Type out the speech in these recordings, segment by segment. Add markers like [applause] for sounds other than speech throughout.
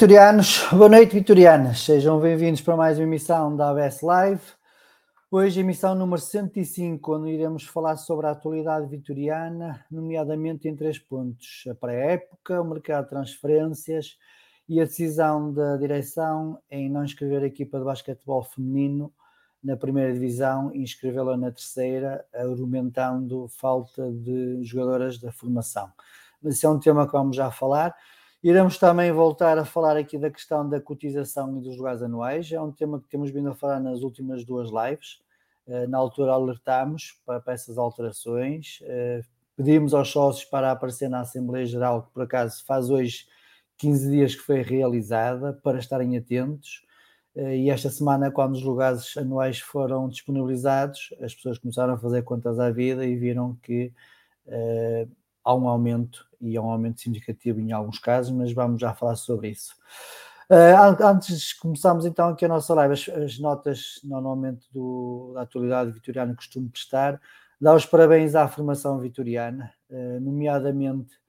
vitorianos. Boa noite, vitorianas. Sejam bem-vindos para mais uma emissão da ABS Live. Hoje, emissão número 105, onde iremos falar sobre a atualidade vitoriana, nomeadamente em três pontos: a pré-época, o mercado de transferências e a decisão da direção em não inscrever a equipa de basquetebol feminino na primeira divisão e inscrevê-la na terceira, argumentando falta de jogadoras da formação. Mas isso é um tema que vamos já falar. Iremos também voltar a falar aqui da questão da cotização e dos lugares anuais. É um tema que temos vindo a falar nas últimas duas lives. Na altura alertámos para, essas alterações. Pedimos aos sócios para aparecer na Assembleia Geral, que por acaso faz hoje 15 dias que foi realizada, para estarem atentos. E esta semana, quando os lugares anuais foram disponibilizados, as pessoas começaram a fazer contas à vida e viram que há um aumento e é um aumento significativo em alguns casos, mas vamos já falar sobre isso. Uh, antes começarmos então aqui a nossa live, as, as notas normalmente do, da atualidade vitoriana costumo prestar, dar os parabéns à formação vitoriana, uh, nomeadamente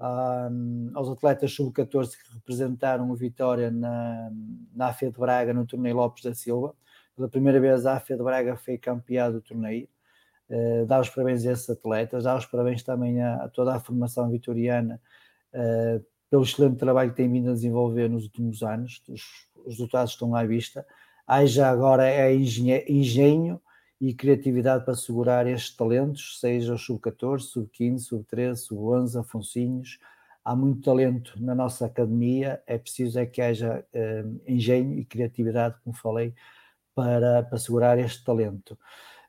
um, aos atletas sub-14 que representaram o Vitória na, na AFE de Braga no torneio Lopes da Silva. Pela primeira vez a AFE de Braga foi campeã do torneio. Uh, dar os parabéns a esses atletas, dar os parabéns também a, a toda a formação vitoriana uh, pelo excelente trabalho que tem vindo a desenvolver nos últimos anos, os, os resultados estão à vista. Haja agora é engenho, engenho e criatividade para segurar estes talentos, seja o sub-14, sub-15, sub-13, sub-11, Afonsinhos. Há muito talento na nossa academia, é preciso é que haja uh, engenho e criatividade, como falei, para, para segurar este talento.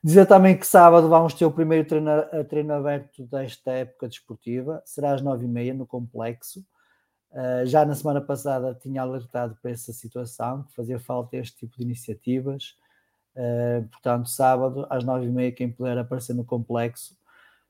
Dizer também que sábado vamos ter o primeiro treino, treino aberto desta época desportiva, será às nove e meia no Complexo. Uh, já na semana passada tinha alertado para essa situação, que fazia falta este tipo de iniciativas. Uh, portanto, sábado às nove e meia, quem puder aparecer no Complexo.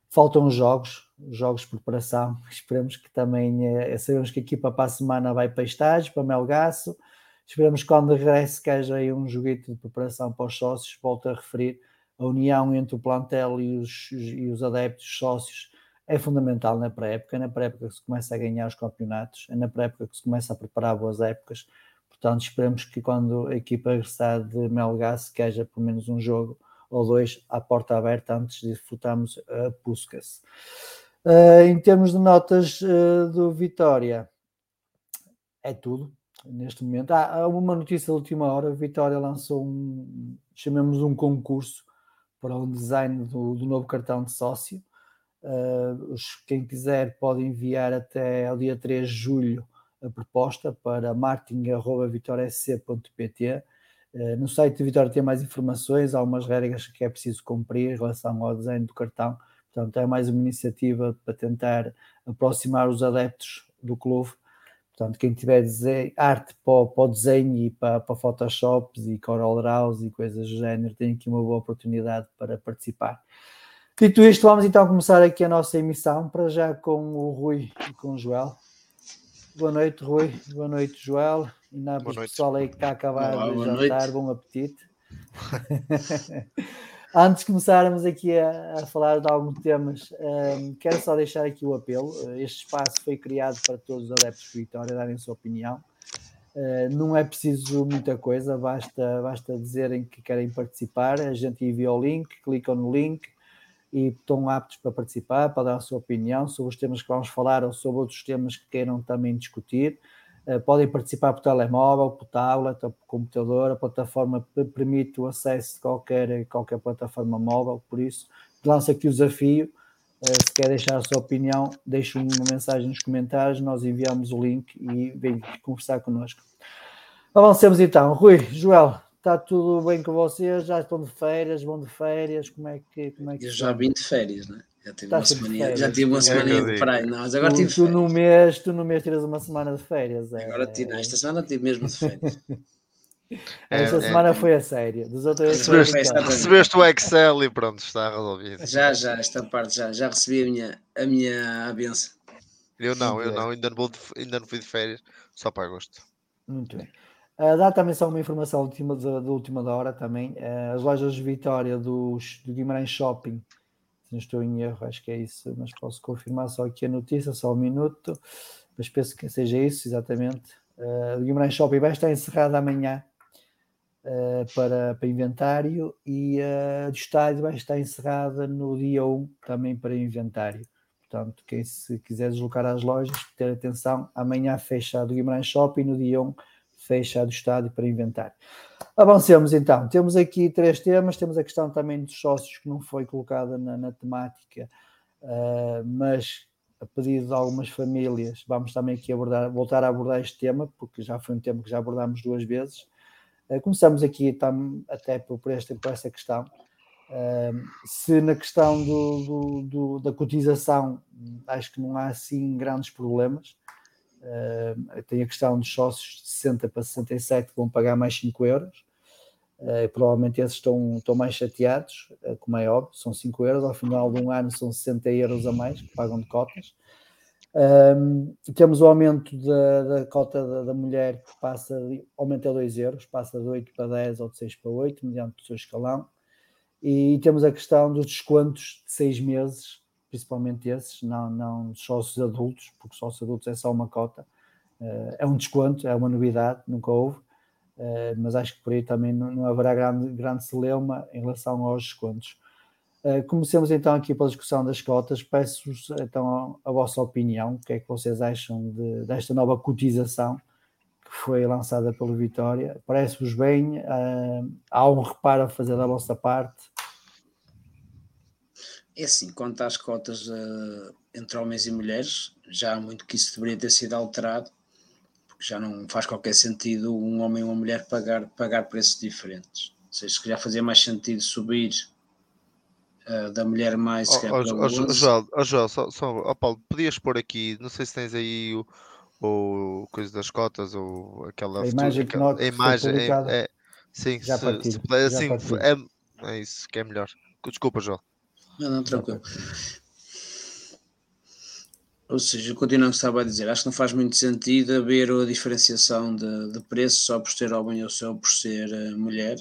Faltam os jogos, os jogos de preparação. [laughs] Esperemos que também, uh, sabemos que a equipa para a semana vai para estágio, para Melgaço. Esperamos que quando regresse que haja aí um joguito de preparação para os sócios. Volto a referir, a união entre o plantel e os, e os adeptos, sócios, é fundamental na pré-época. É na pré-época que se começa a ganhar os campeonatos, é na pré-época que se começa a preparar boas épocas. Portanto, esperemos que quando a equipa regressar de Melgaço, que haja pelo menos um jogo ou dois à porta aberta antes de disputarmos a Puskas. Uh, em termos de notas uh, do Vitória, é tudo neste momento. Ah, há uma notícia da última hora: Vitória lançou um, chamemos um concurso para o design do, do novo cartão de sócio. Uh, quem quiser pode enviar até ao dia 3 de julho a proposta para marketing.vitoriasc.pt. Uh, no site de Vitória tem mais informações, há umas regras que é preciso cumprir em relação ao design do cartão Portanto, é mais uma iniciativa para tentar aproximar os adeptos do clube. Portanto, quem tiver arte para, para o desenho e para, para Photoshops e Coral Draws e coisas do género, tem aqui uma boa oportunidade para participar. Dito isto, vamos então começar aqui a nossa emissão, para já com o Rui e com o Joel. Boa noite, Rui. Boa noite, Joel. E na o pessoal aí que está a acabar Olá, de jantar, noite. bom apetite. [laughs] Antes de começarmos aqui a, a falar de alguns temas, um, quero só deixar aqui o apelo. Este espaço foi criado para todos os adeptos de Vitória darem a sua opinião. Uh, não é preciso muita coisa, basta, basta dizerem que querem participar. A gente envia o link, clicam no link e estão aptos para participar, para dar a sua opinião sobre os temas que vamos falar ou sobre outros temas que queiram também discutir. Eh, podem participar por telemóvel, por tablet ou por computador. A plataforma permite o acesso de qualquer, qualquer plataforma móvel, por isso lança aqui o desafio. Eh, se quer deixar a sua opinião, deixe uma mensagem nos comentários, nós enviamos o link e vem conversar connosco. Avancemos então. Rui, Joel, está tudo bem com vocês? Já estão de férias? Vão de férias? Como é que, como é que Eu já vim de férias, não é? Já tive uma semana, já tive uma semana de praia. Não, mas agora tu, tive tu no mês, tu no mês tiras uma semana de férias. É, agora tive, esta semana tive mesmo de férias. [laughs] Esta é, semana é, foi a sério. Dos outros recebeste, recebeste o Excel e pronto, está resolvido. Já, já, esta parte já, já recebi a minha, a minha benção. Eu não, eu não, ainda não, vou de, ainda não fui de férias, só para agosto. Muito bem. Uh, dá também só uma informação última da, da última da hora também. Uh, as lojas de Vitória dos, do Guimarães Shopping não estou em erro, acho que é isso, mas posso confirmar só aqui a notícia, só um minuto, mas penso que seja isso, exatamente. Uh, o Guimarães Shopping vai estar encerrado amanhã uh, para, para inventário e uh, do estádio vai estar encerrada no dia 1 também para inventário. Portanto, quem se quiser deslocar às lojas, ter atenção, amanhã fecha a do Guimarães Shopping, no dia 1 fecha a do estádio para inventário. Avancemos então. Temos aqui três temas. Temos a questão também dos sócios que não foi colocada na, na temática, uh, mas a pedido de algumas famílias, vamos também aqui abordar, voltar a abordar este tema, porque já foi um tema que já abordámos duas vezes. Uh, começamos aqui tam, até por, por, esta, por esta questão. Uh, se na questão do, do, do, da cotização acho que não há assim grandes problemas, Uh, tem a questão dos sócios de 60 para 67 que vão pagar mais 5 euros. Uh, provavelmente esses estão, estão mais chateados, uh, como é óbvio, são 5 euros, ao final de um ano são 60 euros a mais que pagam de cotas. Um, temos o aumento da, da cota da, da, mulher que passa, aumenta 2 euros, passa de 8 para 10 ou de 6 para 8, mediante o seu escalão. E temos a questão dos descontos de 6 meses, principalmente esses, não, não sócios adultos, porque sócios adultos é só uma cota. Uh, é um desconto, é uma novidade, nunca houve Uh, mas acho que por aí também não, não haverá grande, grande celeuma em relação aos descontos. Uh, comecemos então aqui pela discussão das cotas. Peço-vos então a, a, vossa opinião, o que é que vocês acham de, desta nova cotização que foi lançada pelo Vitória? Parece-vos bem? Uh, há um reparo a fazer da vossa parte? É assim, quanto às cotas entre homens e mulheres, já há muito que isso deveria ter sido alterado já não faz qualquer sentido um homem e uma mulher pagar, pagar preços diferentes. Ou seja, que já fazia mais sentido subir uh, da mulher mais. Oh, oh, oh, Joel, oh, Joel, só, só oh, Paulo, podias pôr aqui, não sei se tens aí o, o coisa das cotas ou aquela a imagem que aquela, a imagem é, é, sim, já se, se puder, assim, é, é isso que é melhor. Desculpa, Joel. Não, não, tranquilo. Ou seja, continuo o que estava a dizer, acho que não faz muito sentido haver a diferenciação de, de preço só por ser homem ou só por ser uh, mulher.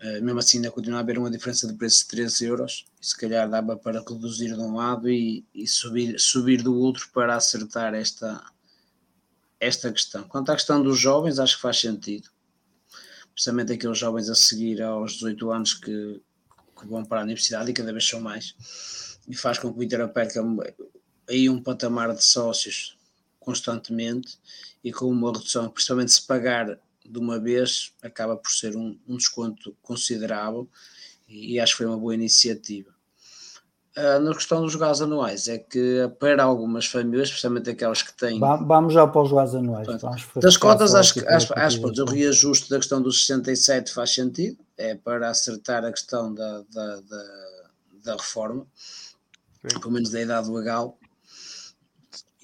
Uh, mesmo assim, ainda continua a haver uma diferença de preço de 13 euros. E se calhar dava para reduzir de um lado e, e subir, subir do outro para acertar esta, esta questão. Quanto à questão dos jovens, acho que faz sentido. Precisamente aqueles jovens a seguir aos 18 anos que, que vão para a universidade e cada vez são mais, e faz com que o perca aí um patamar de sócios constantemente e com uma redução, principalmente se pagar de uma vez, acaba por ser um, um desconto considerável e, e acho que foi uma boa iniciativa. Uh, na questão dos gás anuais, é que para algumas famílias, especialmente aquelas que têm. Vamos já para os gás anuais. das cotas, acho que o reajuste da questão dos 67 faz sentido, é para acertar a questão da, da, da, da reforma, Sim. pelo menos da idade legal.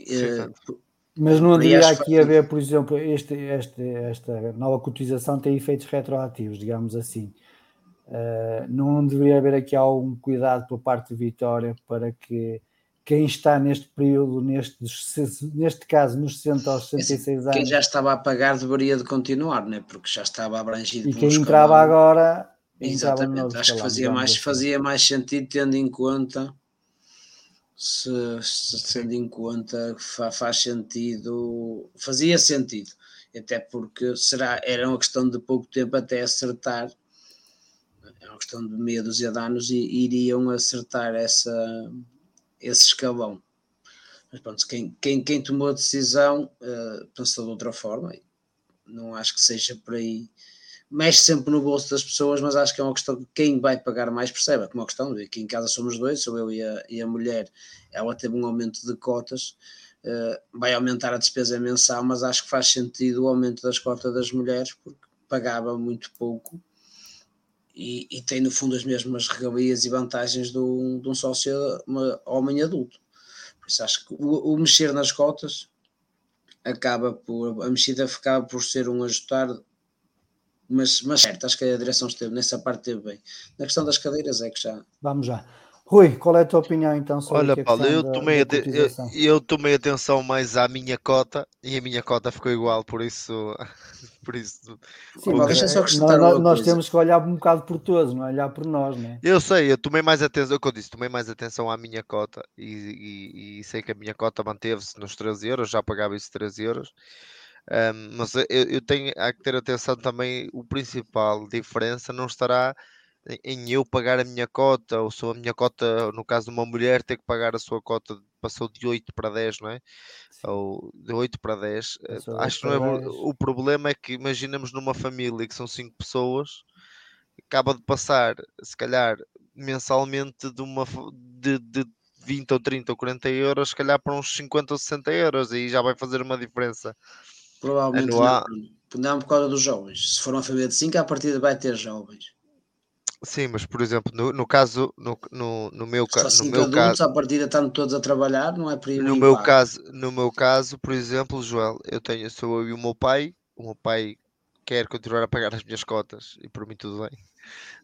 Uh, mas não deveria aqui haver, por exemplo, este, este, esta nova cotização tem efeitos retroativos, digamos assim. Uh, não deveria haver aqui algum cuidado por parte de Vitória para que quem está neste período, neste, neste caso, nos 60 aos 66 anos. Quem já estava a pagar deveria de continuar, né? porque já estava abrangido. E quem entrava agora. Exatamente, acho que fazia mais, assim. fazia mais sentido tendo em conta se, se tendo em conta faz sentido, fazia sentido, até porque será, era uma questão de pouco tempo até acertar, é uma questão de meia dúzia de anos e iriam acertar essa, esse escalão. Mas pronto, quem, quem, quem tomou a decisão uh, pensou de outra forma, não acho que seja por aí mexe sempre no bolso das pessoas, mas acho que é uma questão quem vai pagar mais percebe, é como uma questão aqui em casa somos dois, sou eu e a, e a mulher, ela teve um aumento de cotas, uh, vai aumentar a despesa mensal, mas acho que faz sentido o aumento das cotas das mulheres, porque pagava muito pouco e, e tem no fundo as mesmas regalias e vantagens de um, de um sócio uma, homem adulto. Por isso acho que o, o mexer nas cotas acaba por, a mexida acaba por ser um ajustar mas, mas certo, acho que a direção esteve nessa parte esteve bem. Na questão das cadeiras é que já. Vamos já. Rui, qual é a tua opinião então sobre Olha, Paulo, eu tomei, da, eu, eu, tomei atenção mais à minha cota e a minha cota ficou igual, por isso. [laughs] Por isso Sim, mas é só nós, nós temos que olhar um bocado por todos, não é? olhar por nós, não é? Eu sei, eu tomei mais atenção, o que eu disse, tomei mais atenção à minha cota e, e, e sei que a minha cota manteve-se nos 13 euros, já pagava isso 13 euros. Um, mas eu, eu, tenho há que ter atenção também, o principal diferença não estará em eu pagar a minha cota, ou se a minha cota, no caso de uma mulher, ter que pagar a sua cota, passou de 8 para 10, não é? Sim. Ou de 8 para 10. Passou Acho que não é, o problema é que imaginamos numa família que são 5 pessoas, acaba de passar, se calhar, mensalmente de uma de, de 20 ou 30 ou 40 euros, se calhar para uns 50 ou 60 euros, aí já vai fazer uma diferença. Provavelmente não, não por causa dos jovens. Se for uma família de 5, a partida vai ter jovens. Sim, mas por exemplo, no, no caso, no, no, no meu, ca no meu caso, a partida estão todos a trabalhar, não é No meu caso, no meu caso, por exemplo, Joel, eu tenho, sou eu e o meu pai, o meu pai quer continuar a pagar as minhas cotas e por mim tudo bem.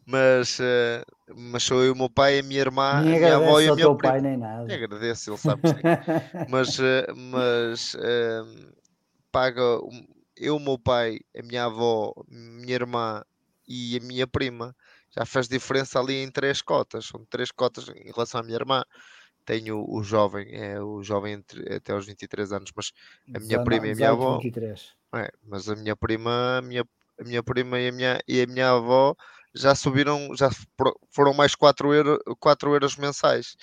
Mas, uh, mas sou eu e o meu pai, a minha irmã, nem a minha avó e a minha pai nem nada. Nem agradeço, ele sabe. [laughs] mas, uh, mas uh, paga eu, o meu pai, a minha avó, minha irmã e a minha prima. Já faz diferença ali em três cotas. São três cotas em relação à minha irmã. Tenho o jovem, é o jovem entre, até aos 23 anos, mas a minha prima e a minha avó. 23. É, mas a minha prima, a minha, a minha prima e a minha, e a minha avó já subiram, já foram mais 4 euros, 4 euros mensais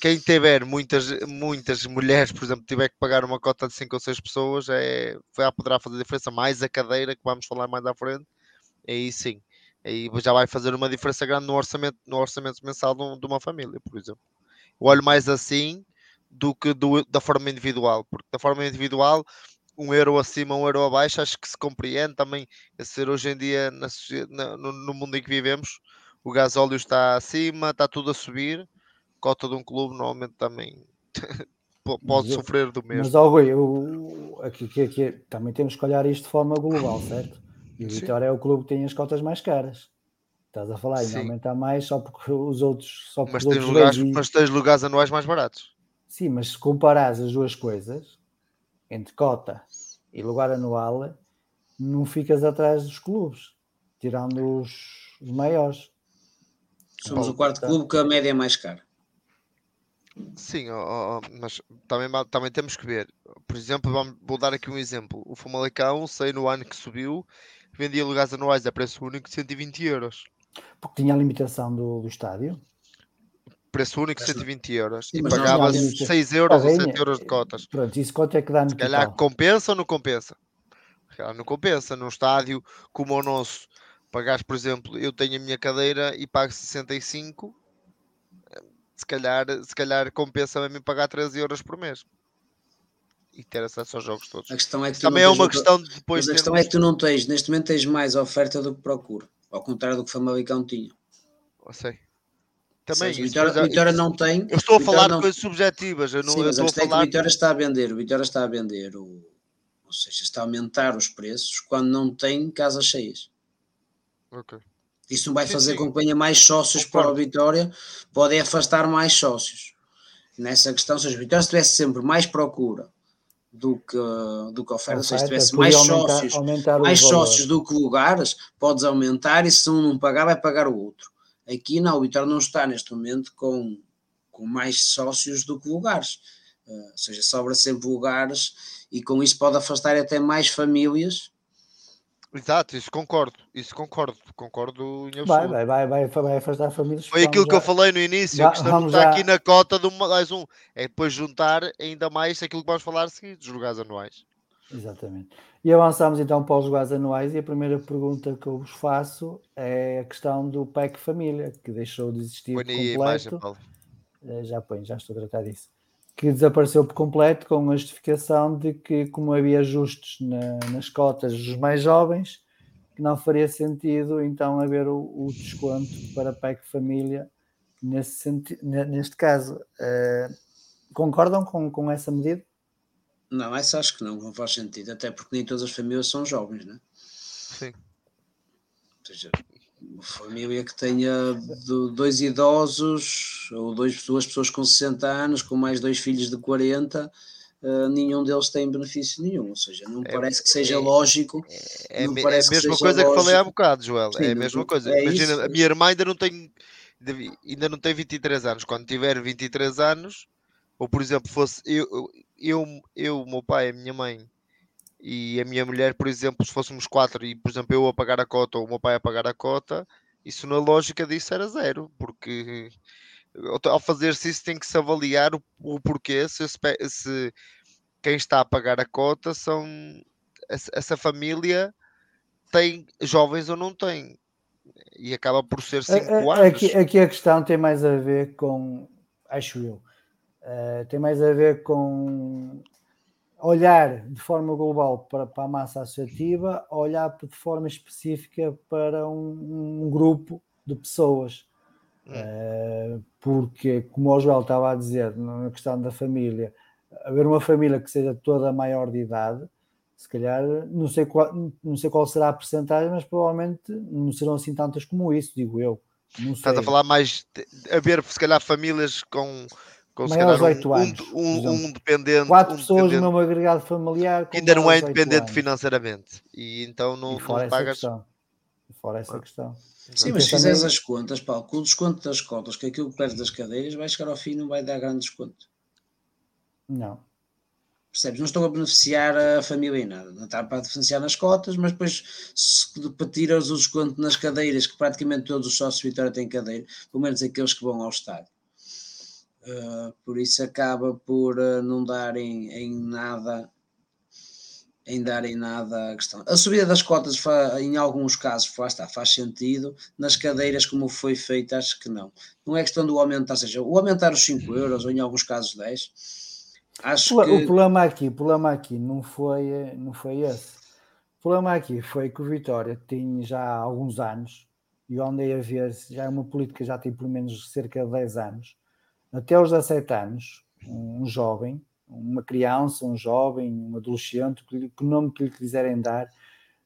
quem tiver muitas, muitas mulheres, por exemplo, tiver que pagar uma cota de 5 ou 6 pessoas, é, já poderá fazer diferença, mais a cadeira, que vamos falar mais à frente, aí sim, aí já vai fazer uma diferença grande no orçamento, no orçamento mensal de, uma família, por exemplo. Eu olho mais assim do que do, da forma individual, porque da forma individual, um euro acima, um euro abaixo, acho que se compreende também a ser hoje em dia na, no, no mundo em que vivemos, o gasóleo está acima, está tudo a subir, cota de um clube normalmente também [laughs] pode sofrer do mesmo. Mas, ó Rui, eu, aqui, aqui, aqui, também temos que olhar isto de forma global, certo? E o Vitória é o clube que tem as cotas mais caras. Estás a falar, e aumentar mais só porque os outros. Só mas, tens lugares, e... mas tens lugares anuais mais baratos. Sim, mas se comparares as duas coisas, entre cota e lugar anual, não ficas atrás dos clubes, tirando os, os maiores. Somos Bom, o quarto tá... clube que a média é mais cara. Sim, oh, oh, mas também, também temos que ver. Por exemplo, vamos, vou dar aqui um exemplo. O Famalicão, sei no ano que subiu, vendia lugares anuais a preço único de 120 euros. Porque tinha a limitação do, do estádio. Preço único 120 euros. Sim, e não pagava há limite. 6 euros ou Está bem, 7 euros de cotas. Pronto, isso quanto é que dá no Se calhar total? compensa ou não compensa? Não compensa. Num estádio como o nosso, pagares, por exemplo, eu tenho a minha cadeira e pago 65, se calhar, se calhar compensa a mim pagar 13 euros por mês. E ter acesso aos jogos todos. A questão é que Também é uma questão de depois Mas a questão termos- é que tu não tens, neste momento tens mais oferta do que procura. Ao contrário do que o Famalicão tinha. Eu sei. Também, seja, o isso Vitória, é- o Vitória isso- não tem. Eu estou a o Vitória falar não- de coisas subjetivas. Eu não Sim, eu estou a questão é que o falar. Vitória está a vender. O Vitória está a vender, o, ou seja, está a aumentar os preços quando não tem casas cheias. Ok. Isso não vai Sim, fazer sim. com que venha mais sócios Concordo. para o Vitória, pode afastar mais sócios. Nessa questão, seja, o Vitória se tivesse sempre mais procura do que, do que oferta, se tivesse mais aumentar- sócios, aumentar mais sócios do que lugares, podes aumentar e se um não pagar, vai pagar o outro. Aqui não, o Vitória não está neste momento com, com mais sócios do que lugares. Uh, ou seja, sobra sempre lugares e com isso pode afastar até mais famílias. Exato, isso concordo. Isso concordo. Concordo em Vai, absoluto. vai, vai, vai, vai afastar famílias. Foi aquilo que eu já- falei no início. Va- A questão não está já- aqui na cota do mais um. É depois juntar ainda mais aquilo que vamos falar seguir, dos lugares anuais. Exatamente. E avançamos então para os lugares anuais e a primeira pergunta que eu vos faço é a questão do PEC Família, que deixou de existir Põe imagem, completo. Paulo. Eh, Já põe, já estou a tratar disso. Que desapareceu por completo com a justificação de que, como havia ajustes na- nas cotas dos mais jovens, que não faria sentido então haver o, o desconto para PEC Família nesse senti- neste caso. Eh, concordam com, com essa medida? Não, essa acho que não, não faz sentido, até porque nem todas as famílias são jovens, né? Sim. Ou seja, uma família que tenha do- dois idosos ou dois, duas pessoas com 60 anos, com mais dois filhos de 40, eh, nenhum deles tem benefício nenhum. Ou seja, não É- parece que seja é- lógico. É, é parece a mesma coisa que falei há lógico. bocado, Joel. Sim, é a não- mesma coisa. é Imagina, isso. a minha irmã ainda não tem ainda não tem 23 anos. Quando tiver 23 anos, ou por exemplo, fosse eu, eu, eu, meu pai, a minha mãe e a minha mulher, por exemplo, se fôssemos quatro e, por exemplo, eu a pagar a cota ou o meu pai a pagar a cota, isso na lógica disso era zero, porque ao- fazer-se isso tem que se avaliar o, o porquê, se, se quem está a pagar a cota são essa, família tem jovens ou não tem e acaba por ser 5 A- a- anos. Aqui, aqui a questão tem mais a ver com, acho eu, eh, tem mais a ver com olhar de forma global para, para a massa associativa, olhar de forma específica para um, um grupo de pessoas. Hum. Eh, porque, como o Joel estava a dizer, na questão da família, haver uma família que seja toda maior de idade, se calhar, não sei qual, não sei qual será a percentagem, mas provavelmente não serão assim tantas como isso, digo eu. Não Estás a falar mais de haver se calhar famílias com, com Maiores calhar, oito um, anos, um, um, um dependente, Quatro um pessoas no dependente mesmo agregado familiar que ainda não é independente financeiramente e então não, E fora não essa pagas. questão. Fora essa Ah. questão. Sim, mas se fizeres as contas, Paulo, com o desconto das cotas, que aquilo que perdes das cadeiras, vai chegar ao fim e não vai dar grande desconto. Não. Percebes? Não estão a beneficiar a família em nada. Não está para beneficiar nas cotas, mas depois, se tiras o desconto nas cadeiras, que praticamente todos os sócios de Vitória têm cadeira, pelo menos aqueles que vão ao estádio. Uh, por isso acaba por uh, não darem em nada em darem nada a questão. A subida das cotas em alguns casos lá está, faz sentido, nas cadeiras como foi feito acho que não. Não é questão do aumentar, ou seja, o aumentar os 5 euros ou em alguns casos 10, acho O, que... o problema aqui, o problema aqui não foi, não foi esse. O problema aqui foi que o Vitória tinha já há alguns anos, e eu andei a ver, já é uma política já tem pelo menos cerca de 10 anos, até aos 17 anos, um jovem, uma criança, um jovem, um adolescente, que, que nome que lhe quiserem dar,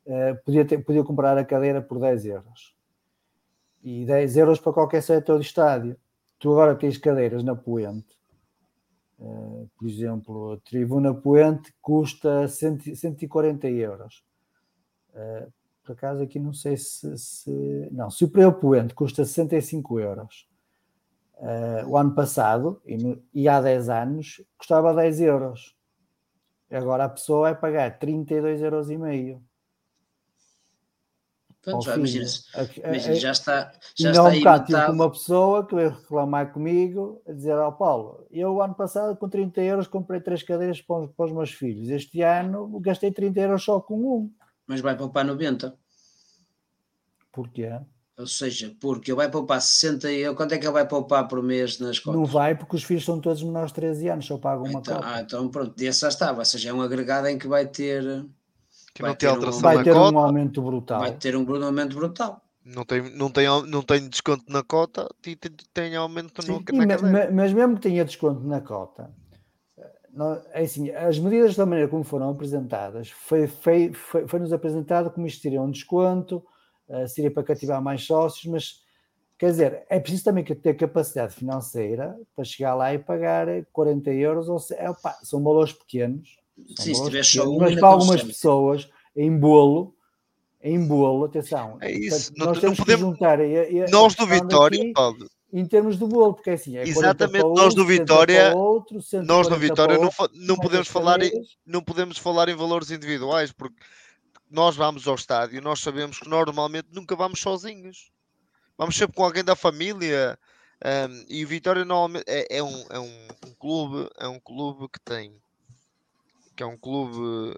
eh, podia, ter, podia comprar a cadeira por 10 euros. E 10 euros para qualquer setor do estádio. Tu agora tens cadeiras na Poente, Uh, por exemplo, a tribuna poente custa 100, 140 euros. Uh, por acaso aqui não sei se. se não, Superior Poente custa 65 euros. Uh, o ano passado, e, no- e há 10 anos, custava 10 euros. Agora a pessoa vai pagar 32 euros e meio. Pronto, já, imagina, imagina, é, já está, já e está não aí metade. uma pessoa que veio reclamar comigo, a dizer ao Paulo, eu ano passado com 30 euros comprei três cadeiras para os, para os meus filhos, este ano gastei 30 euros só com um. Mas vai poupar 90. Porquê? Ou seja, porque ele vai poupar 60 euros. Quanto é que ele vai poupar por mês nas cotas? Não vai porque os filhos são todos menores de 13 anos, só pagam uma então, cota. ah, então pronto, desse já estava. Ou seja, é um agregado em que vai ter, Que Vai não ter um- alteração vai na ter um cota, aumento brutal. vai ter um aumento brutal. não, tem, não, tem, não tem desconto na cota e tem, tem aumento no, na me- mas mesmo que tenha desconto na cota, eh, não- é assim, as medidas da maneira como foram apresentadas, foi, foi, foi, foi-nos apresentado como isto seria um desconto, eh, seria para cativar mais sócios, mas quer dizer, é preciso também que ter capacidade financeira para chegar lá e pagar 40 euros, ou se, é, opá, são valores pequenos, são Sim, se valores só pequenos, mas para algumas pessoas, em bolo, em bolo, atenção, É isso, portanto, não- nós não temos podemos- que juntar a- a Nós do Vitória, daqui- Paulo, em termos do bolo, porque é assim, é 40 Exatamente, para nós do 60 Vitória- para outro, nós 140 no Vitória para não, outro, não mais podemos falar em, não podemos falar em valores individuais, porque nós vamos ao estádio, nós sabemos que normalmente nunca vamos sozinhos. Vamos sempre com alguém da família. ahm, e o Vitória normalmente é, é um, é um, um clube, é um clube que tem que é um clube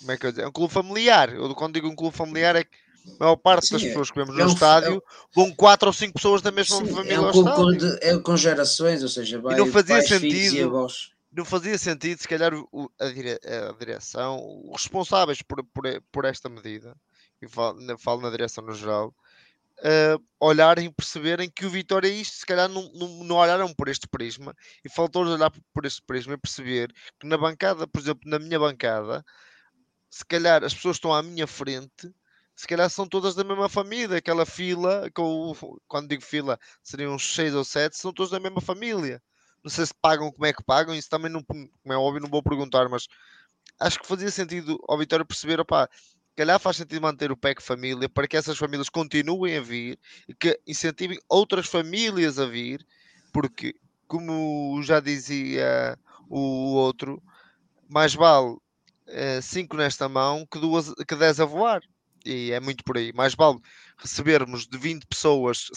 como é que eu dizer? É um clube familiar. Eu quando digo um clube familiar é que a maior parte das Sim, é- pessoas que vemos é no um- estádio vão quatro ou cinco pessoas da mesma Sim, família é um clube com, estádio. de- é com gerações, ou seja, vai não fazia pais, e sentido. Não fazia sentido, se calhar, o- a, dire- a direção, os responsáveis por, por, por esta medida, e falo, na- falo na direção no geral, eh, olharem e perceberem que o Vitória é isto, se calhar não, não, não olharam por este prisma e faltou olhar por, este prisma e perceber que na bancada, por exemplo, na minha bancada, se calhar as pessoas estão à minha frente, se calhar são todas da mesma família, aquela fila, eu- quando digo fila, seriam uns seis ou sete, são todos da mesma família. Não sei se pagam, como é que pagam, isso também não, como é óbvio, não vou perguntar, mas acho que fazia sentido ao Vitória perceber, opá, calhar faz sentido manter o PEC família para que essas famílias continuem a vir e que incentivem outras famílias a vir, porque, como já dizia o outro, mais vale 5 nesta mão que, duas, que 10 a voar. E é muito por aí. Mais vale recebermos de 20 pessoas,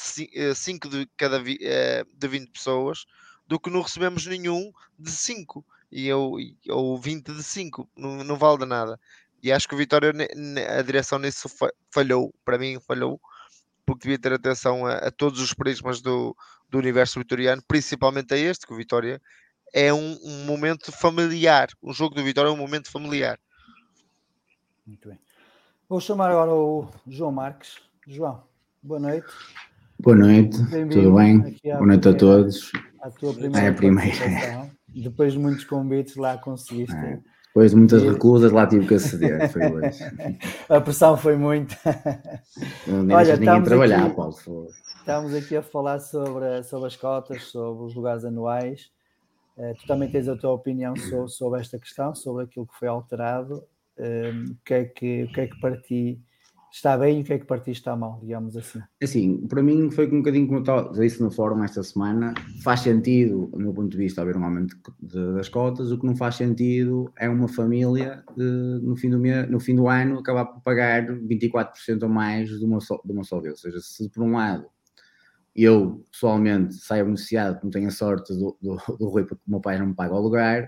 5 de cada eh, de 20 pessoas, do que não recebemos nenhum de 5. E eu, ou 20 de 5. Não, não vale de nada. E acho que o Vitória, a direção nisso fa- falhou. Para mim, falhou. Porque devia ter atenção a, a todos os prismas do, do universo vitoriano, principalmente a este, que o Vitória é um, um momento familiar. O jogo do Vitória é um momento familiar. Muito bem. Vou chamar agora o João Marques. João, boa noite. Boa noite, tudo bem? Boa noite a todos. À tua primeira, É a primeira. Depois de muitos convites lá conseguiste. É. Depois de muitas recusas, lá tive que aceder. Foi [laughs] hoje. A pressão foi muita. Nem Olha, ninguém trabalhar, aqui- Paulo. foi. Estamos aqui a falar sobre, sobre as cotas, sobre os lugares anuais. Eh, tu também tens a tua opinião so- sobre, esta questão, sobre aquilo que foi alterado. Eh, o, que é que, o que é que para ti está bem e o que é que para ti está mal, digamos assim. Assim, para mim foi um bocadinho como eu disse no fórum esta semana. Faz sentido, do meu ponto de vista, haver um aumento de- das cotas. O que não faz sentido é uma família, eh, no, fim do mês, no fim do ano, acabar por pagar 24% ou mais de uma, só, de uma só vez. Ou seja, se por um lado eu pessoalmente saio beneficiado, não tenho a sorte do, do, do Rui, porque o meu pai não me paga o lugar,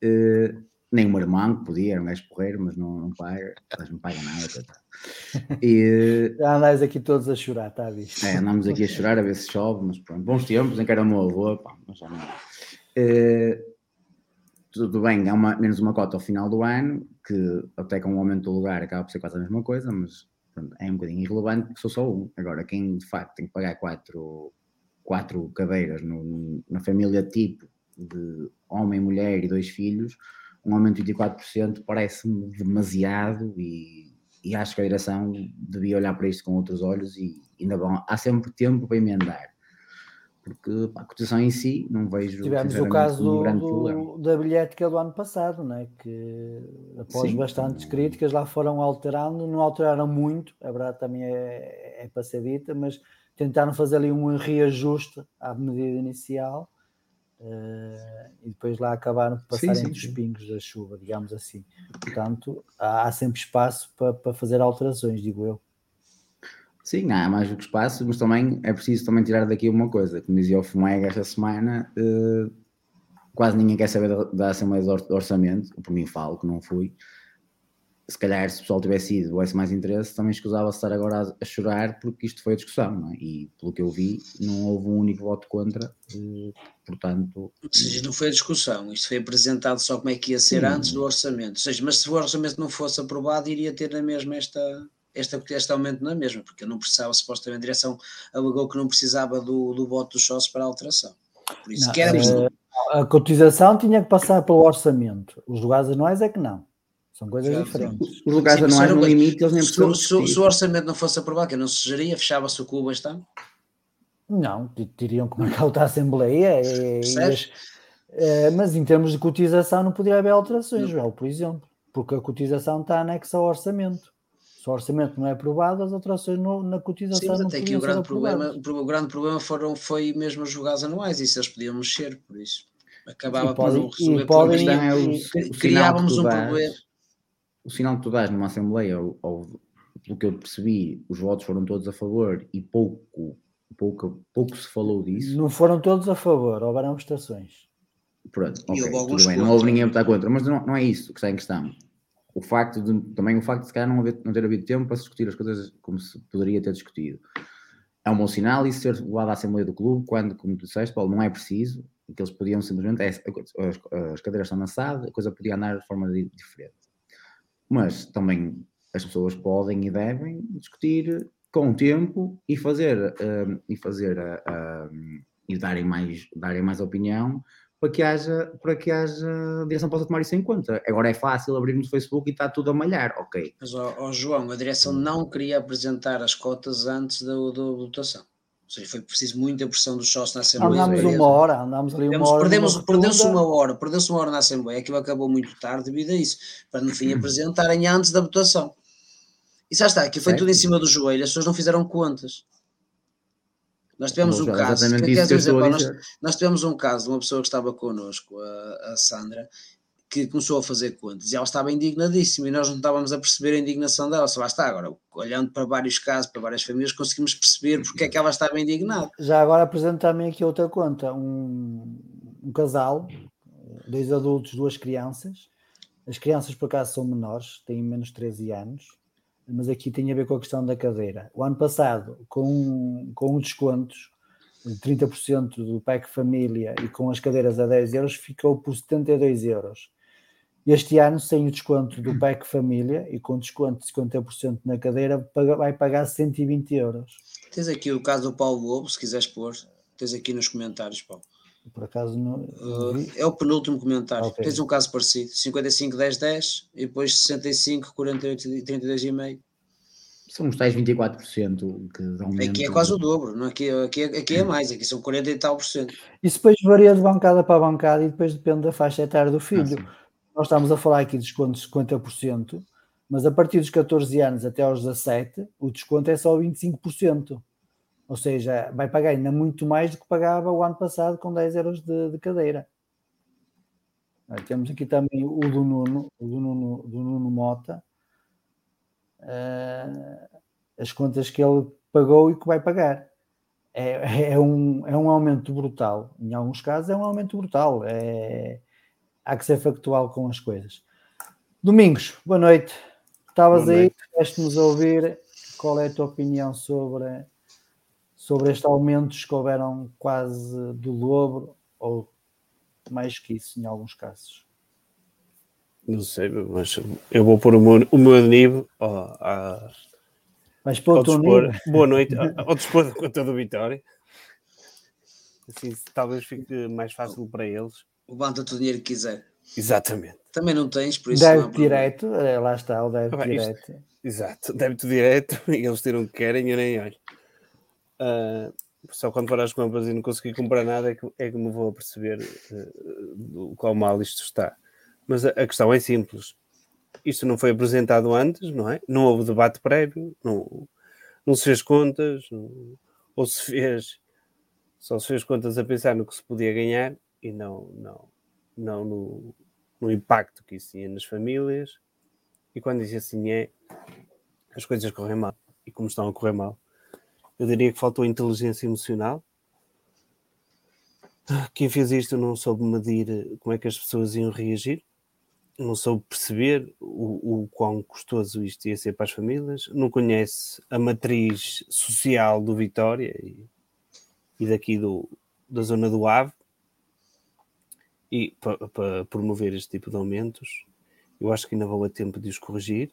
eh, nem o meu irmão, que podia, era um gajo porreiro, mas não, não paga, mas não paga nada. coitado. [laughs] E, Já andais aqui todos a chorar, está visto? é, andamos aqui a [laughs] chorar a ver se chove, mas pronto, bons tempos em que era o meu avô, pá, mas já não. Eh, tudo bem, há uma, menos uma cota ao final do ano, que até com o aumento do lugar acaba por ser quase a mesma coisa, mas pronto, é um bocadinho irrelevante porque sou só um. Agora, quem de facto tem que pagar quatro, quatro cadeiras no- na família tipo de homem, mulher e dois filhos, um aumento de 24% parece-me demasiado e, e acho que a direção devia olhar para isto com outros olhos e ainda bom, há sempre tempo para emendar. Porque pá, a cotação em si não vejo Tivemos o caso um do, do- da bilhética do ano passado, né? que após Sim. bastantes críticas lá foram alterando, não alteraram muito, a verdade também é, é para ser dita, mas tentaram fazer ali um reajuste à medida inicial eh, e depois lá acabaram por passar sim, entre os sim. pingos da chuva, digamos assim. Portanto, há, há sempre espaço para, para fazer alterações, digo eu. Sim, há mais do que espaço, mas também é preciso também tirar daqui uma coisa, como dizia o Fumega esta semana, uh, quase ninguém quer saber da, da Assembleia de Orçamento, por mim falo que não fui, se calhar se o pessoal tivesse ido, houvesse mais interesse, também escusava estar agora a, a, chorar porque isto foi a discussão, não é? E pelo que eu vi, não houve um único voto contra, eh, portanto... Ou seja, não foi a discussão, isto foi apresentado só como é que ia ser antes do orçamento, ou seja, mas se o orçamento não fosse aprovado, iria ter na mesma esta, esta, este aumento na mesma, porque eu não precisava, supostamente a direção alegou que não precisava do, do voto dos sócios para a alteração. Por isso não, que era... A, a cotização tinha que passar pelo orçamento, os lugares anuais é que não. São coisas Já, diferentes. Os lugares anuais, no limite, eles nem precisam. Se, se, se, o orçamento não fosse aprovado, que não se geria, fechava-se o clube este ano? Não, diriam como é que está a Assembleia. E, e as, é, mas em termos de cotização, não poderia haver alterações, Joel, por exemplo, porque a cotização está anexa ao orçamento. Se o orçamento não é aprovado, as alterações no, na cotização Sim, não aqui o grande problema, o grande problema foram, foi mesmo os jogados anuais, isso eles podiam mexer, por isso acabava por não resolver podem, é o, criávamos um problema o sinal que tu dás numa Assembleia, ou, ou, pelo que eu percebi, os votos foram todos a favor e pouco, pouco, pouco se falou disso. Não foram todos a favor, houveram estações. Pronto, okay, tudo bem, não houve ninguém a votar contra, mas não, não é isso que está em questão. O facto de, também o facto de se calhar não, haver, não ter havido tempo para se discutir as coisas como se poderia ter discutido. É um bom sinal isso ser levado à Assembleia do Clube, quando, como tu disseste, Paulo, não é preciso, que eles podiam simplesmente, é, as, as cadeiras estão na SAD, a coisa podia andar de forma diferente mas também as pessoas podem e devem discutir com o tempo e fazer uh, e fazer uh, e darem mais darem mais opinião para que haja para que haja a direção possa tomar isso em conta. Agora é fácil abrirmos o Facebook e está tudo a malhar, ok? Mas ó, João, a direção não queria apresentar as cotas antes da, da votação. Ou seja, foi preciso muita pressão dos sócios na Assembleia. Andámos uma hora, andámos ali uma hora. Perdemos, perdeu-se uma hora, perdeu-se uma hora na Assembleia, aquilo acabou muito tarde devido a isso, para no fim apresentarem antes da votação. E já está, aqui foi tudo em cima do joelho, as pessoas não fizeram contas. Nós tivemos um caso, que, que, dizer, nós, nós, tivemos um caso de uma pessoa que estava connosco, a, a Sandra, que começou a fazer contas e ela estava indignadíssima e nós não estávamos a perceber a indignação dela, só lá está agora, olhando para vários casos, para várias famílias, conseguimos perceber porque é que ela estava indignada. Já agora apresento também aqui outra conta, um, um casal, dois adultos, duas crianças, as crianças por acaso são menores, têm menos de 13 anos, mas aqui tem a ver com a questão da cadeira. O ano passado, com, com um descontos de 30% do PEC Família e com as cadeiras a 10 euros, ficou por 72 euros este ano, sem o desconto do PEC Família e com desconto de 50% na cadeira, vai pagar 120 euros. Tens aqui o caso do Paulo Lobo, se quiseres pôr, tens aqui nos comentários, Paulo. Por acaso não. Uh, é o penúltimo comentário. Okay. Tens um caso parecido: 55, 10, 10 e depois 65, 48 e 32,5. São uns tais 24% que dão Aqui é quase o dobro, não? Aqui, aqui, aqui é mais, aqui são 40 e tal por cento. Isso depois varia de bancada para bancada e depois depende da faixa etária do filho. Ah, nós estamos a falar aqui de descontos de 50%, mas a partir dos 14 anos até aos 17, o desconto é só 25%. Ou seja, vai pagar ainda muito mais do que pagava o ano passado com 10 euros de, de cadeira. temos aqui também o do Nuno, o do Nuno, do Nuno Mota, uh, as contas que ele pagou e que vai pagar. É, é, um, é um aumento brutal. Em alguns casos é um aumento brutal. É, há que ser factual com as coisas. Domingos, boa noite. Estavas aí, tiveste-nos a ouvir. Qual é a tua opinião sobre, sobre estes aumentos que houveram quase do dobro ou mais que isso em alguns casos? Não sei, mas eu vou pôr o meu, o meu nível oh, a, Vais pôr o teu nível? Boa noite, [laughs] ao dispor da conta do Vitória. Assim, talvez fique mais fácil para eles levanta-te o dinheiro que quiser. Exatamente. Também não tens, por isso. Débito direto, lá está, o débito ah, direto. Isto, exato, débito direto, [laughs] e eles tiram o que querem, eu nem olho. Uh, só quando for às compras e não conseguir comprar nada é que, é que me vou a perceber uh, do qual mal isto está. Mas a, a, questão é simples. Isto não foi apresentado antes, não é? Não houve debate prévio, não, não se fez contas, não, ou se fez, só se fez contas a pensar no que se podia ganhar e não, não, não no, no impacto que isso tinha nas famílias. E quando isso assim é, as coisas correm mal. E como estão a correr mal, Eu diria que faltou inteligência emocional. Quem fez isto não soube medir como é que as pessoas iam reagir, não soube perceber o, o quão custoso isto ia ser para as famílias, não conhece a matriz social do Vitória e, e daqui do, da zona do Ave, e para, para promover este tipo de aumentos, eu acho que ainda vale tempo de os corrigir,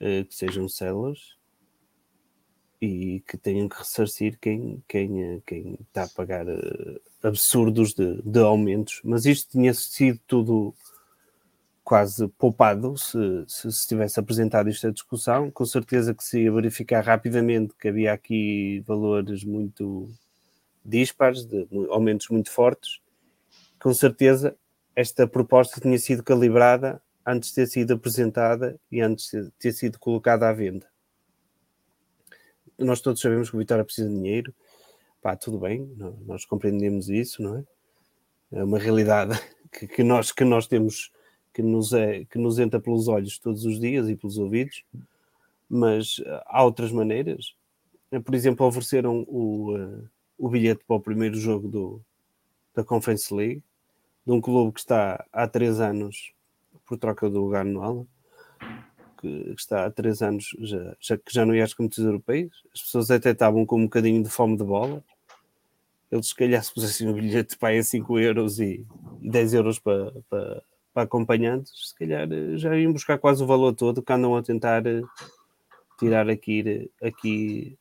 uh, que sejam células e que tenham que ressarcir quem, quem, eh, quem está a pagar uh, absurdos de, de, aumentos. Mas isto tinha sido tudo quase poupado se, se, se tivesse apresentado esta discussão. Com certeza que se ia verificar rapidamente que havia aqui valores muito dispares, de aumentos muito fortes. Com certeza esta proposta tinha sido calibrada antes de ter sido apresentada e antes de ter sido colocada à venda. Nós todos sabemos que o Vitória precisa de dinheiro, pá, tudo bem, nós compreendemos isso, não é? É uma realidade [laughs] que, que nós, que nós temos, que nos, é, que nos entra pelos olhos todos os dias e pelos ouvidos, mas eh, há outras maneiras. Por exemplo, ofereceram o, uh, o bilhete para o primeiro jogo do, da Conference League, de um clube que está há três anos por troca do lugar no Ala, que está há três anos já, já, que já não ia às competições europeias. As pessoas até estavam com um bocadinho de fome de bola. Eles, se calhar, se pusessem um bilhete para aí a 5 euros e, e 10 euros para, para, para acompanhantes, se calhar já iam buscar quase o valor todo que andam a tentar eh, tirar aqui, aqui,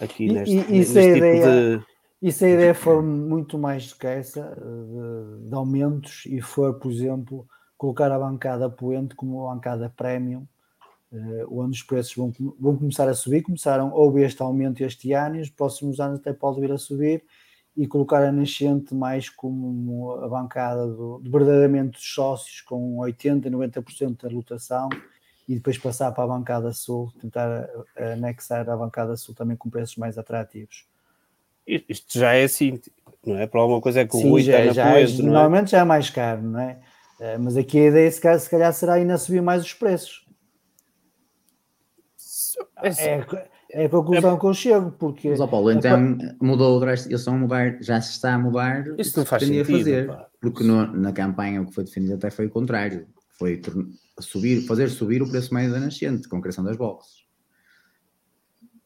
aqui neste, e, neste tipo ideia, de. E se a ideia for muito mais do que essa, de, de aumentos, e for, por exemplo, colocar a bancada poente como a bancada premium, uh, onde os preços vão, vão começar a subir. Começaram, houve este aumento este ano e os próximos anos até pode vir a subir e colocar a nascente mais como a bancada do, de verdadeiramente dos sócios com 80%, 90% da lotação e depois passar para a bancada sul, tentar anexar a bancada sul também com preços mais atrativos. Isto já é assim, não é? Para alguma coisa é que o Sim, Rui já, está na já, Poente, não é? normalmente já é mais caro, não é? Eh, Mas aqui a ideia se calhar, se calhar será ainda subir mais os preços. É, é a conclusão que eu chego, porque Mas, ó Paulo, então mudou o eles estão a mudar, já se está a mudar Isso não o que faz sentido, fazer. pá. Porque no- na campanha o que foi defendido até foi o contrário. Foi subir, fazer subir o preço médio da nascente, com a criação das boxes.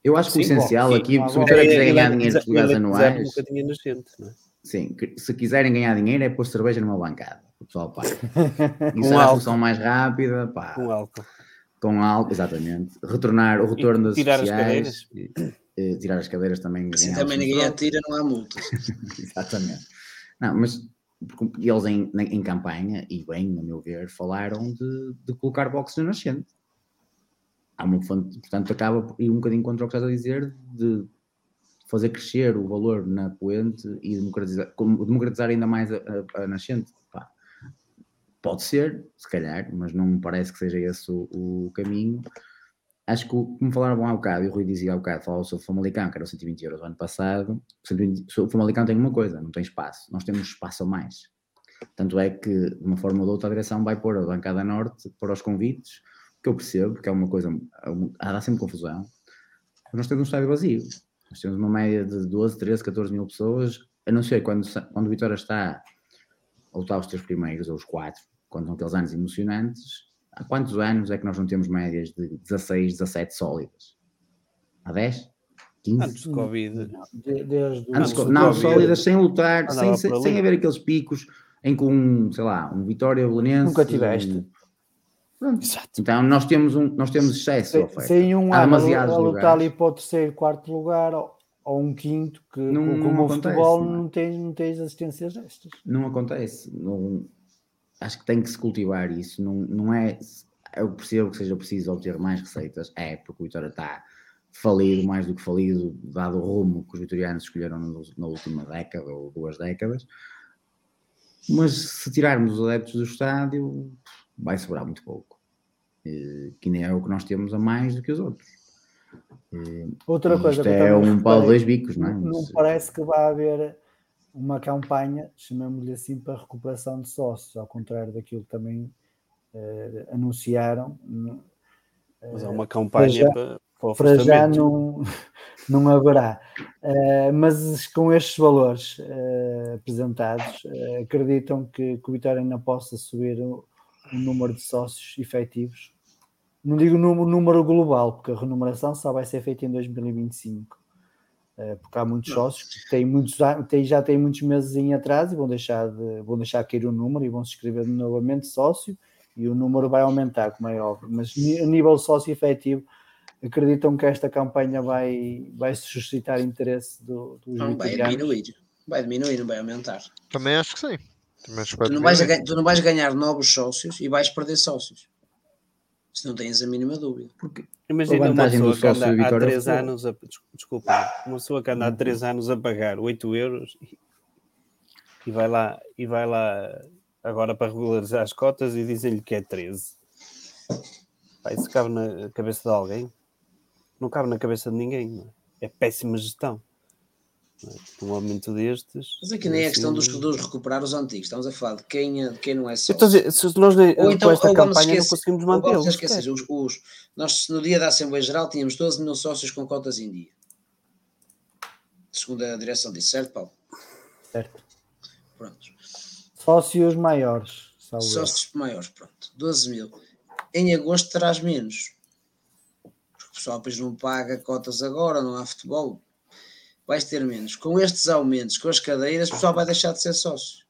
Eu acho que o Sim, essencial sim, aqui, se o. Vitória quiser É, ganhar dinheiro dos lugares anuais, Um bocadinho nascente, não é? sim, se quiserem ganhar dinheiro é pôr cerveja numa bancada. O pessoal paga. [laughs] Isso Com era a álcool. solução mais rápida, pá, Com álcool. com álcool, exatamente. Retornar o retorno das tirar as sociais, eh, tirar as cadeiras também. Assim ganhar também ninguém atira, não há multas. [laughs] Exatamente. Não, mas porque eles em, em campanha, e bem, a meu ver, falaram de, de colocar boxes na nascente. Há uma portanto, acaba por ir um bocadinho contra o que estás a dizer, de fazer crescer o valor na poente e democratizar, democratizar ainda mais a, a- a nascente. Pá, pode ser, se calhar, mas não me parece que seja esse o, o caminho. Acho que, como falaram há bocado, e o Rui dizia há bocado, falava sobre o Famalicão, que era 120 euros o ano passado. 120 o Famalicão tem uma coisa, não tem espaço. Nós temos espaço a mais. Tanto é que, de uma forma ou de outra, a direção vai pôr a bancada norte para os convites, que eu percebo, que é uma coisa, é dá sempre confusão. Nós temos um estádio vazio. Nós temos uma média de 12, 13, 14 mil pessoas, a não ser quando, quando o Vitória está a lutar os três primeiros, ou os quatro, quando são aqueles anos emocionantes. Há quantos anos é que nós não temos médias de 16, 17 sólidas? Há 10? 15? Antes do Covid. de- desde Antes, do não, Covid, sólidas sem lutar, sem, sem, haver aqueles picos em que um, sei lá, um Vitória Belenense... Nunca tiveste. um- Pronto. Então nós temos, um, nós temos excesso sem, oferta. sem um ano a lutar ali para o terceiro, quarto lugar ou, ou um quinto, que Não- como não o acontece, futebol não é? não, tem, não tens assistências destas. não acontece. Não- acho que tem que se cultivar isso. Não, não é. Eu percebo que seja preciso obter mais receitas. É, porque o Vitória está falido, mais do que falido, dado o rumo que os vitorianos escolheram na última década ou duas décadas. Mas se tirarmos os adeptos do estádio, vai sobrar muito pouco. Eh, Que nem é o que nós temos a mais do que os outros. Eh, Outra coisa Isto é um pau de dois bicos, não é? não, parece que vai haver uma campanha, chamemos-lhe assim, para recuperação de sócios, ao contrário daquilo que também eh, anunciaram. Mas há uma campanha já- para, para, para já não, [laughs] não haverá. Uh, mas com estes valores uh, apresentados, uh, acreditam que, que o Vitória ainda possa subir o, o, número de sócios efetivos? Não digo número global, porque a remuneração só vai ser feita em 2025. porque há muitos sócios que têm muitos, têm, já têm muitos meses em atraso e vão deixar, de, vão deixar cair o número e vão se inscrever novamente sócio e o número vai aumentar, como é óbvio. Mas a nível sócio efetivo, acreditam que esta campanha vai, vai suscitar interesse do, dos Não, vai diminuir. Vai diminuir, não vai aumentar. Também acho que sim. Acho que tu, não vais tu não vais ganhar novos sócios e vais perder sócios. Se não tens a mínima dúvida. Porque Imagina uma pessoa que anda há 3 anos a, desculpa, uma pessoa que anda há 3 anos a pagar 8 euros e, e vai lá e vai lá agora para regularizar as cotas e dizem-lhe que é 13. Vai, isso cabe na cabeça de alguém? não cabe na cabeça de ninguém. É? é péssima gestão. É? Um aumento destes. Mas aqui nem é, é questão dos, dos recuperar os antigos, estamos a falar de quem, de quem não é só. Então, se nós ou então, esta campanha não conseguimos mantê-los. Esquecer, os, os, nós no dia da Assembleia Geral tínhamos 12 mil sócios com cotas em dia. Segundo a direção disse, certo, Paulo? Certo. Pronto. Sócios maiores. Sócios maiores, pronto. 12 mil. Em agosto terás menos pessoal depois não paga cotas agora, não há futebol, vais ter menos. Com estes aumentos, com as cadeiras, o pessoal vai deixar de ser sócio.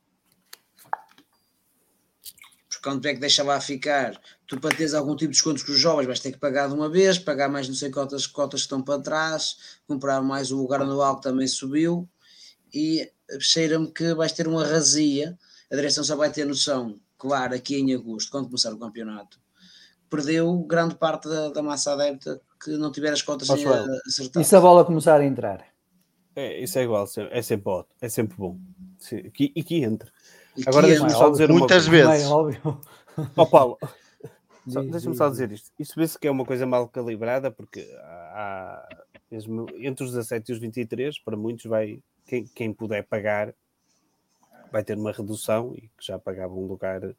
Porque quando é que deixa lá ficar? Tu para teres algum tipo de descontos com os jovens vais ter que pagar de uma vez, pagar mais não sei quantas cotas que estão para trás, comprar mais o lugar anual que também subiu e cheira-me que vais ter uma razia. A direção só vai ter noção, claro, aqui em agosto, quando começar o campeonato, perdeu grande parte da, da massa adepta que não tiver as contas acertadas. E se a bola começar a entrar? É, isso é igual, é sempre, bom, é sempre bom. e que entre. E Agora deixa-me só dizer muitas uma coisa. vezes. óbvio. Oh, Paulo, [laughs] deixa-me só dizer isto. Isto vê-se que é uma coisa mal calibrada, porque há, mesmo entre os 17 e os 23, para muitos vai, quem, quem puder pagar vai ter uma redução e que já pagava um lugar uh,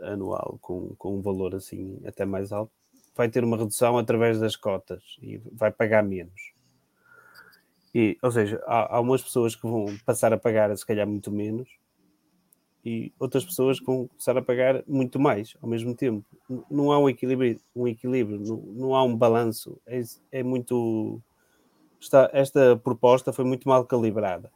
anual com, com um valor assim até mais alto vai ter uma redução através das cotas e vai pagar menos. E, ou seja, há, há umas pessoas que vão passar a pagar se calhar muito menos e outras pessoas que vão começar a pagar muito mais ao mesmo tempo. Não há um equilíbrio, um equilíbrio não, não há um balanço. É, é muito. Está, esta proposta foi muito mal calibrada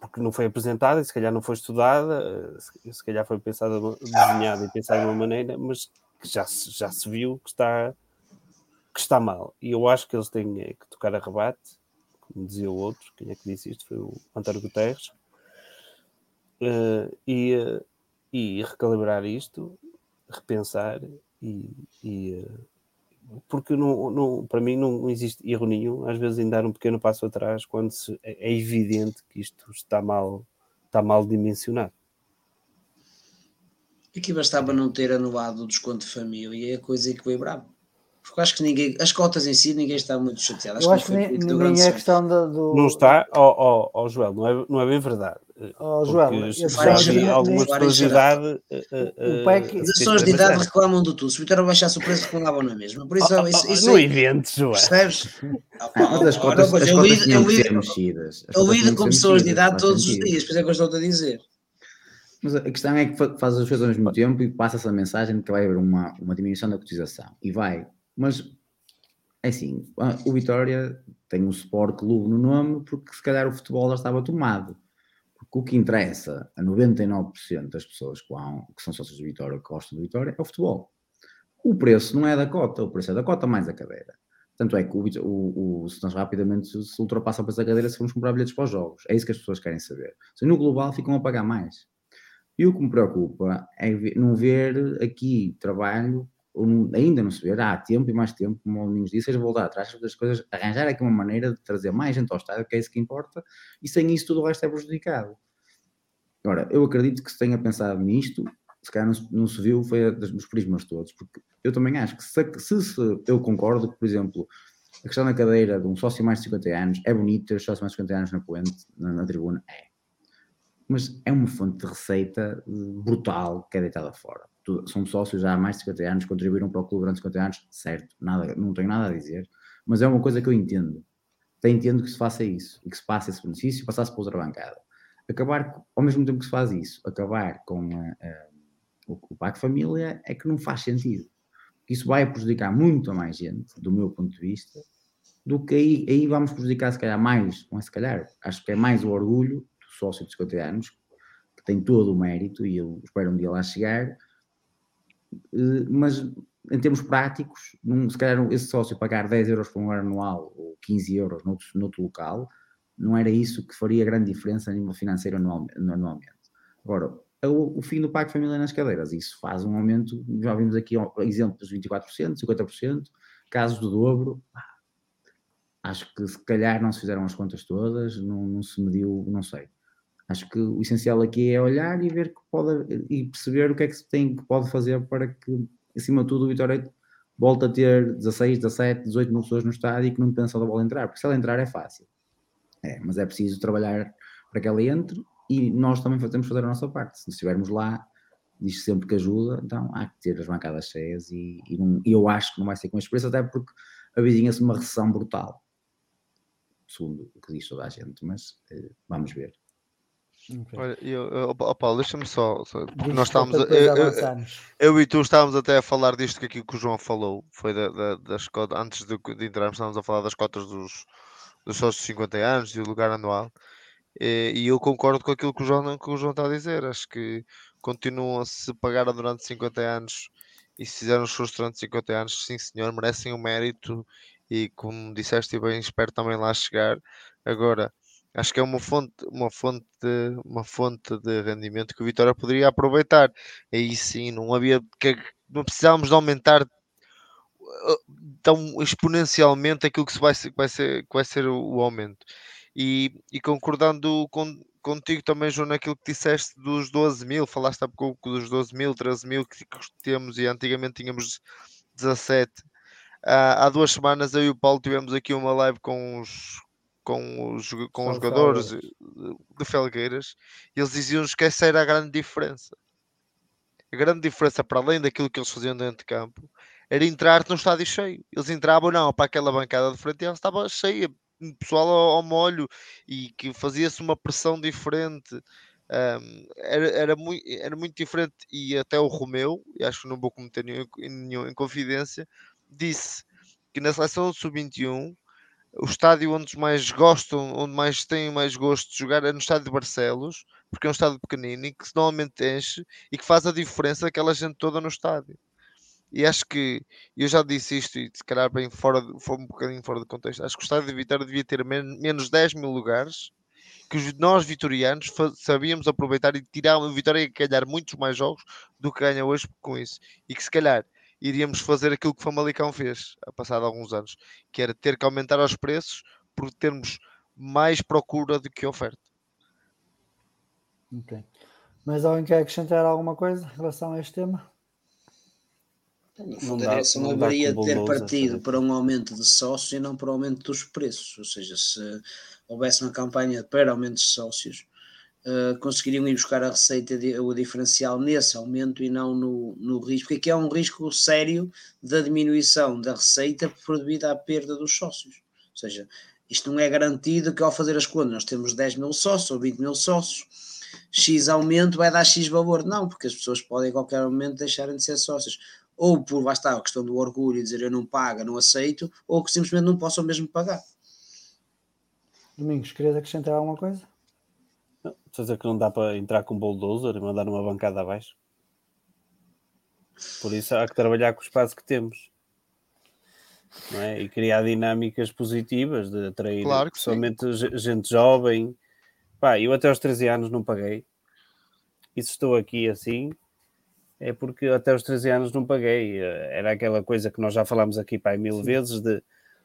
porque não foi apresentada e se calhar não foi estudada, se calhar foi pensada, desenhada e pensada de uma maneira, mas que já, já se viu que está, que está mal. E eu acho que eles têm que tocar a rebate, dizia o outro, quem é que disse isto? Foi o António Guterres, uh, e, uh, e recalibrar isto, repensar e. e uh, porque não, não, para mim não existe erro nenhum, às vezes em dar um pequeno passo atrás quando se, é, é evidente que isto está mal, está mal dimensionado. Aqui bastava não ter anulado o desconto de família e é a coisa bravo. Porque acho que ninguém, as cotas em si, ninguém está muito chateado. Acho eu acho que, que nem, nem é questão do. Não está, ó oh, oh, oh, Joel, não é, não é bem verdade. Oh, Joel, já vi algumas pessoas de idade. PEC, as pessoas de idade reclamam do tudo. Se o Vitória baixasse o preço, reclamavam na mesma. Por isso, oh, [laughs] isso, isso no é, evento, Joel. Percebes? Mas as cotas, as cotas tinham que ser mexidas. Eu lido com pessoas de idade todos os dias, por isso é que eu estou a dizer. Mas a questão é que faz as coisas ao mesmo tempo e passa essa mensagem de que vai haver uma, uma diminuição da cotização. E vai. Mas, é assim, o Vitória tem um Sport Clube no nome porque se calhar o futebol já estava tomado. Porque o que interessa a 99% das pessoas que, vão, que são sócios do Vitória, que gostam do Vitória, é o futebol. O preço não é da cota, o preço é da cota mais a cadeira. Tanto é que o, o, o, se nós rapidamente se ultrapassa o cadeira se vamos comprar bilhetes para os jogos. É isso que as pessoas querem saber. Se no global ficam a pagar mais. E o que me preocupa é não ver aqui trabalho, ainda não se ver, há tempo e mais tempo, como o Domingos disse, seja voltar atrás das coisas, arranjar aqui uma maneira de trazer mais gente ao estádio, que é isso que importa, e sem isso tudo o resto é prejudicado. Agora, eu acredito que se tenha pensado nisto, se calhar não, não se viu, foi dos prismas todos, porque eu também acho que se, se, se eu concordo que, por exemplo, a questão da cadeira de um sócio mais de 50 anos é bonito ter sócio mais de 50 anos na poente, na, na tribuna, é mas é uma fonte de receita brutal que é deitada fora. São sócios já há mais de 50 anos, contribuíram para o clube durante 50 anos, certo, nada, não tenho nada a dizer, mas é uma coisa que eu entendo. Até entendo que se faça isso e que se passe esse benefício e passasse para outra bancada. Acabar, ao mesmo tempo que se faz isso, acabar com a, a, o, o Pacto Família é que não faz sentido. Isso vai prejudicar muito mais gente, do meu ponto de vista, do que aí, aí vamos prejudicar se calhar mais, não é se calhar, acho que é mais o orgulho do sócio de 50 anos, que tem todo o mérito e eu espero um dia lá chegar, eh, mas em termos práticos, num, se calhar esse sócio pagar 10 euros por um anual ou 15 euros noutro, noutro local, não era isso que faria grande diferença a nível financeiro anualmente. Agora, o, o fim do Pacto Família nas cadeiras, isso faz um aumento, já vimos aqui exemplos de 24%, 50%, casos do dobro, acho que se calhar não se fizeram as contas todas, não, não se mediu, não sei. Acho que o essencial aqui é olhar e ver que pode e perceber o que é que se tem que pode fazer para que, acima de tudo, o Vitória volte a ter 16, 17, 18 mil pessoas no estádio e que não pensa da bola entrar, porque se ela entrar é fácil. É, mas é preciso trabalhar para que ela entre e nós também que fazer a nossa parte. Se estivermos lá, diz sempre que ajuda, então há que ter as bancadas cheias e, e, não, eu acho que não vai ser com preço, até porque avizinha-se uma recessão brutal segundo o que diz toda a gente, mas uh, vamos ver. Okay. Olha, eu, oh, Paulo, deixa-me só. só nós estávamos eu, eu, eu, e tu estávamos até a falar disto que aqui que o João falou, foi da, da, das cotas, antes de, de, entrarmos, estávamos a falar das cotas dos, dos sócios de 50 anos e o lugar anual. E, e, eu concordo com aquilo que o, João, que o João está a dizer. Acho que continuam a se pagar durante 50 anos e se fizeram os seus durante 50 anos, sim senhor, merecem o mérito e como disseste bem, espero também lá chegar. Agora, acho que é uma fonte, uma fonte, de, uma fonte de rendimento que o Vitória poderia aproveitar. Aí sim, não havia que não precisávamos de aumentar uh, tão exponencialmente aquilo que, vai, ser, vai, ser, vai ser o, aumento. E, e concordando com, contigo também, João, naquilo que disseste dos 12 mil, falaste há pouco dos 12 mil, 13 mil que temos e antigamente tínhamos 17 há duas semanas eu e o Paulo tivemos aqui uma live com os, com os, com os jogadores de Felgueiras eles diziam-nos que essa era a grande diferença. A grande diferença, para além daquilo que eles faziam dentro de campo, era entrar no estádio cheio. Eles entravam, não, para aquela bancada de frente e ela estava cheia, pessoal ao, ao molho e que fazia-se uma pressão diferente. Um, era, era, muito, era muito diferente e até o Romeu, acho que não vou cometer nenhum, nenhum em confidência, disse que na seleção sub-21 o estádio onde mais gostam, onde mais têm mais gosto de jogar é no estádio de Barcelos, porque é um estádio pequenino e que normalmente enche e que faz a diferença daquela gente toda no estádio. E acho que eu já disse isto e se calhar bem fora, de, um bocadinho fora de contexto. Acho que o estádio de Vitória devia ter menos 10 mil lugares que nós vitorianos sabíamos aproveitar e tirar o Vitória a ganhar muitos mais jogos do que ganha hoje com isso. E que se calhar iríamos fazer aquilo que o Famalicão fez a passado alguns anos, que era ter que aumentar os preços por termos mais procura do que oferta. Ok. Mas alguém quer acrescentar alguma coisa em relação a este tema? No fundo, a direção haveria de ter partido para um aumento de sócios e não para um aumento dos preços. Ou seja, se houvesse uma campanha para aumento de sócios, uh, conseguiriam ir buscar a receita, o diferencial nesse aumento e não no, no risco, porque aqui há um risco sério da diminuição da receita devido à perda dos sócios. Ou seja, isto não é garantido que ao fazer as contas nós temos 10 mil sócios ou 20 mil sócios, X aumento vai dar X valor. Não, porque as pessoas podem a qualquer momento deixarem de ser sócios. Ou por basta a questão do orgulho e dizer eu não pago, não aceito, ou que simplesmente não possam mesmo pagar. Domingos, querias acrescentar alguma coisa? Estás a dizer que não dá para entrar com um bulldozer e mandar uma bancada abaixo? Por isso há que trabalhar com o espaço que temos. Não é? E criar dinâmicas positivas de atrair claro somente gente jovem. Pá, eu até aos 13 anos não paguei. E se estou aqui assim, é porque até aos 13 anos não paguei. Era aquela coisa que nós já falámos aqui pá, mil Sim. vezes de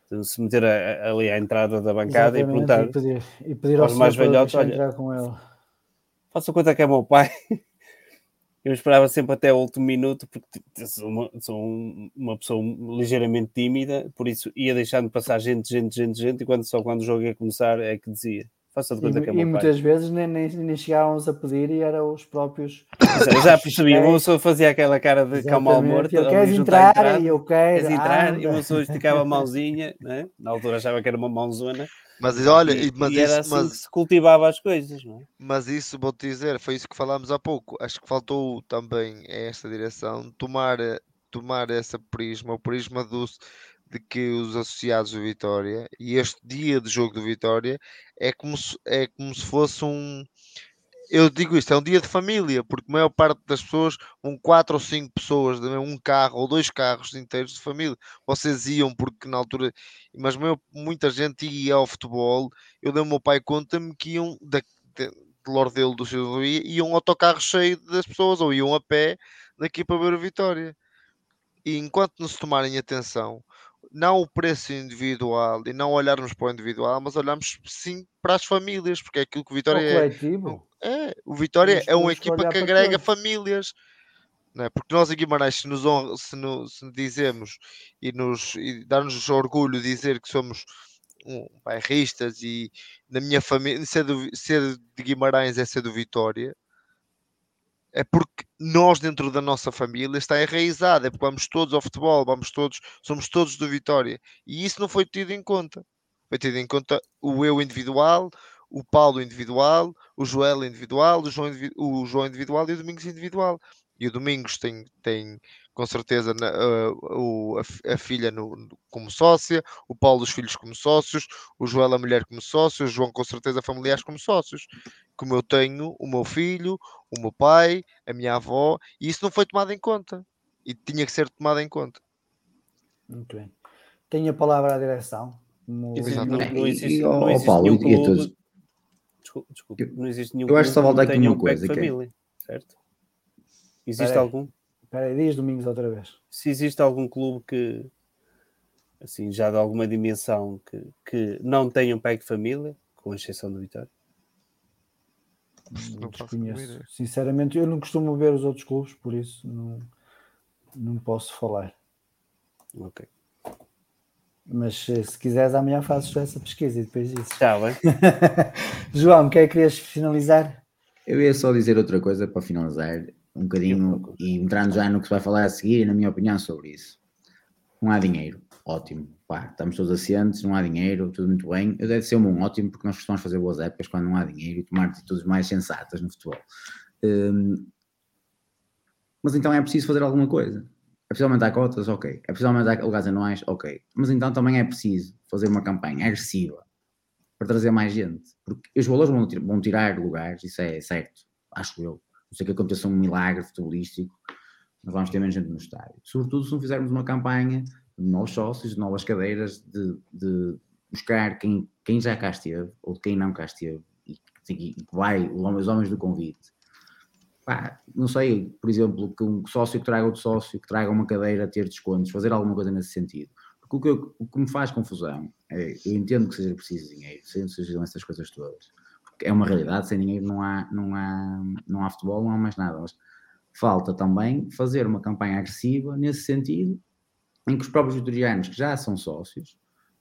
de se meter a, ali à entrada da bancada Exatamente, e perguntar e pedir, e pedir aos mais velhotes, olha, com ele. Faça conta que é meu pai. [laughs] Eu esperava sempre até o último minuto, porque sou uma, sou uma pessoa ligeiramente tímida, por isso ia deixando passar gente, gente, gente, gente, e quando, só quando o jogo ia começar é que dizia, Faça de conta E, que é e meu pai. muitas vezes nem, nem, nem chegávamos a pedir e eram os próprios. Eu já percebi, [laughs] uma pessoa fazia aquela cara de calma ao morto. Ali Queres entrar? entrada, E eu quero. Queres entrar? E uma pessoa esticava a mãozinha, né? na altura achava que era uma mãozona. Mas olha, e, mas, e era isso, assim mas, que se cultivava as coisas, não é? mas isso vou-te dizer, foi isso que falámos há pouco. Acho que faltou também a esta direção tomar, tomar essa prisma, o prisma do, de que os associados do Vitória e este dia de jogo do Vitória é como se, é como se fosse um. Eu digo isto, é um dia de família, porque a maior parte das pessoas, um quatro ou cinco pessoas, um carro ou dois carros inteiros de família. Vocês iam porque na altura, mas muita gente ia ao futebol. Eu dei o meu pai conta-me que iam da, de, de Lordelo do seu iam um autocarro cheio das pessoas ou iam a pé daqui para ver a Vitória. E enquanto não se tomarem atenção, não o preço individual e não olharmos para o individual, mas olharmos sim para as famílias, porque é aquilo que o O Vitória é. coletivo. É, o Vitória é uma equipa que agrega famílias. Não é? Porque nós em Guimarães, se nos, honra, se, se dizemos e, nos, e dar-nos orgulho dizer que somos um, bairristas e na minha família, ser, do, ser de Guimarães é ser do Vitória, é porque nós dentro da nossa família está enraizado, é porque vamos todos ao futebol, vamos todos, somos todos do Vitória. E isso não foi tido em conta. Foi tido em conta o eu individual, o Paulo individual, o Joel individual, o João, indivi- o João individual e o Domingos individual. E o Domingos tem, tem com certeza na- a, o- a a filha no- no- como sócia, o Paulo os filhos como sócios, o Joel a mulher como sócio, o João com certeza familiares como sócios. Como eu tenho o meu filho, o meu pai, a minha avó, e isso não foi tomado em conta. E tinha que ser tomado em conta. Muito bem. Tenho a palavra à direção. Existe- Exatamente. não, não E- existe, e, não existe Paulo, nenhum a clube. Desculpa, desculpa, Eu- não existe nenhum eu acho que só que aqui uma um pack coisa, que é- família, certo? Existe Espera aí. algum? Espera aí, diz Domingos outra vez. Se existe algum clube que, assim, já de alguma dimensão, que, que não tenha um pack família, com exceção do Vitória? Não Desconheço. Sinceramente, eu não costumo ver os outros clubes, por isso não, não posso falar. Ok. Mas se, se quiseres, amanhã fazes tu essa pesquisa e depois dizes. Está bem. [laughs] João, quer querias finalizar? Eu ia só dizer outra coisa para finalizar, um bocadinho, e entrando já no que se vai falar a seguir, e na minha opinião sobre isso. Não há dinheiro, ótimo. Pá, estamos todos assentes, não há dinheiro, tudo muito bem. Eu deve ser um ótimo, porque nós costumamos fazer boas épocas quando não há dinheiro e tomar atitudes mais sensatas no futebol. Hum, mas então é preciso fazer alguma coisa. É preciso aumentar cotas? Ok. É preciso aumentar lugares anuais? Ok. Mas então também é preciso fazer uma campanha agressiva para trazer mais gente. Porque os valores vão, tir- vão tirar lugares, isso é certo, acho eu. Não sei que aconteça um milagre futebolístico, nós vamos ter menos gente no estádio. Sobretudo se não fizermos uma campanha de novos sócios, de novas cadeiras, de, de buscar quem, quem já cá esteve, ou quem não cá esteve, e que vai, os homens do convite. Pá, não sei, por exemplo, que um sócio que traga outro sócio, que traga uma cadeira a ter descontos, fazer alguma coisa nesse sentido. Porque o que, eu- o que me faz confusão é, eu entendo que seja preciso dinheiro, se sejam essas coisas todas, porque é uma realidade, sem dinheiro não há, não há, não há futebol, não há mais nada, mas falta também fazer uma campanha agressiva nesse sentido, em que os próprios vitorianos que já são sócios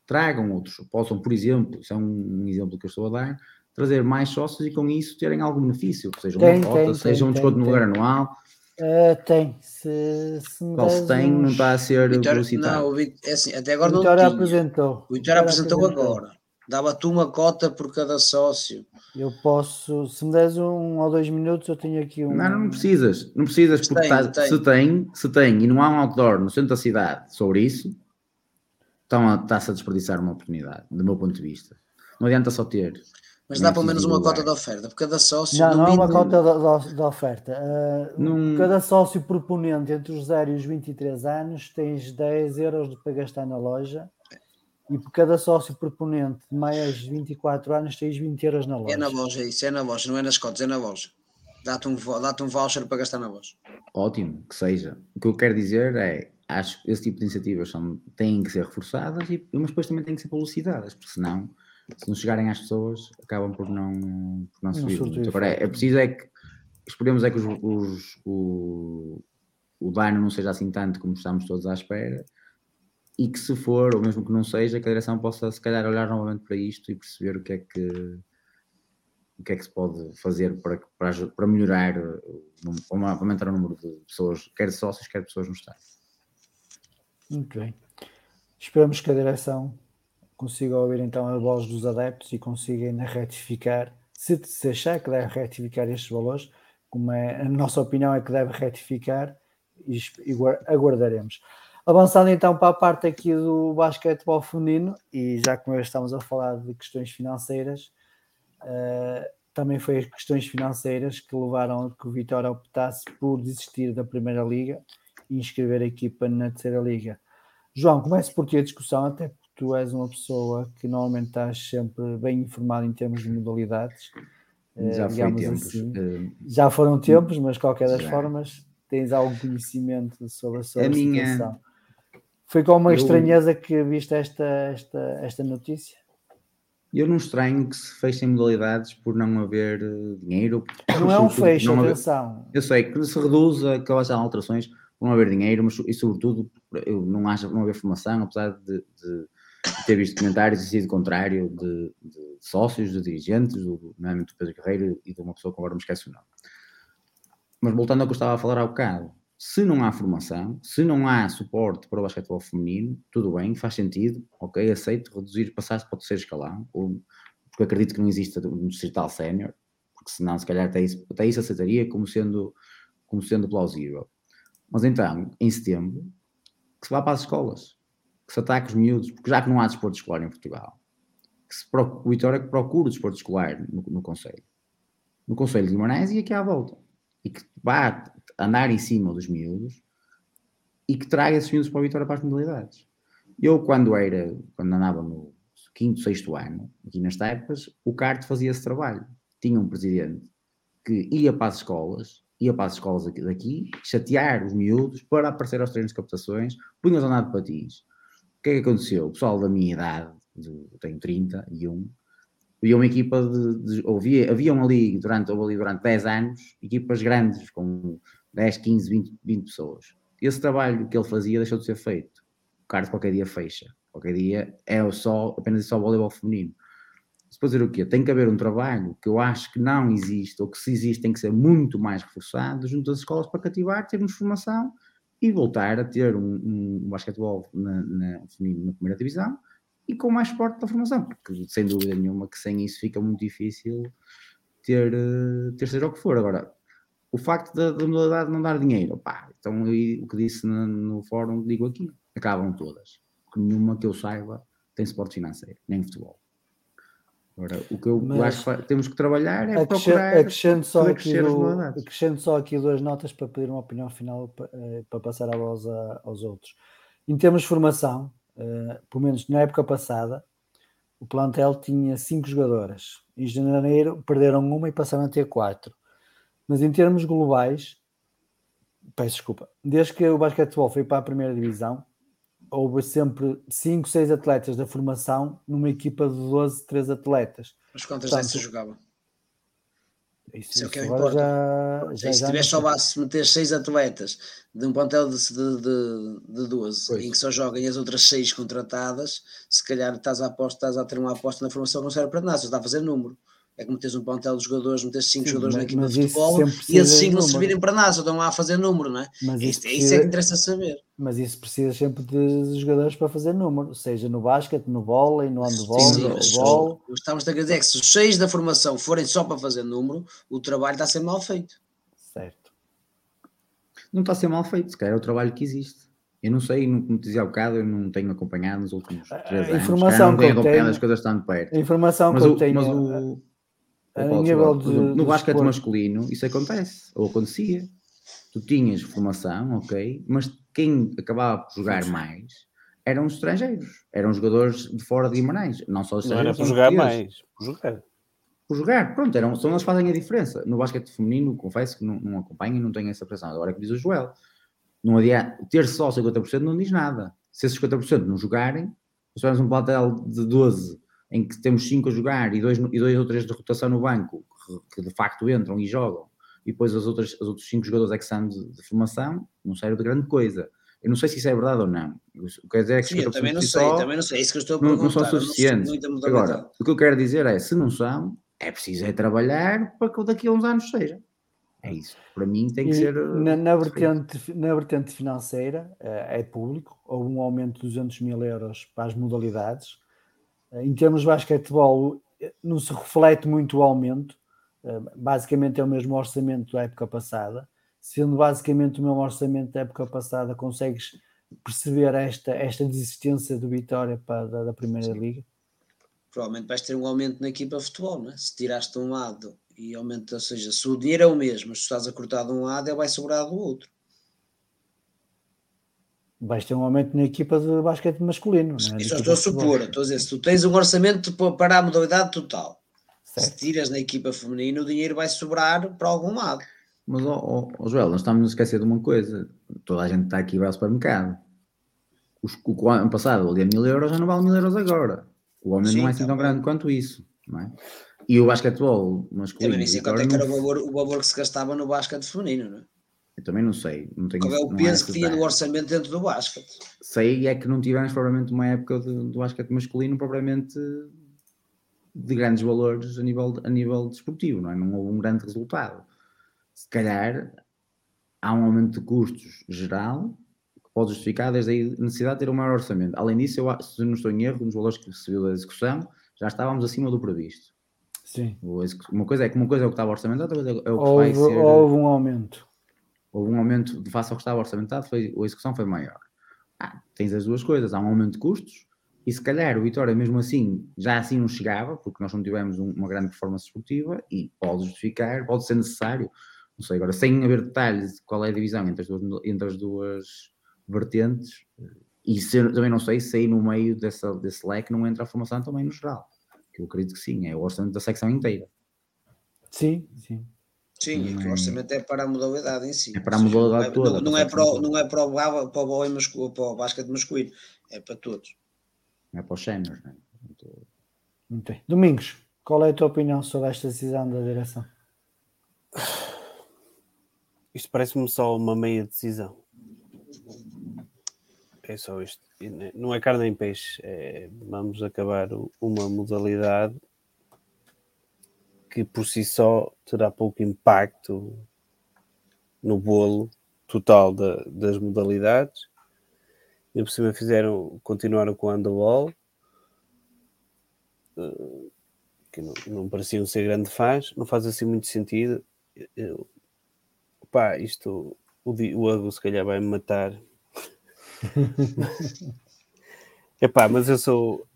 tragam outros, possam, por exemplo, isso é um exemplo que eu estou a dar, trazer mais sócios e com isso terem algum benefício, seja Tem, uma cota, tem, seja tem, um desconto tem, no lugar tem. anual, Ah, tem. Se, se me qual se tem, não uns- está a ser Vitória, não, é assim, até O agora não Vitória apresentou. O Vitória apresentou agora. Dava-te uma cota por cada sócio. Eu posso, se me des um ou dois minutos, eu tenho aqui um. Não, não precisas, não precisas, porque Tem, tá- tem. se tem, se tem e não há um outdoor no centro da cidade sobre isso, então a- está-se a desperdiçar uma oportunidade, do meu ponto de vista. Não adianta só ter. Mas dá pelo menos uma cota de oferta por cada sócio. Não, não é uma cota da, da oferta. Ah, Não- Cada sócio proponente entre os 0 e os 23 anos tens 10 euros para gastar na loja. E por cada sócio proponente de mais de 24 anos tens 20 euros na loja. É na loja, isso é na loja, não é nas cotas, é na loja. Dá-te um, dá-te um voucher para gastar na loja. Ótimo, que seja. O que eu quero dizer é, acho que esse tipo de iniciativas são, têm que ser reforçadas, e, mas depois também têm que ser publicitadas, porque senão, se não chegarem às pessoas, acabam por não, por não subir. surtir muito. Agora, é, é preciso é que, esperemos é que os, os- o, o dano não seja assim tanto como estamos todos à espera, e que se for, ou mesmo que não seja, que a direção possa se calhar olhar novamente para isto e perceber o que é que, o que é que se pode fazer para, para, para melhorar, para aumentar o número de pessoas, quer sócios, quer pessoas no estádio. Muito bem. Esperamos que a direção consiga ouvir então a voz dos adeptos e consiga retificar, se, se achar que deve retificar estes valores, como é, a nossa opinião é que deve retificar e, e aguardaremos. Avançando então para a parte aqui do basquetebol feminino, e já que estamos a falar de questões financeiras, uh, também foi as questões financeiras que levaram a que o Vitória optasse por desistir da Primeira Liga e inscrever a equipa na Terceira Liga. João, começo por ti a discussão, até tu és uma pessoa que normalmente estás sempre bem informado em termos de modalidades. Eh, já. Assim. Uh, já foram tempos, mas qualquer das já. formas tens algum conhecimento sobre a sua a situação. Minha foi com uma eu, estranheza que viste esta, esta, esta notícia? Eu não estranho que se fechem modalidades por não haver eh, dinheiro. Não é um fecho, atenção. Haver, eu sei que se reduza, que haja alterações por não haver dinheiro, mas e sobretudo eu não acho não haver formação, apesar de, de ter visto comentários e sido contrário de, de, sócios, de dirigentes, do, nomeadamente do Pedro Guerreiro e de uma pessoa que agora me esquece o nome. Mas voltando ao que eu estava a falar há bocado, se não há formação, se não há suporte para o basquetebol feminino, tudo bem, faz sentido, ok, aceito reduzir, passar para o terceiro escalão, ou, porque acredito que não exista um distrital sénior, porque senão se calhar até isso, até isso aceitaria como sendo, como sendo plausível. Mas então, em setembro, que se vá para as escolas, que se ataque os miúdos, porque já que não há desporto escolar em Portugal, que se procure, o Vitória que o desporto escolar no, no Conselho. No Conselho de Guimarães e aqui à volta. E que vá andar em cima dos miúdos e que traga esses miúdos para a vitória para as modalidades. Eu, quando era, quando andava no quinto, sexto ano, aqui nas tapas, o CART fazia esse trabalho. Tinha um presidente que ia para as escolas, ia para as escolas aqui, daqui, chatear os miúdos para aparecer aos treinos de captações, punha-os a andar de patins. O que é que aconteceu? O pessoal da minha idade, eu tenho 30 e 1, havia uma equipa de, de havia, haviam ali durante, ali durante 10 anos, equipas grandes, com 10, 15, 20, 20 pessoas. Esse trabalho que ele fazia deixou de ser feito. O Carlos qualquer dia fecha. Qualquer dia é só, apenas só voleibol feminino. Depois dizer o quê? Tem que haver um trabalho que eu acho que não existe, ou que se existe tem que ser muito mais reforçado junto às escolas para cativar, termos formação e voltar a ter um, um, um basquetebol na, na, na primeira divisão e com mais suporte da formação, porque sem dúvida nenhuma que sem isso fica muito difícil ter, eh, ter seja o que for. Agora, o facto da, da modalidade não dar dinheiro, pá, então eu, o que disse no, no, fórum, digo aqui, acabam todas. Porque nenhuma que eu saiba tem suporte financeiro, nem futebol. Agora, o que eu Mas, acho que temos que trabalhar é procurar acrescento só, aqui do, acrescento só aqui duas notas para pedir uma opinião final para, eh, para passar a voz a, aos outros. Em termos de formação, uh, pelo menos na época passada, o plantel tinha cinco jogadoras. Em janeiro perderam uma e passaram a ter quatro. Mas em termos globais, peço desculpa, desde que o basquetebol foi para a primeira divisão, houve sempre 5, 6 atletas da formação numa equipa de 12, 13 atletas. Mas quantas Portanto, dessas jogavam? Isso, isso, é o que importa. Já, já, se tivesse só base meter 6 atletas de um plantel de, de, de, de 12 pois. em que só joguem as outras 6 contratadas, se calhar estás a, aposta, estás a ter uma aposta na formação que não serve para nada, você está a fazer número é como tens um plantel de jogadores, metes 5 jogadores na equipa de futebol e esses 5 não servirem para nada, só estão lá a fazer número, não é? Mas isso, precisa, isso é que interessa saber. Mas isso precisa sempre de jogadores para fazer número, seja no basquete, no vôlei, no handball, sim, sim, no futebol. Estamos a dizer que se os 6 da formação forem só para fazer número, o trabalho está a ser mal feito. Certo. Não está a ser mal feito, se calhar é o trabalho que existe. Eu não sei, como te dizia há bocado, eu não tenho acompanhado nos últimos 3 anos. Informação não tenho acompanhado tenho, as coisas estão de perto. A informação mas que o, eu tenho. Mas o, nível de, no basquete masculino, isso acontece, ou acontecia. Tu tinhas formação, ok, mas quem acabava por jogar mais eram os estrangeiros, eram jogadores de fora de Guimarães, não só os estrangeiros. Não era por jogar mais, por jogar. Por jogar, pronto, eram, são eles que fazem a diferença. No basquete feminino, confesso que não, não acompanho e não tenho essa pressão. Agora que diz o Joel, não adianta, ter só 50% não diz nada. Se esses 50% não jogarem, se tivermos um plantel de 12 em que temos cinco a jogar e dois, e dois ou três de rotação no banco, que, de facto entram e jogam, e depois as outras, os outros cinco jogadores é que são de, de, formação, não serve de grande coisa. Eu não sei se isso é verdade ou não. O que quer dizer é que Sim, eu também não sei, só, também não sei, é isso que eu estou a perguntar. Não, não são suficientes. Agora, o que eu quero dizer é, se não são, é preciso é trabalhar para que daqui a uns anos seja. É isso. Para mim tem que E ser. na, eh, na feito. vertente, na vertente financeira, eh, é público, houve um aumento de 200 mil euros para as modalidades. Eh, Em termos de basquetebol, eh, não se reflete muito o aumento, eh, basicamente é o mesmo orçamento da época passada. Sendo basicamente o mesmo orçamento da época passada, consegues perceber esta, esta desistência do Vitória para, da, da Primeira Liga? Provavelmente vais ter um aumento na equipa de futebol, é? Se tiraste de um lado e aumenta, ou seja, se o dinheiro é o mesmo, mas se estás a cortar de um lado, ele vai sobrar do outro. Vais ter um aumento na equipa de basquete masculino. não é? Isso estou a supor, estou a dizer, se tu tens um orçamento pa- para a modalidade total, se Certo. tiras na equipa feminina, o dinheiro vai sobrar para algum lado. Mas, ó, ó, Joel, nós estamos a esquecer de uma coisa. Toda a gente está aqui a ir ao supermercado. Os, o, o ano passado valia mil euros, já não vale mil euros agora. O aumento Sim, não é assim tão grande quanto isso. Não é? E o basquetebol masculino. Também nem sei agora quanto é que era o valor, o valor que se gastava no basquete feminino, não é? Eu também não sei. Não tenho, Qual é o não há peso que tinha no orçamento dentro do basquete? Sei é que não tivemos provavelmente uma época de- do basquete masculino propriamente de grandes valores a nível, a nível desportivo, não é? Não houve um grande resultado. Se calhar há um aumento de custos geral que pode justificar desde aí a necessidade de ter um maior orçamento. Além disso, eu, se não estou em erro, nos valores que recebeu da execução, já estávamos acima do previsto. Sim. Uma coisa é que uma coisa é o que estava orçamentado, outra coisa é o que Houve, vai ser. houve um aumento. Houve um aumento de face ao que estava orçamentado, foi, a execução foi maior. Ah, tens as duas coisas, há um aumento de custos e se calhar o Vitória mesmo assim, já assim não chegava, porque nós não tivemos um- uma grande performance esportiva e pode justificar, pode ser necessário, não sei agora, sem haver detalhes de qual é a divisão entre as duas, entre as duas vertentes e também não sei se aí no meio dessa, desse leque não entra a formação também no geral, que eu acredito que sim, é o orçamento da secção inteira. Sim, sim. Sim, é que o orçamento é para a modalidade em si. É para a seja, modalidade não é, toda, Não, não para a é para o, não é para o, para o vôlei masculino, para o basquete masculino, é para todos. Não é para os séniores, não é? Muito bem. Domingos, qual é a tua opinião sobre esta decisão da direção? Isto parece-me só uma meia decisão. É só isto. Não é carne nem peixe. É, vamos acabar uma modalidade que por si só terá pouco impacto no bolo total da- das modalidades. E por cima fizeram, continuaram com o handball, eh, que não, não pareciam ser grande fãs, não faz assim muito sentido. Eu, pá, isto o, Di- o Hugo se calhar vai me matar. [laughs] Epá, mas eu sou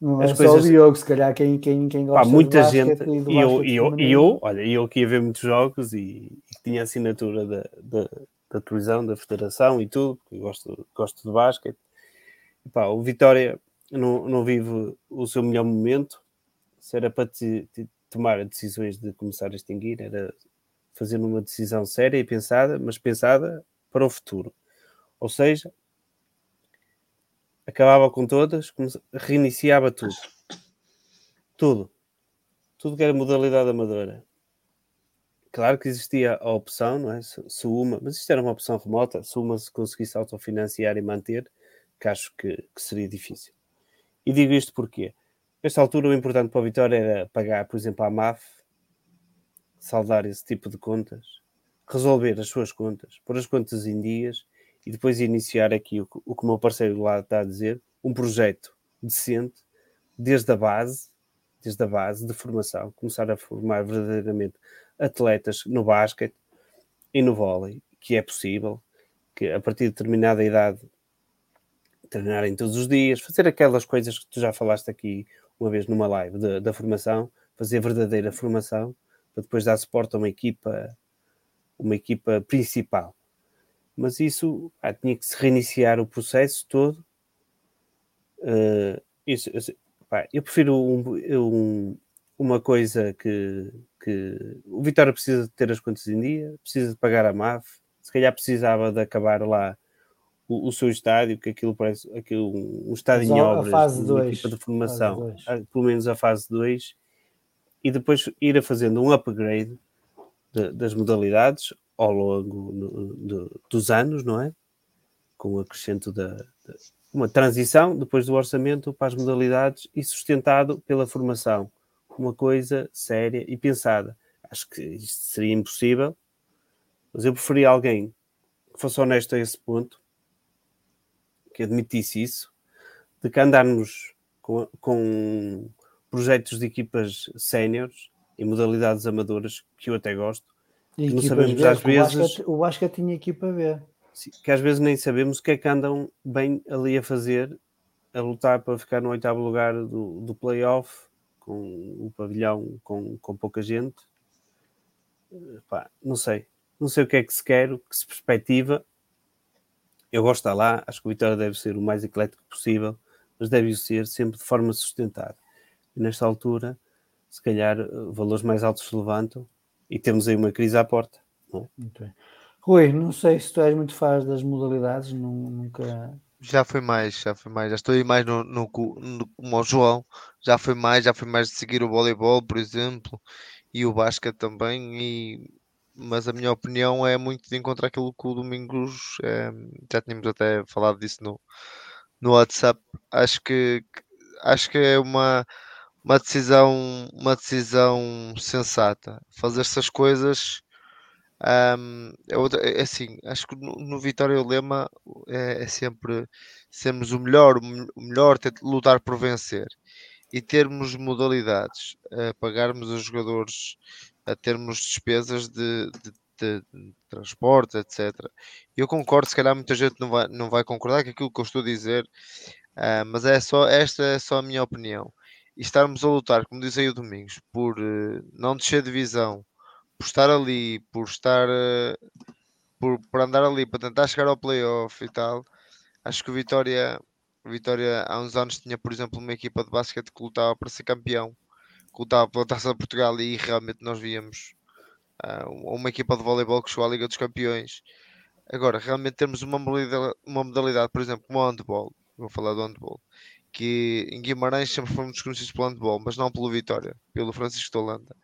Não As é só o coisas- Diogo, se calhar quem, quem, quem pá, gosta muita de gente e do e eu, e eu, e eu, olha, e eu que ia ver muitos jogos e, e tinha assinatura da, da, da televisão, da federação e tudo, porque gosto, gosto de basquete. Epá, o Vitória não, não vive o seu melhor momento. Se era para te- te- tomar decisões de começar a extinguir, era fazer uma decisão séria e pensada, mas pensada para o futuro. Ou seja, acabava com todas, reiniciava tudo. Tudo. Tudo que era modalidade amadora. Claro que existia a opção, não é? Se, se uma, mas isto era uma opção remota, se uma se conseguisse autofinanciar e manter, que acho que, que seria difícil. E digo isto porque, nesta altura, o importante para a Vitória era pagar, por exemplo, à MAF, saldar esse tipo de contas, resolver as suas contas, pôr as contas em dias e depois iniciar aqui o, que- o que o meu parceiro lá está a dizer, um projeto decente, desde a base, desde a base de formação, começar a formar verdadeiramente atletas no basquete e no vôlei, que é possível, que a partir de determinada idade treinarem todos os dias, fazer aquelas coisas que tu já falaste aqui uma vez numa live da- da formação, fazer verdadeira formação, para depois dar suporte a uma equipa, uma equipa principal. Mas isso ah, tinha que se reiniciar o processo todo. Eh, isso, isso- pá, eu prefiro um- um- uma coisa que, que o Vitória precisa de ter as contas em dia, precisa de pagar a MAF, se calhar precisava de acabar lá o, o seu estádio, que aquilo parece aquilo, um estádio Mas em a- a obras, fase dois, de formação, pelo menos a fase 2, e depois ir a fazendo um upgrade de- das modalidades ao longo no- do- dos anos, não é? Com o acrescento da, da- uma transição depois do orçamento para as modalidades e sustentado pela formação uma coisa séria e pensada. Acho que isto seria impossível, mas eu preferia alguém que fosse honesto a esse ponto, que admitisse isso, de que andarmos com, com projetos de equipas séniores e modalidades amadoras, que eu até gosto, E não sabemos às o vezes- o Basca tinha equipa B. Que às vezes nem sabemos o que é que andam bem ali a fazer, a lutar para ficar no oitavo lugar do, do playoff, com o pavilhão com, com pouca gente. Eh, pá, não sei. Não sei o que é que se quer, o que se perspectiva. Eu gosto de estar lá, acho que o Vitória deve ser o mais eclético possível, mas deve ser sempre de forma sustentada. E nesta altura, se calhar, eh, valores mais altos se levantam e temos aí uma crise à porta. Muito bem. Rui, não sei se tu és muito fã das modalidades, nu- nunca. Já foi mais, já foi mais. Já estou aí mais no, no, no, como o João. Já foi mais, já foi mais de seguir o voleibol, por exemplo, e o basquete também. E, mas a minha opinião é muito de encontrar aquilo que o Domingos, eh, já tínhamos até falado disso no, no WhatsApp. Acho que- acho que é uma, uma decisão, uma decisão sensata. Fazer essas coisas. ahm, é outra- é assim, acho que no, no Vitória o lema é, é sempre sermos o melhor, o me- o melhor, lutar por vencer e termos modalidades, a pagarmos os jogadores, a termos despesas de, de- de- de transporte, etc. Eu concordo, se calhar muita gente não vai, não vai concordar com aquilo que eu estou a dizer, ah, mas é só, esta é só a minha opinião. E estarmos a lutar, como diz aí o Domingos, por eh, não descer de divisão, por estar ali, por estar eh, por, por andar ali, para tentar chegar ao playoff e tal. Acho que o Vitória, Vitória há uns anos tinha, por exemplo, uma equipa de basquete que lutava para ser campeão, que lutava pela Taça de Portugal e realmente nós víamos ah, uma equipa de voleibol que chegou à Liga dos Campeões. Agora, realmente temos uma modalidade, uma modalidade, por exemplo, como o handball, vou falar do handball, que em Guimarães sempre fomos conhecidos pelo handball, mas não pelo Vitória, pelo Francisco de Holanda.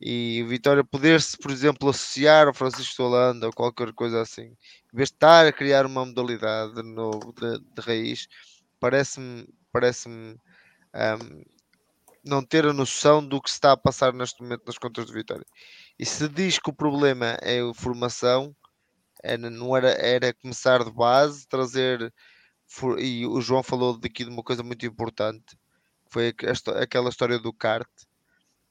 E o Vitória poder-se, por exemplo, associar ao Francisco de Holanda ou qualquer coisa assim, em vez de estar a criar uma modalidade de novo, de, de raiz, parece-me parece-me ahm, não ter a noção do que se está a passar neste momento nas contas do Vitória. E se diz que o problema é a formação, era, não era, era começar de base, trazer. E o João falou daqui de uma coisa muito importante, foi aquela história do kart.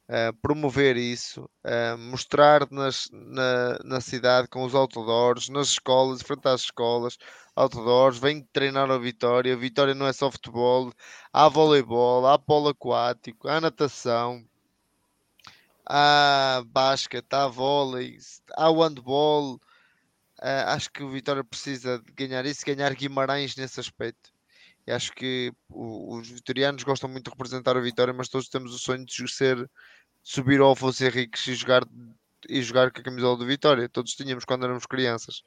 Uh, promover isso, uh, mostrar nas, na, na cidade com os outdoors, nas escolas, frente às escolas, outdoors, vem treinar a Vitória. Vitória não é só futebol, há voleibol, há polo aquático, há natação, há basquete, há vôlei, há handball. Uh, acho que o Vitória precisa de ganhar isso, ganhar Guimarães nesse aspecto. E acho que o- os vitorianos gostam muito de representar a Vitória, mas todos temos o sonho de ser subir ao Afonso Henriques e jogar, e jogar com a camisola do Vitória. Todos tínhamos quando éramos crianças.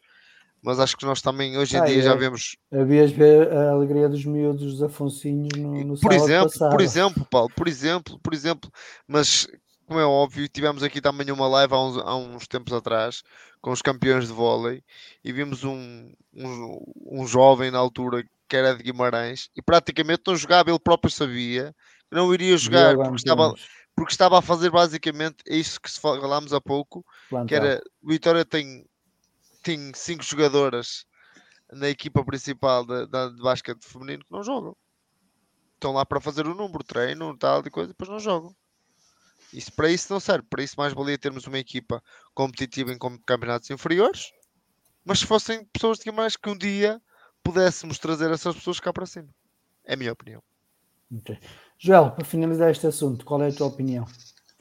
Mas acho que nós também hoje em Ah, dia é. já vemos Havias ver a alegria dos miúdos dos Afonsinhos no, no por exemplo, passado. por exemplo, Paulo, por exemplo, por exemplo, mas como é óbvio, tivemos aqui também uma live há uns, há uns tempos atrás com os campeões de vôlei e vimos um, um, um jovem na altura que era de Guimarães e praticamente não jogava, ele próprio sabia que não iria jogar porque estava, porque estava a fazer basicamente isso que falámos há pouco, que plantel. era o Vitória tem, tem cinco jogadoras na equipa principal da, da, de basquete feminino que não jogam. Estão lá para fazer o número, treino, tal e coisa, e depois não jogam. Isso, para isso não serve. Para isso mais valia termos uma equipa competitiva em campeonatos inferiores, mas se fossem pessoas de Guimarães que um dia pudéssemos trazer essas pessoas cá para cima. É a minha opinião. Ok. Joel, para finalizar este assunto, qual é a tua opinião?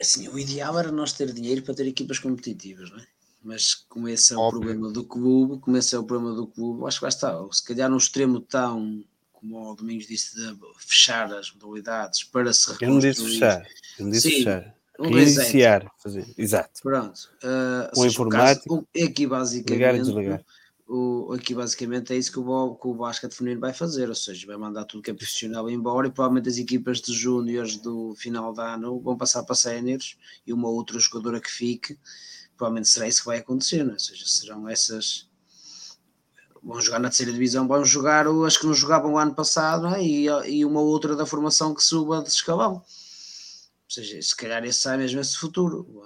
Assim, o ideal era nós ter dinheiro para ter equipas competitivas, não é? Mas como esse é o Óbvio. problema do clube, como esse é o problema do clube, acho que vai estar. Ou Se calhar num extremo tão, como o Domingos disse, de fechar as modalidades para se Eu não disse reconstruir. fechar. Eu não disse Sim, fechar. Um Queria reset. iniciar. Fazer. Exato. Pronto. Uh, Um informático, caso- aqui Ligar e basicamente, desligar. o, aqui basicamente é isso que o, que o basquete feminino vai fazer, ou seja, vai mandar tudo que é profissional embora e provavelmente as equipas de júniores do final de ano vão passar para séniores e uma outra jogadora que fique, provavelmente será isso que vai acontecer, não é? ou seja, serão essas vão jogar na terceira divisão, vão jogar as que não jogavam o ano passado é? e, e uma outra da formação que suba de escalão. Ou seja, se calhar esse sai mesmo esse futuro.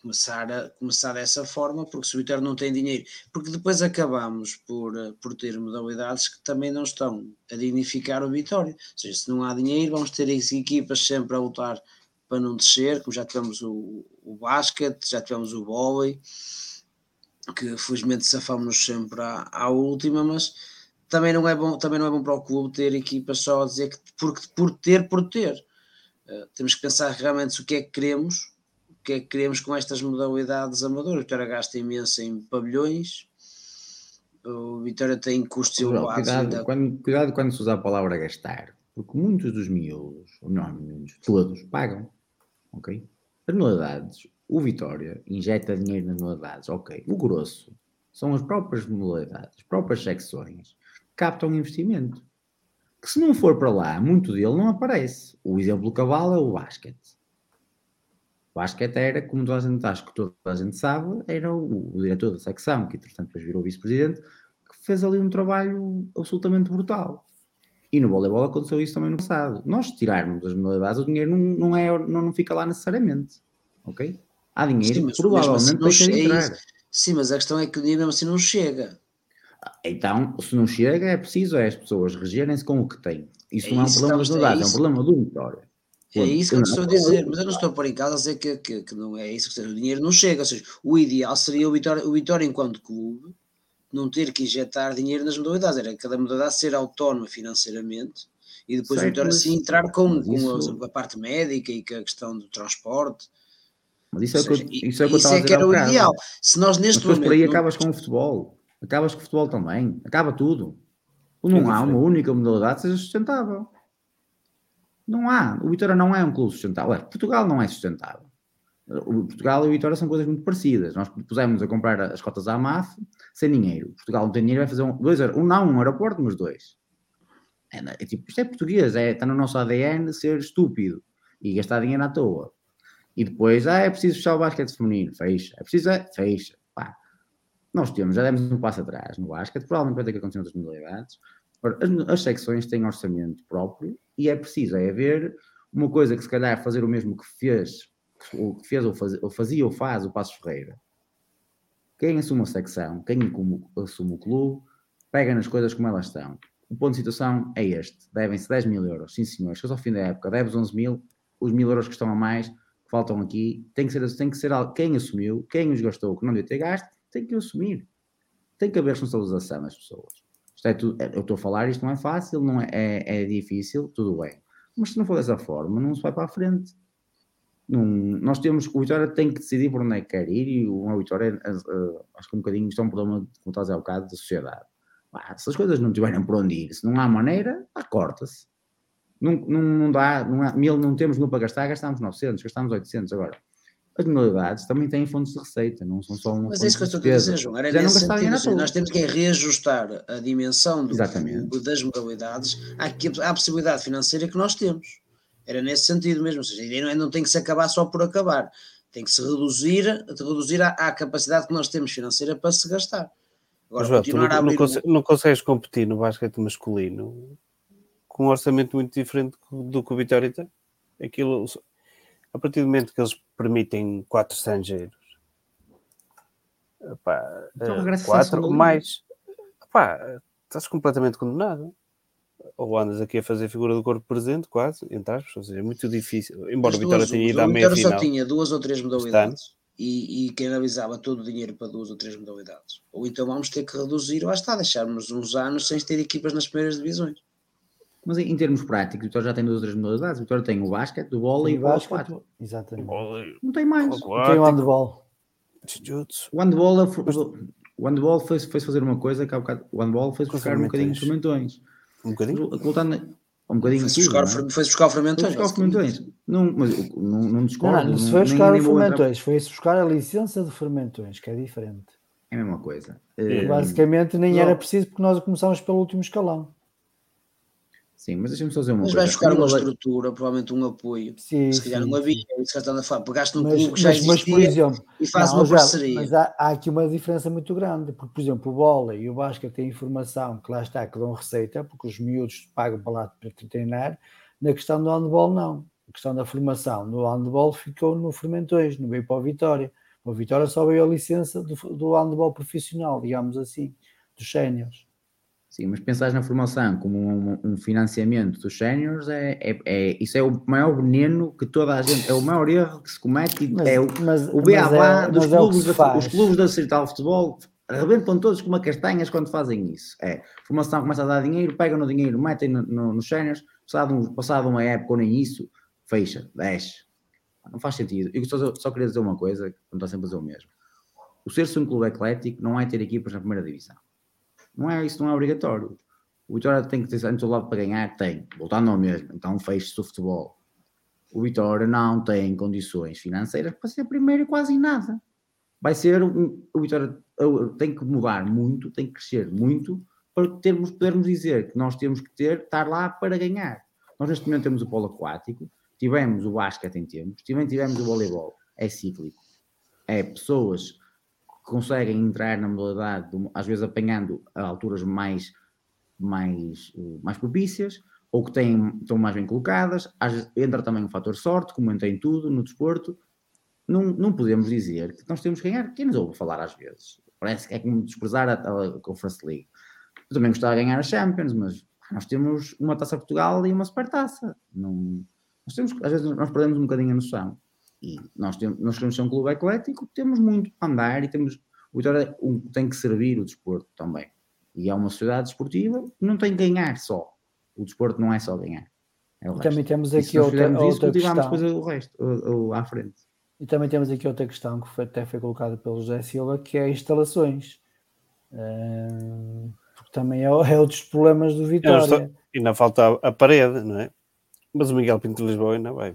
Começar, a, começar dessa forma, porque se o Vitória não tem dinheiro, porque depois acabamos por, eh, por ter modalidades que também não estão a dignificar o Vitória. Ou seja, se não há dinheiro, vamos ter as equipas sempre a lutar para não descer, como já tivemos o, o basquete, já tivemos o vôlei, que felizmente safamos sempre à, à última, mas também não é bom, também não é bom para o clube ter equipas só a dizer que por, por ter, por ter. Uh, temos que pensar realmente o que é que queremos, o que é que queremos com estas modalidades amadoras. O Vitória gasta imenso em pavilhões, o Vitória tem custos elevados. Cuidado, quando, cuidado quando se usa a palavra gastar, porque muitos dos miúdos, ou não miúdos, todos, pagam. Ok? As modalidades, o Vitória injeta dinheiro nas modalidades, ok. O grosso são as próprias modalidades, as próprias secções captam investimento. Que se não for para lá, muito dele não aparece. O exemplo do cavalo é o basquete. O basquete era, como toda a gente, acho que toda a gente sabe, era o, o diretor da secção, que entretanto depois virou vice-presidente, que fez ali um trabalho absolutamente brutal. E no voleibol aconteceu isso também no passado. Nós tirarmos as modalidades, o dinheiro não, não, é, não, não fica lá necessariamente. Ok? Há dinheiro, Sim, provavelmente assim de entrar. É Sim, mas a questão é que o dinheiro mesmo assim não chega. Então, se não chega, é preciso é as pessoas regerem-se com o que têm. Isso É não é um isso, problema estamos- das é unidades, é um isso. problema do Vitória. É isso que eu Não, estou a dizer, mas eu não estou a pôr em causa a dizer que, que, que não é isso, que seja, o dinheiro não chega, ou seja, o ideal seria o Vitória, o Vitória enquanto clube não ter que injetar dinheiro nas modalidades, era cada modalidade ser autónoma financeiramente e depois o Certo, Vitória mas- sim entrar com, mas com isso- a, parte médica e com a questão do transporte, Mas isso é, ou o que seja, eu, isso é o que eu isso estava a é que dizer era o ideal. Se nós Mas neste depois por momento aí não- acabas com o futebol. Acabas com o futebol também. Acaba tudo. É Não há uma única modalidade que seja sustentável. Não há. O Vitória não é um clube sustentável. Ué, Portugal não é sustentável. O Portugal e o Vitória são coisas muito parecidas. Nós pusemos a comprar as cotas à MAF sem dinheiro. Portugal não tem dinheiro, vai fazer um, dois, um não um aeroporto, mas dois. É, é tipo, isto é português, é, está no nosso ADN ser estúpido e gastar dinheiro à toa. E depois, ah, é preciso fechar o basquete feminino, fecha. É preciso, é, fecha. Pá. Nós temos, já demos um passo atrás no basquete, provavelmente vai ter que acontecer outras modalidades. As, as secções têm orçamento próprio e é preciso é haver uma coisa que se calhar fazer o mesmo que fez, ou que fez ou, faz, ou fazia ou faz o Passo Ferreira. Quem assume a secção, quem assume o clube, pega nas coisas como elas estão. O ponto de situação é este: devem-se 10 mil euros, sim senhores, chegou ao fim da época, deves 11 mil, os mil euros que estão a mais, que faltam aqui, tem que ser, tem que ser quem assumiu, quem os gastou, que não devia ter gasto, tem que assumir. Tem que haver responsabilização das pessoas. Isto é tudo, eu estou a falar, isto não é fácil, não é, é, é difícil, tudo bem. Mas se não for dessa forma, não se vai para a frente. Não- nós temos, o Vitória tem que decidir por onde é que quer ir e o Vitória, eh, acho que um bocadinho isto é um problema, como estás a dizer bocado, da sociedade. Pá, se as coisas não tiverem por onde ir, se não há maneira, corta-se. Não, não, não dá, não, há, mil, não temos mil para gastar, gastamos 900, gastamos 800 agora. As modalidades também têm fontes de receita, não são só uma Mas é isso que eu estou a dizer. João. Era Já não nesse sentido. toa. nós temos que reajustar a dimensão do Exatamente. clube, das modalidades à, à possibilidade financeira que nós temos. Era nesse sentido mesmo. Ou seja, a ideia não, é, não tem que se acabar só por acabar. Tem que se reduzir, reduzir à, à capacidade que nós temos financeira para se gastar. Agora, João, tu continuar não, a não, abrir. conse- não consegues competir no basquete masculino com um orçamento muito diferente do que o Vitória tem. Aquilo, a partir do momento que eles permitem quatro estrangeiros, Então eh, quatro liga. mais, estás completamente condenado. Ou andas aqui a fazer figura do corpo presente, quase, entre aspas, ou seja, é muito difícil. Embora o Vitória tenha ido o à meia Vitória só final. tinha duas ou três modalidades e, e quem analisava todo o dinheiro para duas ou três modalidades. Ou então vamos ter que reduzir, lá está, deixarmos uns anos sem ter equipas nas primeiras divisões. Mas em, em termos práticos, o Vitória já tem duas ou três modalidades. O Vitória tem o basquete, o bola e o basquete, 4. Exatamente. Não tem mais. Tem o handball. O handball, é o handball foi, foi fazer uma coisa que há bocado, o handball foi Com buscar um bocadinho de fermentões. fermentões. Um bocadinho. Voltando um bocadinho tudo, buscar, não é? foi-se buscar o Foi fermentões. buscar os fermentões. Não, mas não, não Não, discordo. não, se não- foi nem- buscar nem fermentões, foi-se buscar a licença de fermentões, que é diferente. É a mesma coisa. É. Basicamente nem não. era preciso porque nós começámos pelo último escalão. Sim, mas deixa-me só dizer uma Mas coisa. vais buscar uma estrutura, provavelmente um apoio. Sim, Se calhar sim, não havia, sim. é isso que estás a falar. Pegaste num Mas, clube que já mas, mas, por exemplo, e faz não, uma já, parceria. mas há, há aqui uma diferença muito grande, porque, por exemplo, o bola e o basquete têm informação que lá está, que dão receita, porque os miúdos pagam para lá para treinar, na questão do handball não. a questão da formação do handball ficou no Fermentões, não veio para o Vitória. O Vitória só veio a licença do, do handball profissional, digamos assim, dos séniores. Sim, mas pensar na formação como um, um financiamento dos séniores, é, é, é, isso é o maior veneno que toda a gente, é o maior erro que se comete, mas, é o, mas, o beabá é, dos é que clubes, os clubes da Distrital de Futebol arrebentam todos como a castanhas quando fazem isso. É, formação começa a dar dinheiro, pegam no dinheiro, metem no, no, nos séniores, passado, um- passado uma época ou nem isso, fecha, desce. Não faz sentido. Eu só, só queria dizer uma coisa, não está sempre a dizer o mesmo. O ser-se um clube eclético não é ter equipas na primeira divisão. Não é, isso não é obrigatório. O Vitória tem que ter em todo lado para ganhar? Tem. Voltando ao mesmo. Então feche-se o futebol. O Vitória não tem condições financeiras para ser primeiro quase nada. Vai ser um, o Vitória tem que mudar muito, tem que crescer muito para termos, podermos dizer que nós temos que ter, estar lá para ganhar. Nós neste momento temos o polo aquático, tivemos o basquete em tempos, também tivemos o voleibol. É cíclico. É pessoas conseguem entrar na modalidade, às vezes apanhando a alturas mais, mais, eh, mais propícias, ou que têm, estão mais bem colocadas. Vezes entra também o fator sorte, como entra em tudo no desporto. Não, não podemos dizer que nós temos que ganhar. Quem nos ouve falar às vezes? Parece que é como desprezar a, a Conference League. Eu também gostava de ganhar a Champions, mas nós temos uma Taça Portugal e uma Supertaça. Não, nós temos, às vezes nós perdemos um bocadinho a noção. E nós, temos, nós queremos ser um clube eclético, temos muito para andar e temos, o Vitória tem que servir o desporto também. E é uma sociedade desportiva que não tem que ganhar só. O desporto não é só ganhar. É o E resto. também temos E se aqui nós outra, isso, outra questão. depois o resto, o, o, à frente. E também temos aqui outra questão que foi, até foi colocada pelo José Silva, que é instalações. Ehm, porque também é, é outros problemas do Vitória. estou- E ainda falta a, a parede, não é? Mas o Miguel Pinto de Lisboa ainda vai.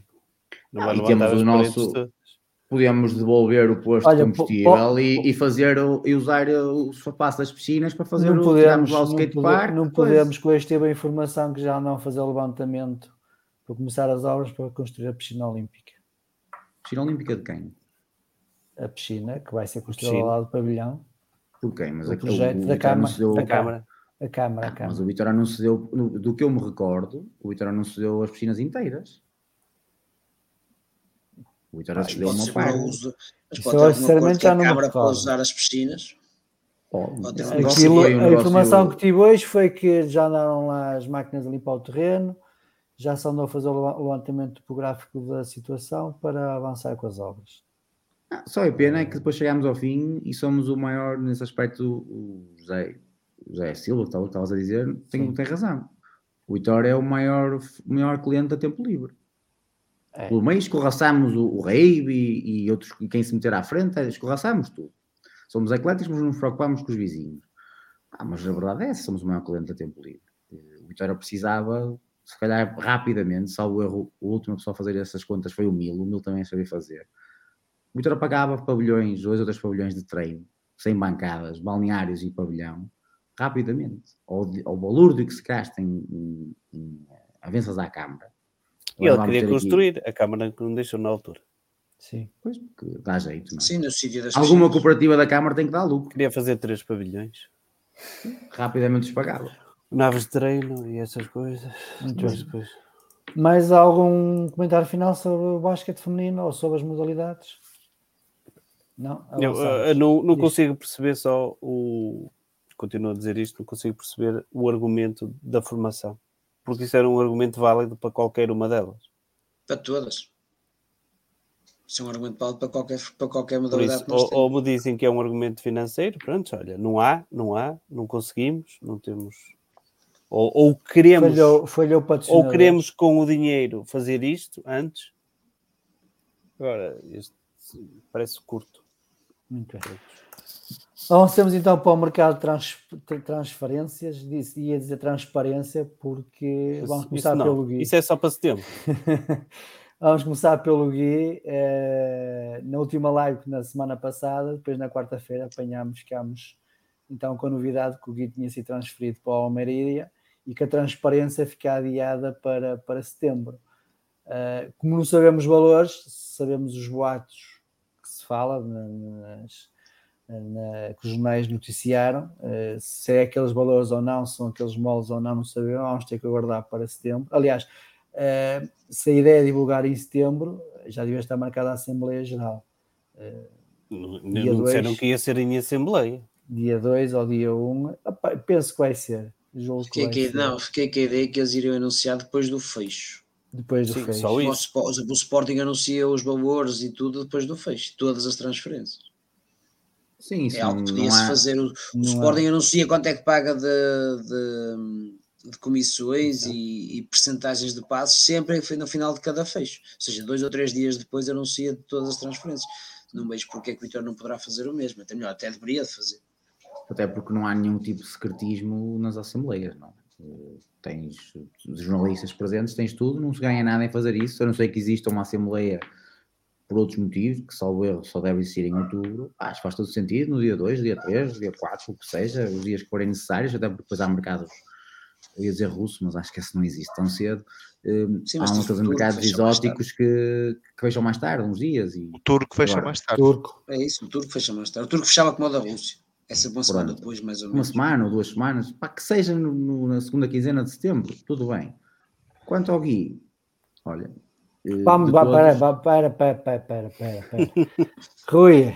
Não Ah, e temos o nosso-. Podíamos devolver o posto Olha, de combustível po- e, e fazer o, e usar o espaço das piscinas para fazer não o podemos, lá o não, podemos, que hoje teve a informação que já andam a fazer o levantamento para começar as obras para construir a piscina olímpica. Piscina olímpica de quem? A piscina que vai ser construída ao lado do pavilhão, Por quem? Mas O aquele- projeto o da Câmara- se deu- da Câmara. a Câmara. a Ah, Câmara. mas o Vitória não se deu, do que eu me recordo, o Vitória não se deu as piscinas inteiras. O Vitória Mas deu pode ser para uso, mas pode eu, ter sinceramente, já a não me Câmara para recordo. usar as piscinas. Pode. Pode um negócio Aquilo, a informação que tive hoje foi que já andaram lá as máquinas a limpar o terreno, já se andou a fazer o leva- o levantamento topográfico da situação para avançar com as obras. Ah, Só é pena é que depois chegamos ao fim e somos o maior nesse aspecto. O José, o José Silva, que estava- estavas a dizer, tem, tem razão. O Vitória é o maior, o maior cliente da Tempo Livre. É. Pelo meio escorraçamos o, o e, e outros, quem se meter à frente, é, escorraçamos tudo. Somos ecléticos, mas não nos preocupamos com os vizinhos. Ah, mas a verdade é essa, somos o maior cliente da Tempo Livre. Eh, O Vitória precisava, se calhar rapidamente, salvo erro, o último pessoa a fazer essas contas foi o Mil, o Mil também sabia fazer. O Vitória pagava pavilhões, dois ou três pavilhões de treino, sem bancadas, balneários e pavilhão, rapidamente. Ao, ao valor de que se gasta em, em, em avanças à Câmara. E ele queria ter aqui- construir, a Câmara que não deixou na altura. Sim. Pois, porque dá jeito, não é? Sim, no sítio das Alguma piscinas. cooperativa da Câmara tem que dar lucro, Queria fazer três pavilhões. rapidamente os pagava. Naves de treino e essas coisas. Muito Mas depois. Mais algum comentário final sobre o basquete feminino ou sobre as modalidades? Não? Eu, eh, não, não Diz. consigo perceber só o. Continuo a dizer isto, não consigo perceber o argumento da formação. Porque isso era um argumento válido para qualquer uma delas. Para todas. Isso é um argumento válido para qualquer, para qualquer modalidade isso, que nós ou, ou me dizem que é um argumento financeiro, pronto, olha, não há, não há, não conseguimos, não temos. Ou, ou queremos, Falhou, falhou ou queremos com o dinheiro fazer isto antes. Agora, isto parece curto. Muito bem. Avancemos então para o mercado de trans- transferências. Disse, ia dizer transparência, porque vamos Isso- começar isso não, pelo Gui. Isso é só para setembro. [laughs] Vamos começar pelo Gui. eh, na última live, na semana passada, depois na quarta-feira, apanhámos, ficámos então com a novidade que o Gui tinha sido transferido para o Almeria e que a transparência fica adiada para, para setembro. Eh, como não sabemos valores, sabemos os boatos que se fala na- nas, na- que os jornais noticiaram, eh, se é aqueles valores ou não, se são aqueles moles ou não, não sabemos, vamos ter que aguardar para setembro. Aliás, Uh, se a ideia é divulgar em setembro, já devia estar marcada a Assembleia Geral. Uh, não, não disseram que ia ser em Assembleia. Dia 2 ou dia 1, um, penso que vai ser. fiquei, que, que não, fiquei com a ideia que eles iriam anunciar depois do fecho. Depois do Sim, fecho. Só isso. O, o Sporting anuncia os valores e tudo depois do fecho, todas as transferências. Sim, isso é algo que podia-se fazer. O, o Sporting há. anuncia quanto é que paga de, de, de comissões e, e percentagens de passos sempre no final de cada fecho. Ou seja, dois ou três dias depois anuncia todas as transferências. Não vejo porque é que o Vitor não poderá fazer o mesmo. Até melhor, até deveria de fazer. Até porque não há nenhum tipo de secretismo nas assembleias, não tens os jornalistas presentes, tens tudo, não se ganha nada em fazer isso, a não ser que exista uma assembleia por outros motivos, que salvo erro só deve existir em outubro, acho que faz todo sentido, no dia 2, dia 3, dia 4, o que seja, os dias que forem necessários, até porque depois há mercados, eu ia dizer russo, mas acho que esse não existe tão cedo, hum, Sim, há uns mercados exóticos que, que fecham mais tarde, uns dias. E... O turco fecha Agora, mais tarde. Turco. É isso, o turco fecha mais tarde. O turco fechava como o da Rússia. Essa uma semana depois, mais ou menos. Uma semana ou duas semanas, para que seja no, no, na segunda quinzena de setembro, tudo bem. Quanto ao Gui, olha. Eh, Vamos, vá, todos... para, para, para, para, para, para, [laughs] Rui,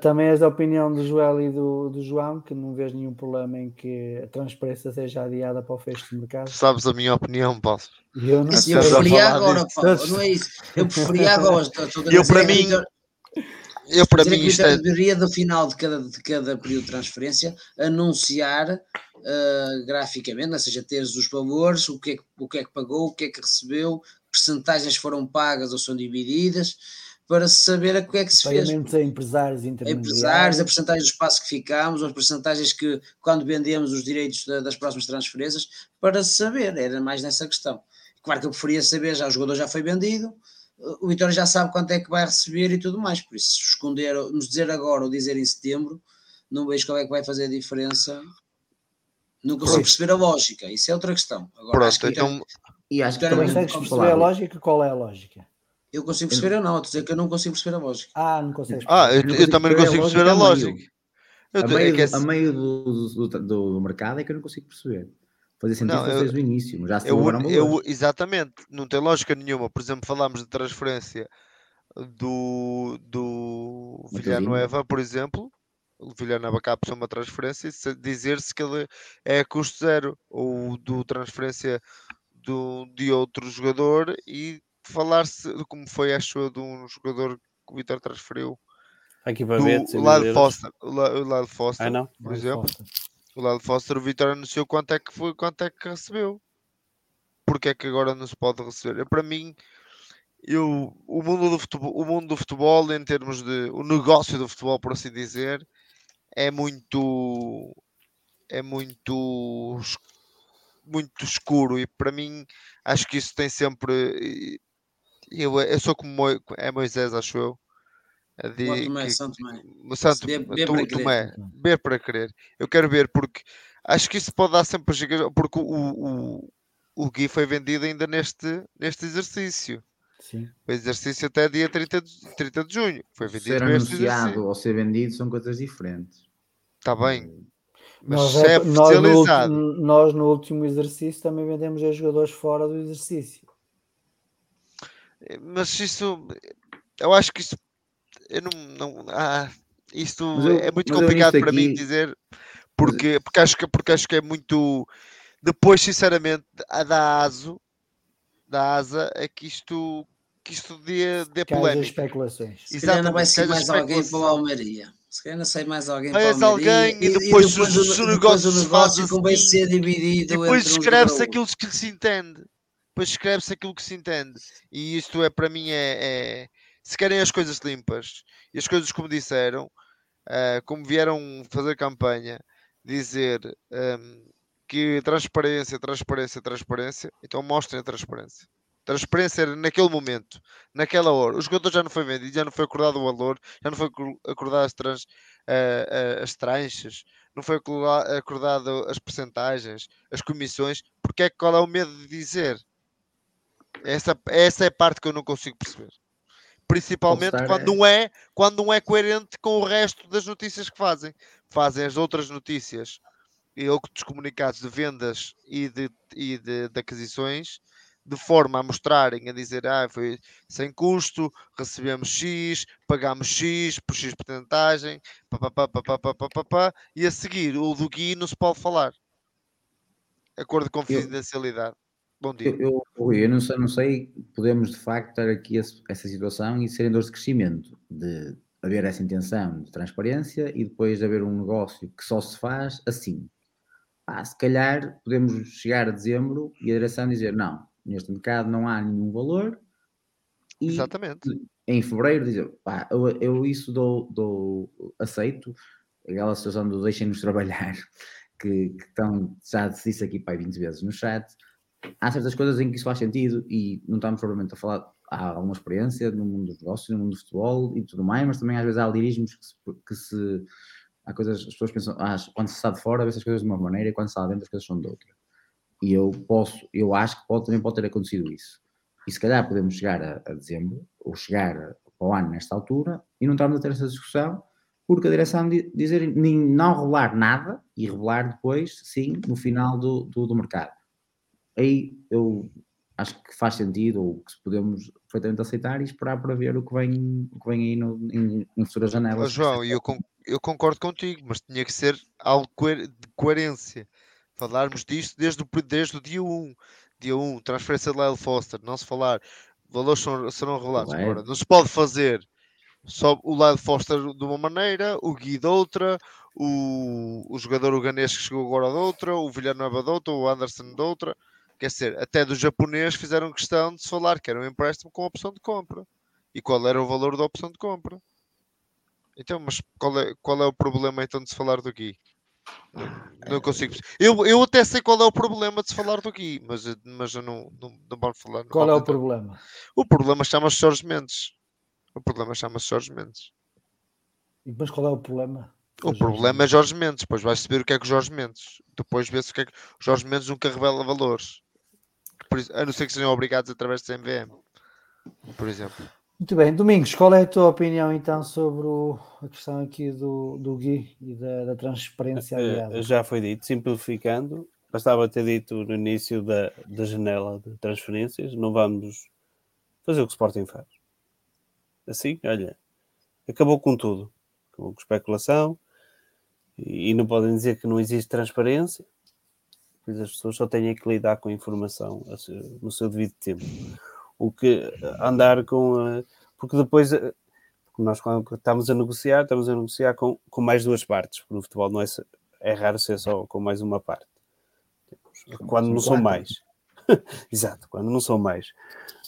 também és da opinião do Joel e do, do João, que não vês nenhum problema em que a transparência seja adiada para o fecho de mercado. Sabes a minha opinião, Paulo. Eu, não eu preferia agora, Paulo, não é isso. Eu preferia agora. Eu, para mim, eu, para mim, isto é... deveria, no final de cada, de cada período de transferência, anunciar uh, graficamente, ou seja, teres os valores, o que, é que, o que é que pagou, o que é que recebeu, percentagens foram pagas ou são divididas, para saber a que é que se Pagamentos fez. a empresários intermediários. Empresários, a porcentagem do espaço que ficamos, as porcentagens que, quando vendemos os direitos da, das próximas transferências, para saber, era mais nessa questão. Claro que eu preferia saber, já o jogador já foi vendido, o Vitória já sabe quanto é que vai receber e tudo mais, por isso esconder, nos dizer agora ou dizer em setembro, não vejo qual é que vai fazer a diferença. Não consigo perceber a lógica, isso é outra questão. Agora, Pronto, acho que então, e acho que também consegues perceber a lógica, qual é a lógica? Eu consigo perceber, eu não, a dizer que eu não consigo perceber a lógica. Ah, não consegues Ah, eu, eu, também não consigo perceber a lógica. A meio, é a do, do, do, do mercado é que eu não consigo perceber. Fazia sentido não, eu, desde o início, mas já se eu, eu, Exatamente, não tem lógica nenhuma. Por exemplo, falámos de transferência do, do Villanueva, por exemplo. O Villanueva acaba por uma transferência e dizer-se que ele é a custo zero, ou do transferência do, de outro jogador e falar-se como foi, acho de um jogador que o Vitor transferiu. Aqui para ver, o lado Foster, o lado Foster, ah, não? por exemplo. Foster o Lado Foster, o Vitor anunciou quanto é que foi, quanto é que recebeu. Porque é que agora não se pode receber? Eu, para mim, eu, o, mundo do futebol, o mundo do futebol, em termos de o negócio do futebol, por assim dizer, é muito é muito muito escuro e para mim acho que isso tem sempre eu, eu sou como é Moisés, acho eu de, Tomé, que. Santo, B, B tu, Tomé, ver para querer. Eu quero ver porque acho que isso pode dar sempre porque o, o, o Gui foi vendido ainda neste, neste exercício. Sim. O exercício até dia 30 de, 30 de junho. Foi vendido ser anunciado ou ser vendido são coisas diferentes. Está bem. Mas nós, é, é nós, no último, nós no último exercício também vendemos a jogadores fora do exercício. Mas isso eu acho que isso eu não. não ah, isto eu, é muito complicado para aqui... mim dizer, porque, porque, acho que, porque acho que é muito. Depois, sinceramente, a da ASO, da ASA, é que isto, que isto dê, dê polémica. especulações. Se calhar não vai ser mais alguém para o Almeria. Se calhar não sei mais alguém Almeria. alguém e, e, depois, e depois, o, o, negócio, o negócio convém assim, ser dividido. Depois escreve-se aquilo que se entende. Depois escreve-se aquilo que se entende. E isto é, para mim, é, é se querem as coisas limpas e as coisas como disseram, uh, como vieram fazer campanha, dizer um, ehm, que transparência, transparência, transparência, então mostrem a transparência. Transparência era naquele momento, naquela hora. O jogador já não foi vendido, já não foi acordado o valor, já não foi acordado as, trans, uh, uh, as tranches, não foi acordado as percentagens, as comissões. Porque é qual é o medo de dizer? Essa, essa é a parte que eu não consigo perceber principalmente quando é. não é quando não é coerente com o resto das notícias que fazem. Fazem as outras notícias e outros comunicados de vendas e de, e de, de aquisições de forma a mostrarem, a dizer, ah, foi sem custo, recebemos X, pagámos X, por X porcentagem, papapá, papapá, papapá, e a seguir o do Gui não se pode falar. Acordo de confidencialidade. Bom dia. Eu, eu, eu não, sei, não sei, podemos de facto estar aqui essa, essa situação e serem dores de crescimento, de haver essa intenção de transparência e depois de haver um negócio que só se faz assim. Ah, se calhar podemos chegar a dezembro e a direção dizer não, neste mercado não há nenhum valor. E Exatamente. Em fevereiro dizer, pá, eu, eu isso dou, dou, aceito, aquela situação do deixem-nos trabalhar, [laughs] que, que estão, já disse aqui pai 20 vezes no chat. Há certas coisas em que isso faz sentido e não estamos provavelmente a falar, há alguma experiência no mundo dos negócios, no mundo do futebol e tudo mais, mas também às vezes há lirismos que se, que se há coisas, as pessoas pensam, ah, quando se está de fora, vê as coisas de uma maneira e quando se está dentro as coisas são de outra. E eu posso, eu acho que pode, também pode ter acontecido isso. E se calhar podemos chegar a, a dezembro, ou chegar para o ano nesta altura, e não estamos a ter essa discussão, porque a direção dizer não revelar nada e revelar depois, sim, no final do, do, do, mercado. Aí eu acho que faz sentido, ou que podemos perfeitamente aceitar e esperar para ver o que vem, o que vem aí no, em, em futuras janelas. João, eu, eu concordo contigo, mas tinha que ser algo de coerência falarmos disto desde o, desde o dia 1. Dia 1, transferência de Lyle Foster, não se falar, valores são, serão revelados. Agora, não se pode fazer só o Lyle Foster de uma maneira, o Gui de outra, o, o jogador uganês que chegou agora de outra, o Villanova de outra, o Anderson de outra. Quer dizer, até do japonês fizeram questão de se falar que era um empréstimo com opção de compra. E qual era o valor da opção de compra? Então, mas qual é, qual é o problema então de se falar do Gui? Não, consigo. Eu, eu até sei qual é o problema de se falar do Gui, mas, mas eu não, não, não vamos falar. Não qual é o problema? O problema chama-se Jorge Mendes. O problema chama-se Jorge Mendes. E depois qual é o problema? O Jorge problema Mendes. é Jorge Mendes. Depois vais saber o que é que Jorge Mendes. Depois vê-se o que é que Jorge Mendes nunca revela valores. Por a não ser que sejam obrigados através do MVM. Por exemplo. Muito bem, Domingos, qual é a tua opinião então sobre o, a questão aqui do, do Gui e da, da transparência eh, aliada? Já foi dito, simplificando, bastava ter dito no início da, da janela de transferências, não vamos fazer o que o Sporting faz. Assim, olha, acabou com tudo, acabou com especulação e, e não podem dizer que não existe transparência, pois as pessoas só têm que lidar com a informação no seu devido tempo o que andar com. Porque depois, eh, nós quando estamos a negociar, estamos a negociar com, com mais duas partes, porque no futebol não é, é raro ser só com mais uma parte. Quando não são mais. [laughs] Exato, quando não são mais.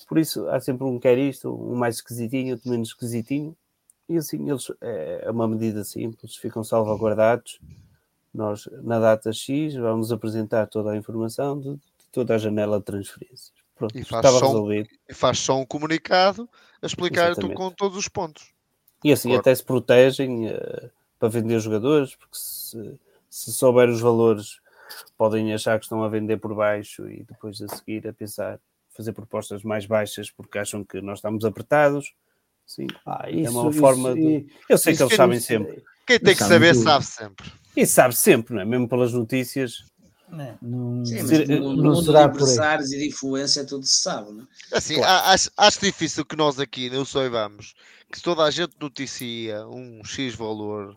Por isso há sempre um quer isto, um mais esquisitinho, outro menos esquisitinho. E assim eles é, é uma medida simples, ficam salvaguardados. Nós, na data X, vamos apresentar toda a informação de, de toda a janela de transferências. Pronto, e faz, estava só resolvido. Um, e faz só um comunicado a explicar tu, com todos os pontos. E assim até se protegem uh, para vender jogadores, porque se, se souber os valores podem achar que estão a vender por baixo e depois a seguir a pensar fazer propostas mais baixas porque acham que nós estamos apertados. Sim, ah, isso, é uma isso, forma de... Eu sei que eles sabem sempre. Quem tem que saber sabe sempre. E sabe sempre, não é? Mesmo pelas notícias, né? Não, Sim, mas no, no mundo de empresários e de influência tudo se sabe, não é? Assim, claro. acho, acho difícil que nós aqui não saibamos que toda a gente noticia um X valor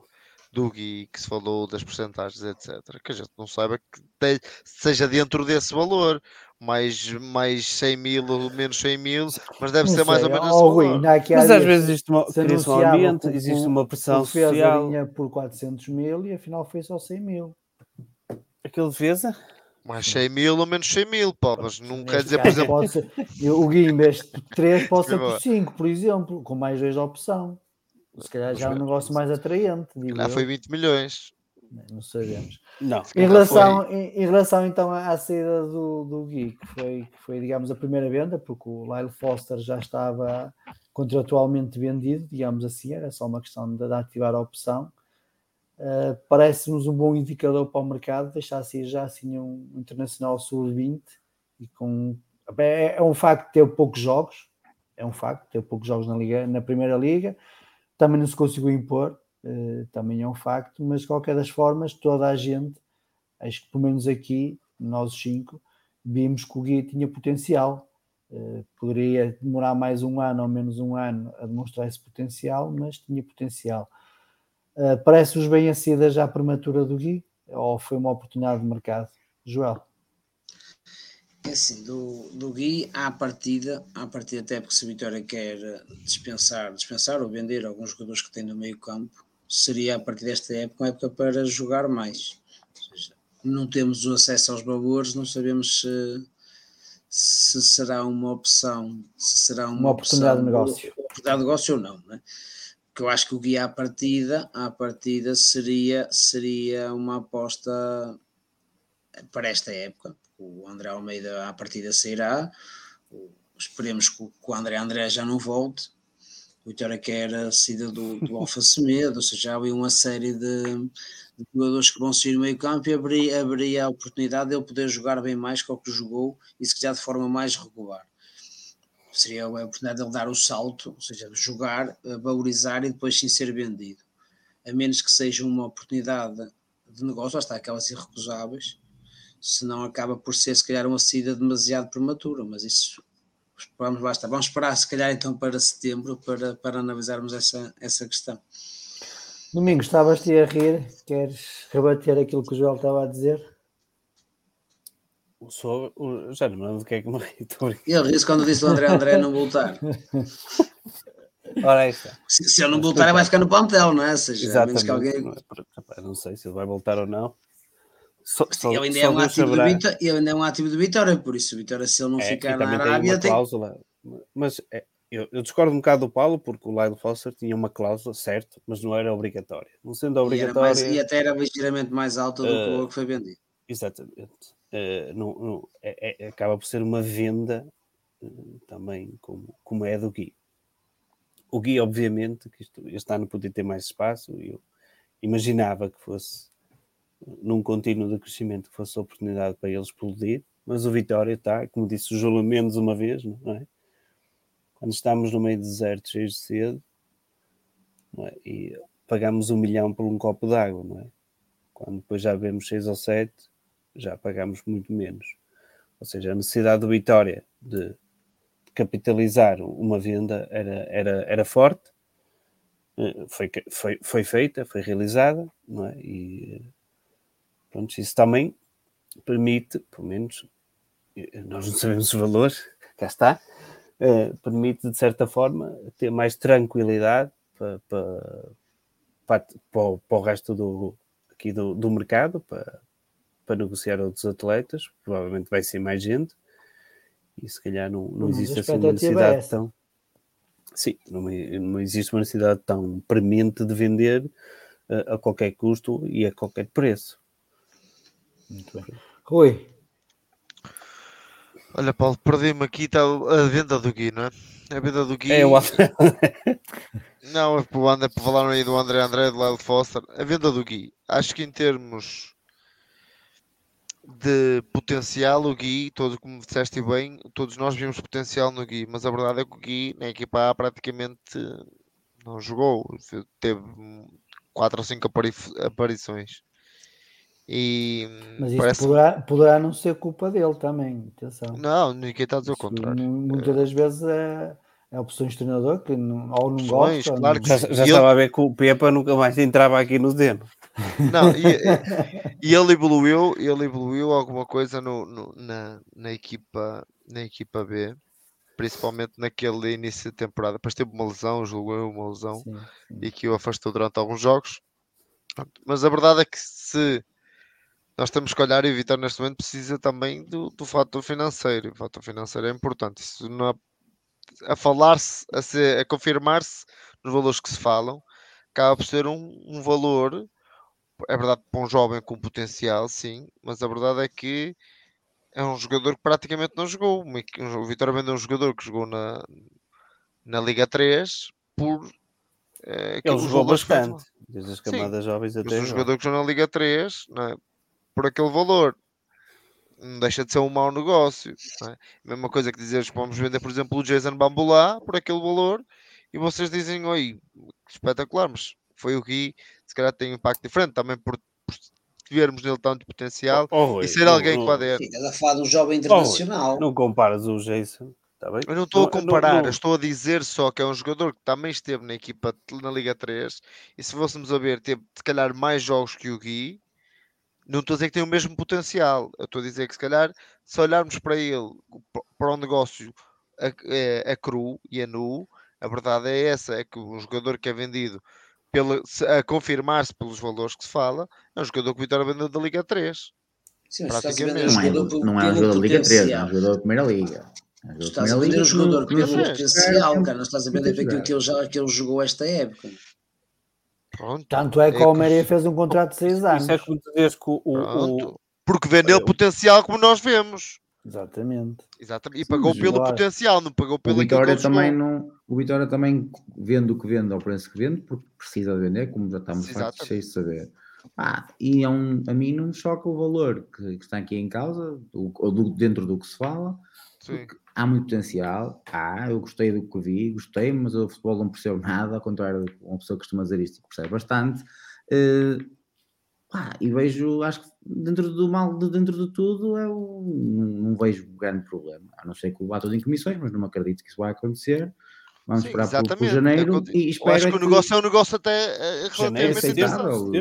do Gui que se falou das porcentagens, etc. Que a gente não saiba que te, seja dentro desse valor, mais, mais 100 mil ou menos 100 mil, mas deve não ser sei. mais ou menos oh, Rui, Mas às vezes existe uma, um ambiente, existe uma pressão social. por 400 mil e afinal foi só 100 mil. Aquele defesa? Mais 100 mil ou menos 100 mil, pá, mas não quer dizer, por exemplo. O Gui, em vez de 3, pode ser por 5, por exemplo, com mais 2 de opção. Se calhar já é um negócio mais atraente. Já foi 20 milhões. Não sabemos. Não. Em relação, em, em, relação então à saída do, do Gui, que foi, que foi, digamos, a primeira venda, porque o Lyle Foster já estava contratualmente vendido, digamos assim, era só uma questão de, de ativar a opção. Uh, Parece-nos um bom indicador para o mercado, deixar sair já assim um internacional sub-20 e com é, é, um facto ter poucos jogos, é um facto ter poucos jogos na liga, na primeira liga, também não se conseguiu impor, uh, também é um facto, mas de qualquer das formas, toda a gente, acho que pelo menos aqui, nós cinco, vimos que o Gui tinha potencial Uh, poderia demorar mais um ano ou menos um ano a demonstrar esse potencial, mas tinha potencial. Uh, Parece-vos bem a saída já prematura do Gui? Ou foi uma oportunidade de mercado? Joel? É assim, do, do Gui à partida, à partida até porque se a Vitória quer dispensar, dispensar ou vender alguns jogadores que tem no meio campo, seria a partir desta época uma época para jogar mais. Seja, não temos o acesso aos valores, não sabemos se, se será uma opção, se será uma, uma oportunidade opção, de negócio. Oportunidade de negócio ou não, né? Que eu acho que o Gui à partida, à partida seria, seria uma aposta para esta época, o André Almeida à partida sairá, esperemos que o André André já não volte, o Vitória quer a saída do, do [laughs] Alfa Semedo, ou seja, havia uma série de, de jogadores que vão sair no meio campo e abriria, abriria a oportunidade de ele poder jogar bem mais que o que jogou e se quiser de forma mais regular. Seria a oportunidade de ele dar o salto, ou seja, jogar, valorizar e depois sim ser vendido. A menos que seja uma oportunidade de negócio, lá está aquelas irrecusáveis, senão acaba por ser se calhar uma saída demasiado prematura, mas isso vamos basta, vamos esperar se calhar então para setembro para, para analisarmos essa, essa questão. Domingos, estavas-te a rir, queres rebater aquilo que o Joel estava a dizer? Sobre, já não me lembro do que é que me irritou. [laughs] Ele disse quando disse o André André não voltar. [laughs] Ora, aí está. Se, se ele não voltar, ele vai ficar no plantel, não é? Ou seja, Exatamente. que alguém... Não sei se ele vai voltar ou não. Só, só, ele, ainda é um ativo de Vitória, ele ainda é um ativo de Vitória, por isso Vitória, se ele não é, ficar na Arábia, tem uma tem... cláusula. Mas é, eu, eu, discordo um bocado do Paulo, porque o Lyle Foster tinha uma cláusula, certo, mas não era obrigatória. Não sendo obrigatória. E, mais, e até era ligeiramente mais alta do uh, que o que foi vendido. Exatamente. Uh, não, não, é, acaba por ser uma venda uh, também, como, como é do Gui. O Gui, obviamente, que isto, este ano podia ter mais espaço, eu imaginava que fosse num contínuo de crescimento que fosse a oportunidade para ele explodir, mas o Vitória está, como disse o Júlio Mendes uma vez, não é? Quando estamos no meio do deserto, cheio de sede, é? e pagamos um milhão por um copo d'água, não é? Quando depois já vemos seis ou sete, já pagamos muito menos. Ou seja, a necessidade do Vitória de capitalizar uma venda era, era, era forte, eh, foi, foi, foi feita, foi realizada, não é? E Pronto, isso também permite, pelo menos, eh, nós não sabemos os valores, [laughs] cá está, eh, permite de certa forma ter mais tranquilidade para, para, para, para o resto do, aqui do, do mercado, para, para negociar outros atletas, provavelmente vai ser mais gente, e se calhar não, não existe assim uma necessidade é tão. Sim, não, não existe uma necessidade tão premente de vender uh, a qualquer custo e a qualquer preço. Muito bem. Rui. Olha, Paulo, perdi-me aqui, está a venda do Gui, não é? A venda do Gui. É o Não, é para o André, para falar aí do André André, do Lyle Foster. A venda do Gui. Acho que em termos de potencial, o Gui, todo como disseste bem, todos nós vimos potencial no Gui, mas a verdade é que o Gui na equipa A praticamente não jogou, teve 4 ou 5 aparições. E Mas isso parece... poderá, poderá não ser culpa dele também, atenção. Não, ninguém está a dizer o contrário. Muitas das vezes é, é opções de treinador que não, ou não gosta. Claro que já, já estava a ver que o Pepa nunca mais entrava aqui no demo. Não, e, e, ele evoluiu, ele evoluiu alguma coisa no, no, na, na, equipa, na equipa B, principalmente naquele início de temporada. Depois teve uma lesão, julgou uma lesão sim, sim. e que o afastou durante alguns jogos. Mas a verdade é que se nós temos que olhar e evitar neste momento precisa também do, do fator financeiro. O fator financeiro é importante. Isso não, a falar-se, a, a confirmar-se nos valores que se falam, acaba por ser um, um valor, é verdade, para um jovem com potencial, sim, mas a verdade é que é um jogador que praticamente não jogou. O Vitória vendeu um jogador que jogou na, na Liga 3 por. É, Ele jogou bastante, desde as camadas sim, jovens até. Mas um jogador que jogou na Liga 3, não é? por aquele valor. Não deixa de ser um mau negócio. É? Mesma coisa que dizeres que vamos vender, por exemplo, o Jason Bambulá por aquele valor e vocês dizem, oi, espetacular, mas foi o Gui, se calhar tem um impacto diferente também por, por vermos nele tanto potencial oh, oh, e ser oh, alguém oh, com a dentro. Ela fala de um jovem internacional. não comparas o Jason Tá bem? Eu não estou a Não- não- comparar, não- eu estou a dizer só que é um jogador que também esteve na equipa na Liga 3 e se fôssemos a ver, teve se calhar mais jogos que o Gui. Não estou a dizer que tem o mesmo potencial. Eu estou a dizer que se calhar, se olharmos para ele, para um negócio a, é, a cru e a nu, a verdade é essa: é que um jogador que é vendido pela, a confirmar-se pelos valores que se fala, é um jogador que o Vitória vendeu da Liga 3. Sim, mas estás a vender Praticamente. um Não é, jogador por- não é um jogador da Liga 3, é um jogador da Primeira Liga. É um estás a vender um não- jogador que não pelo potencial, é cara. Não estás a vender aquilo que ele, já, que ele jogou esta época. Pronto. Tanto é que É o que- Almeria fez um contrato de seis Isso anos. é como tu dizes que o, o- o-. Porque vendeu Eu- potencial como nós vemos. Exatamente. Exatamente. E Sim, pagou pelo potencial, não pagou O pelo que Vitória também não. O Vitória também vende o que vende ao preço que vende, porque precisa de vender, como já estamos fartos cheios de saber. Ah, e é um, a mim não me choca o valor que, que está aqui em causa, do- ou do- dentro do que se fala, Sim. há muito potencial. Há, eu gostei do que vi, gostei, mas eu futebol não percebo [laughs] nada, ao contrário de uma pessoa que costuma dizer isto, percebe bastante. Eh, pá, e vejo, acho que dentro do mal, de dentro de tudo, eu não, não vejo grande problema. A não ser que o vá em comissões, mas não acredito que isso vai acontecer. Vamos Sim, esperar por, por exatamente. janeiro É e espero acho que o que- negócio é um negócio até é relativamente aceitável,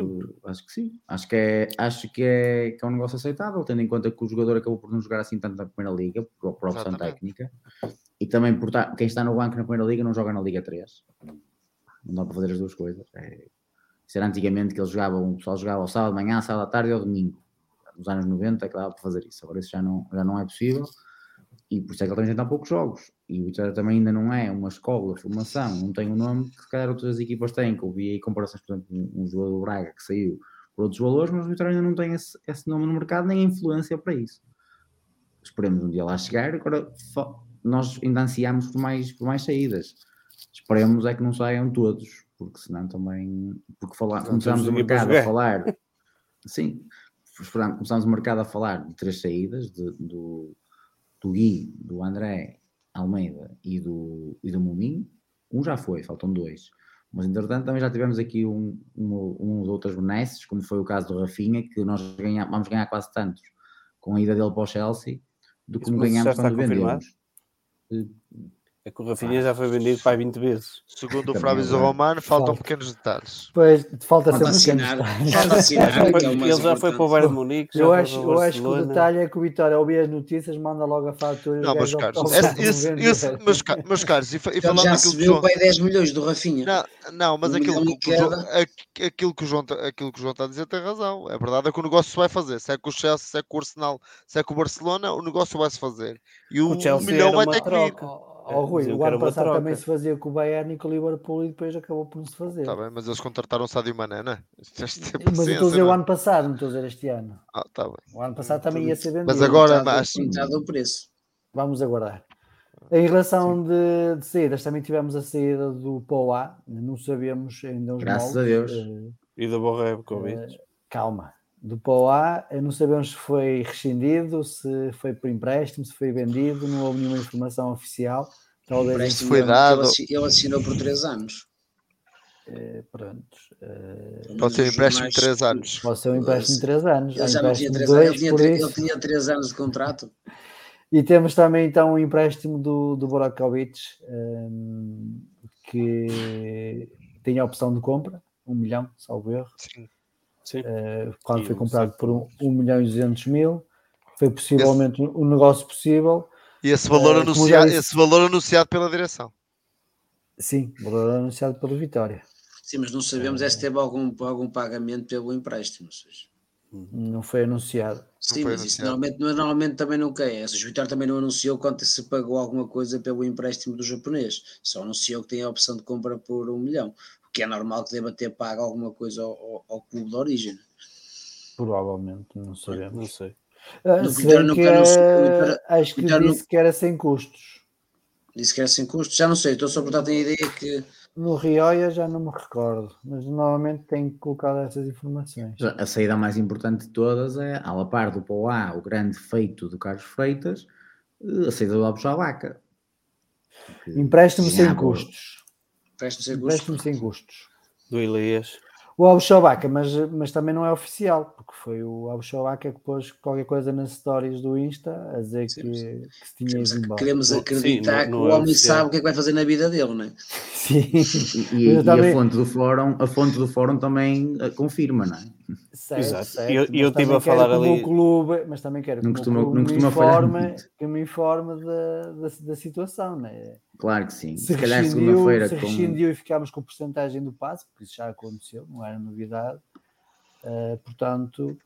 acho que sim. Acho que, é, acho que, é, que é um negócio aceitável, tendo em conta que o jogador acabou por não jogar assim tanto na Primeira Liga, por, por opção Exatamente. técnica, e também por ta- quem está no banco na Primeira Liga não joga na Liga 3. Não dá para fazer as duas coisas. É, isso era antigamente que eles jogavam, o pessoal jogava ao sábado de manhã, sábado à tarde ao domingo. Nos anos 90 é que dava para fazer isso. Agora isso já não, já não é possível. E por isso é que ele também tem tão poucos jogos. E o Vitória também ainda não é uma escola de formação, não tem um nome que se calhar outras equipas têm, que eu vi aí comparações, por exemplo, um, um jogador do Braga que saiu por outros valores, mas o Vitória ainda não tem esse, esse nome no mercado, nem a influência para isso. Esperemos um dia lá chegar, agora nós ainda ansiamos por mais, por mais saídas. Esperemos é que não saiam todos, porque senão também, porque falar, começamos o mercado a falar, sim, começamos o mercado a falar de três saídas, de- do, do Gui, do André Almeida e do, e do Muminho. Um já foi, faltam dois. Mas entretanto também já tivemos aqui um, um, uns outros benesses, como foi o caso do Rafinha, que nós ganha, vamos ganhar quase tantos com a ida dele para o Chelsea, do que Isso, está quando vendemos. É que o Rafinha já foi vendido para aí 20 vezes. Segundo o Flávio é. Romano, faltam Falta. pequenos detalhes. Depois falta Falta sempre assinar. pequenos Falta detalhes. assinar, que é Ele já foi para o. Bayern de Munique, Eu acho, eu acho que o detalhe é que o Vitória, ouvir as notícias, manda logo a fatura. Não, meus caros, esse- esse- esse- meus, meus caros, e, e falando já daquilo que o recebeu João, para aí 10 milhões do Rafinha. Não, não, mas aquilo, que o João, aquilo, que o João, tá- aquilo que o João está a dizer tem razão. É verdade é que o negócio se vai fazer. Se é com o Chelsea, se é com o Arsenal, se é com o Barcelona, o negócio vai se fazer. E o, O milhão vai ter que vir. Ó, Rui, o ano passado troca. também se fazia com o Bayern e com o Liverpool e depois acabou por não se fazer. Está bem, mas eles contrataram o Sadio Mané, não é? [laughs] Isto é Mas eu estou a dizer o não é? ano passado, não estou a dizer este ano. Ah, tá bem. O ano passado também ia ser vendido. Mas agora, mas- metade do preço. Vamos aguardar. Em relação de, de saídas, também tivemos a saída do Poá, não sabemos ainda os Graças moldes. a Deus. eh, E do Borrebovic. Eh, calma. Do Poá, eh, não sabemos se foi rescindido, se foi por empréstimo, se foi vendido, não houve nenhuma informação oficial. Talvez Empréstimo foi dado. Ele, assi- ele assinou por 3 anos. eh, pronto. eh, Pelo Pode ser um empréstimo de jornais- 3 anos. pode ser um empréstimo de 3 anos. Ele já não tinha empréstimo de 3 anos, dois, ele tinha, por tre- isso. ele tinha 3 anos de contrato. E temos também então o empréstimo do, do Burakovic, ehm, que tem a opção de compra, 1 milhão, salvo erro. Sim. Sim. eh, quando E foi um comprado por 1 de um, milhão e 200 mil. Foi possivelmente um negócio possível. E esse valor, já anunciado, disse- esse valor anunciado pela direção. Sim, valor anunciado pelo Vitória. Sim, mas não sabemos é se teve algum, algum pagamento pelo empréstimo. seja. Não foi anunciado. Sim, foi mas isso anunciado. normalmente, mas normalmente também nunca é. Ou seja, o Vitória também não anunciou quanto se pagou alguma coisa pelo empréstimo do japonês. Só anunciou que tem a opção de compra por um milhão. Que é normal que deva ter pago alguma coisa ao, ao- ao clube de origem. Provavelmente, não sabemos. Não sei. Ah, No se nunca Vitória- acho que Vitória disse que era sem custos. Disse que era sem custo. Já não sei, estou só a tenho a ideia que. No Rioia já não me recordo, mas normalmente tem colocado essas informações. A saída mais importante de todas é, à la par do Poá, o grande feito do Carlos Freitas, eh, a saída do Abjalaca. Empréstimo sem custos. Empréstimo sem custo. Empréstimo sem custos. Do Elias. o Abu Shabaka, mas, mas também não é oficial, porque foi o Abu Shabaka que pôs qualquer coisa nas stories do Insta a dizer Sim, que, sim. que se tinha Queremos, ido embora. queremos Sim, acreditar não- que não o é homem oficial. sabe o que é que vai fazer na vida dele, não é? [laughs] Sim, E, e- também- a fonte do fórum, a fonte do fórum também eh, confirma, não é? certo, Exato. certo, E eu- e mas eu tive também a falar quero que o ali- clube, mas também quero que Não o clube não me informe, que me informe da, da, da situação, né? Claro que sim. se, Se, calhar rescindiu, segunda-feira se com. rescindiu e ficámos com porcentagem do passe, porque isso já aconteceu, não era novidade. Eh, portanto,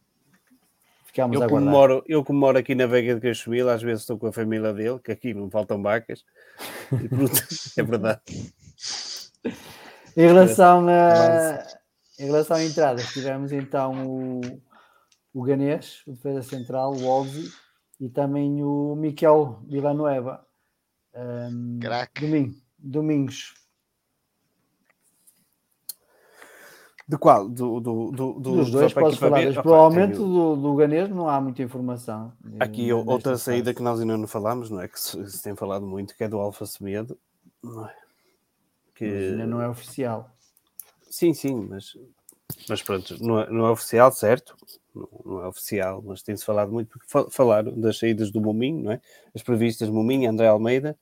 ficámos Eu a como, aguardar. moro, eu como moro aqui na Veiga de Cachoeira, às vezes estou com a família dele, que aqui não faltam vacas. E pronto, [laughs] é verdade. Em relação a, em relação a entradas, tivemos então o, o Ganês, o defesa central, o Olvi, e também o Miquel Villanueva. Um, Craque. domingo, domingos. De qual? Do, do, do, do Dos dois, posso falar. ver? mas Opa, Provavelmente tenho do, do Ganês não há muita informação. Aqui eh, outra nesta saída que nós ainda não falámos, não é? Que se, se tem falado muito, que é do Alfa Semedo. Não é? Que... Mas ainda não é oficial. Sim, sim, mas, mas pronto, não é, não é oficial, certo? Não, não é oficial, mas tem-se falado muito, porque fa- falaram das saídas do Mominho, não é? As previstas Mominho, André Almeida,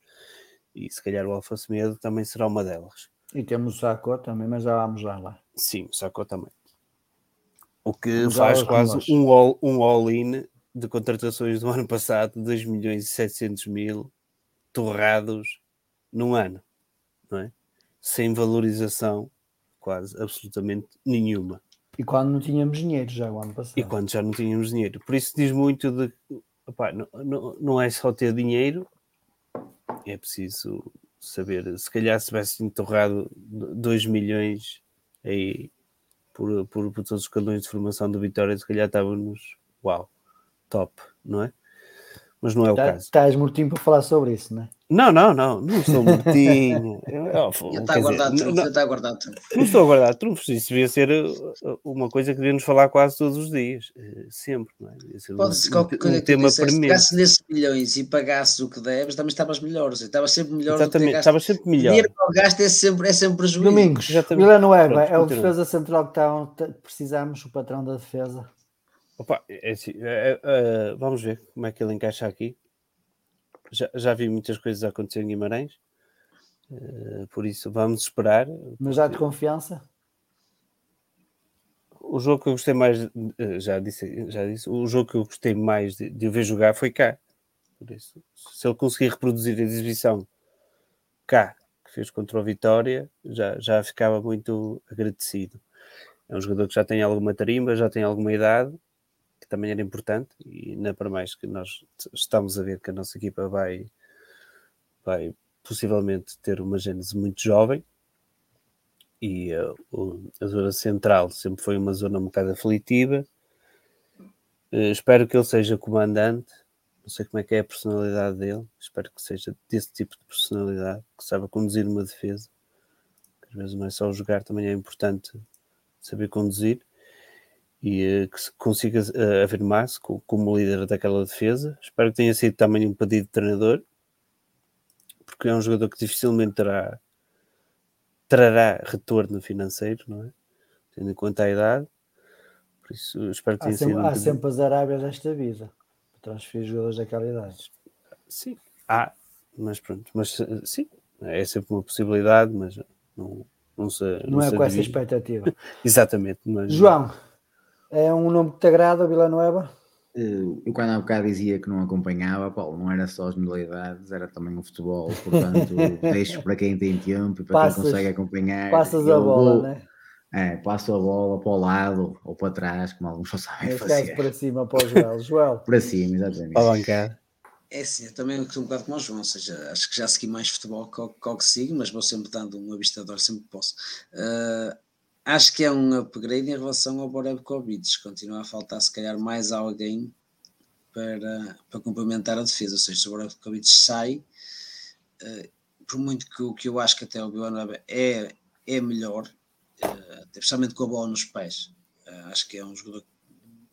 e se calhar o Alfa Semedo também será uma delas. E temos o Sacó também, mas já vamos lá. lá. Sim, o Sacou também. O que Já faz quase um all- um all-in de contratações do ano passado, 2 milhões e 700 mil torrados num ano, não é? Sem valorização quase absolutamente nenhuma. E quando não tínhamos dinheiro já o ano passado. E quando já não tínhamos dinheiro. Por isso diz muito de opá, não, não, não é só ter dinheiro, é preciso saber. Se calhar se tivesse torrado 2 milhões aí por, por, por todos os canões de formação do Vitória, se calhar estávamos uau, top, não é? Mas não é o Tá- caso. Estás mortinho para falar sobre isso, não é? Não, não, não, não estou mortinho. [laughs] Está a guardar não- trunfo, não- já está a guardar trunfo. não estou a guardar trunfos, isso devia ser uh, uma coisa que devíamos falar quase todos os dias, eh, sempre, não é? Ser um, Pode ser um- qualquer coisa um que tema disseste, se nesses milhões e pagasses o que deves, também estavas melhor. Estavas sempre melhor Exatamente, ter gasto. estava sempre melhor. Dinheiro que gasto é sempre, é sempre prejuízo. Domingos, Exatamente. Vila Nueva Pronto, é o defesa central que tá, tá- precisamos, o patrão da defesa. Opa, é assim, é, é, vamos ver como é que ele encaixa aqui. Já, já vi muitas coisas acontecer em Guimarães, eh, por isso vamos esperar. Mas já de confiança? O jogo que eu gostei mais, eh, já disse, já disse, o jogo que eu gostei mais de, de o ver jogar foi cá. Por isso, se ele conseguir reproduzir a exibição cá, que fez contra o Vitória, já, já ficava muito agradecido. É um jogador que já tem alguma tarimba, já tem alguma idade, que também era importante, e ainda para mais que nós estamos a ver que a nossa equipa vai, vai possivelmente ter uma gênese muito jovem, e uh, o- a zona central sempre foi uma zona um bocado aflitiva. Uh, espero que ele seja comandante. Não sei como é que é a personalidade dele. Espero que seja desse tipo de personalidade, que saiba conduzir uma defesa. Às vezes não é só jogar, também é importante saber conduzir e uh, que se consiga uh, afirmar-se co- como líder daquela defesa. Espero que tenha sido também um pedido de treinador, porque é um jogador que dificilmente terá trará retorno financeiro, não é? Tendo em conta a idade. Por isso, espero que Há tenha sempre, sido. um há pedido- sempre as Arábias desta vida para transferir jogadores daquela idade. Sim, há, mas pronto, mas eh, sim, é sempre uma possibilidade, mas não, não se. Não, é se com essa expectativa. [laughs] Exatamente, mas João, é um nome que te agrada, o Vila Nueva? Eh, Eu quando há bocado dizia que não acompanhava, Paulo, não era só as modalidades, era também o futebol, portanto [laughs] deixo para quem tem tempo e para Passas- quem consegue acompanhar. Passas a bola, vou- né? É, passo a bola para o lado ou para trás, como alguns [laughs] só sabem Neste caso, fazer. para cima, para o Joel. [laughs] Joel, Para cima, exatamente. para a bancada. É sim, eu também sou um bocado como o João, ou seja, acho que já segui mais futebol que, o- que, sigo, mas vou sempre dando uma vista de olhos sempre que posso. Ah, acho que é um upgrade em relação ao Borebkovic, continua a faltar se calhar mais alguém para, para complementar a defesa, ou seja, se o Borebkovic sai, ah, por muito que, que eu acho que até o Villanova é, é melhor, ah, especialmente com a bola nos pés, ah, acho que é um jogador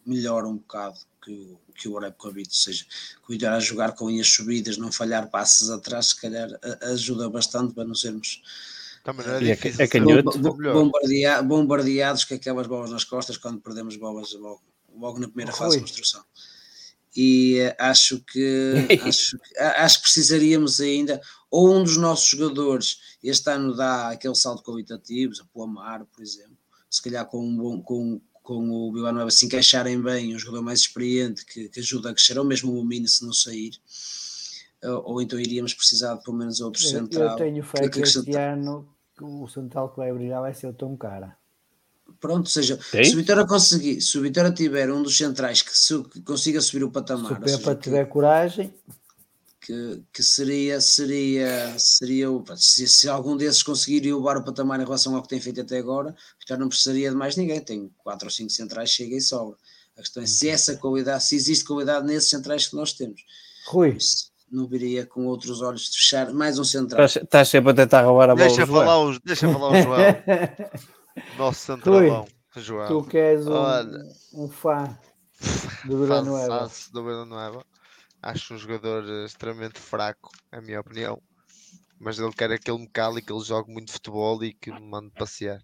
melhora um bocado que o, que o Borebkovic, ou seja, cuidar a jogar com linhas subidas, não falhar passes atrás, se calhar ajuda bastante para não sermos Também não é é difícil. é canhoto. melhor. Bombardea- bombardeados com aquelas bolas nas costas quando perdemos bolas logo, logo na primeira fase de construção. E eh, acho que, [laughs] acho, que- a- acho que precisaríamos ainda, ou um dos nossos jogadores este ano dá aquele salto qualitativo, o Amar, por exemplo, se calhar com, um bom, com, com o Villanueva se encaixarem bem, um jogador mais experiente que, que ajuda a crescer, ou mesmo o Mino se não sair, ou, ou então iríamos precisar de pelo menos outro Eu, central. eu tenho fé que que este ano o central que vai brilhar vai ser o Tom Cara. Pronto, ou seja, Quem? se o Vitória conseguir, se o Vitória tiver um dos centrais que, se- que consiga subir o Se patamar, o ou seja, Pepa que, tiver coragem, que, que seria, seria, seria o- se, se algum desses conseguir elevar o patamar em relação ao que tem feito até agora, o Vitória não precisaria de mais ninguém, tem quatro ou cinco centrais, chega e sobra. A questão é se essa qualidade, se existe qualidade nesses centrais que nós temos. Rui, Isso não viria com outros olhos de fechar mais um central. Estás estás sempre a tentar roubar a bola. Deixa falar, o, deixa falar o João, [laughs] nosso centralão. João. tu que és um, Olha. um fã do Villanueva. Do Villanueva. Acho um jogador eh, extremamente fraco, na minha opinião. Mas ele quer aquele mecânico que ele jogue muito futebol e que me mande passear.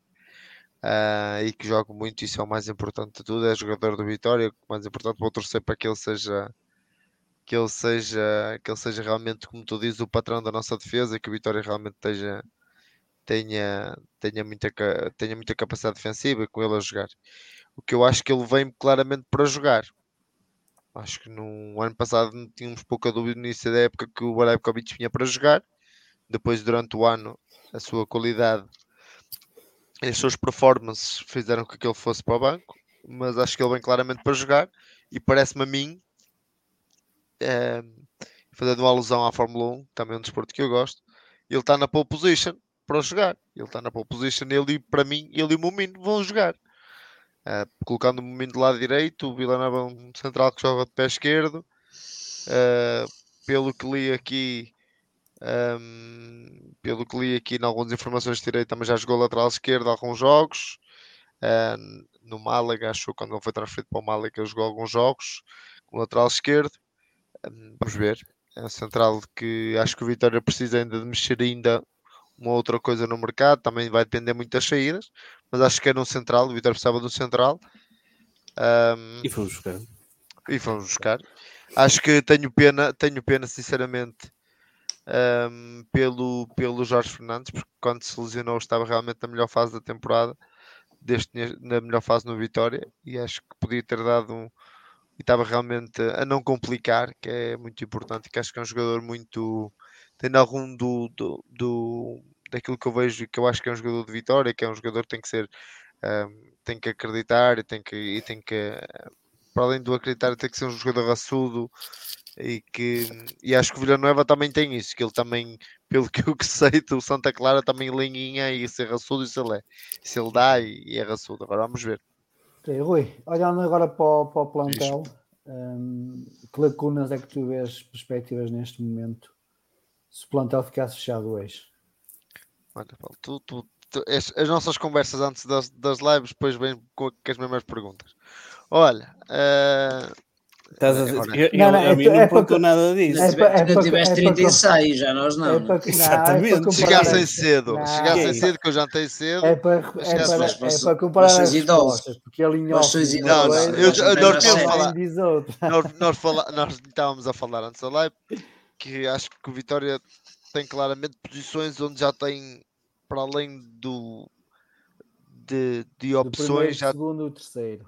Ah, e que jogue muito, isso é o mais importante de tudo. É jogador do Vitória, o mais importante, vou torcer para que ele seja que ele seja que ele seja realmente, como tu dizes, o patrão da nossa defesa, que o Vitória realmente esteja, tenha, tenha, muita, tenha muita capacidade defensiva com ele a jogar. O que eu acho que ele vem claramente para jogar. Acho que no ano passado tínhamos pouca dúvida no início da época que o Barabkovic vinha para jogar. Depois, durante o ano, a sua qualidade e as suas performances fizeram com que ele fosse para o banco. Mas acho que ele vem claramente para jogar. E parece-me a mim, fazendo uma alusão à Fórmula 1, também é um desporto que eu gosto, ele está na pole position para jogar. Ele está na pole position, ele, para mim, ele e o Momino vão jogar. Uh, colocando o Momino do lado direito, o Villanova é um central que joga de pé esquerdo. Uh, pelo que li aqui, um, pelo que li aqui em algumas informações de direito, também já jogou lateral esquerdo alguns jogos. Uh, no Málaga, acho que quando ele foi transferido para o Málaga, ele jogou alguns jogos com lateral esquerdo. Um, vamos ver. É um central que acho que o Vitória precisa ainda de mexer ainda uma outra coisa no mercado, também vai depender muito das saídas, mas acho que era um central, o Vitória precisava de um central. Um, E fomos buscar. e vamos buscar. Acho que tenho pena, tenho pena sinceramente um, pelo, pelo Jorge Fernandes, porque quando se lesionou estava realmente na melhor fase da temporada, deste, na melhor fase no Vitória, e acho que podia ter dado um, estava realmente a não complicar, que é muito importante, que acho que é um jogador muito tem algum do, do, do daquilo que eu vejo e que eu acho que é um jogador de vitória, que é um jogador que tem que ser um, tem que acreditar e tem que, e tem que para além do acreditar tem que ser um jogador raçudo e que e acho que o Villanueva também tem isso, que ele também, pelo que eu [laughs] que sei do Santa Clara também linha e ser raçudo isso ele é, se ele dá e, e é raçudo, agora vamos ver Rui, olhando agora para o, para o plantel, hum, que lacunas é que tu vês perspectivas neste momento se o plantel ficasse fechado hoje? Olha, Paulo, tu, tu, tu- as, as nossas conversas antes das, das lives depois vêm com, as mesmas perguntas. Olha, eh, Estás a dizer, Agora- eu, Não, eu- não, a é mim pa- não é co- nada disso. É é para- tivesse é 30 para- ensaios, já nós não. É para, não, é Exatamente. chegassem cedo, Não, chegassem é cedo que eu jantei cedo. É para, é para, é para comparar vocês as idosos. respostas, porque ele em off Não, eu- eu- nós outra. nós, nós, fala- nós estávamos a falar antes da live que acho que o Vitória tem claramente posições onde já tem, para além do de, de Do primeiro, opções, já segundo e terceiro.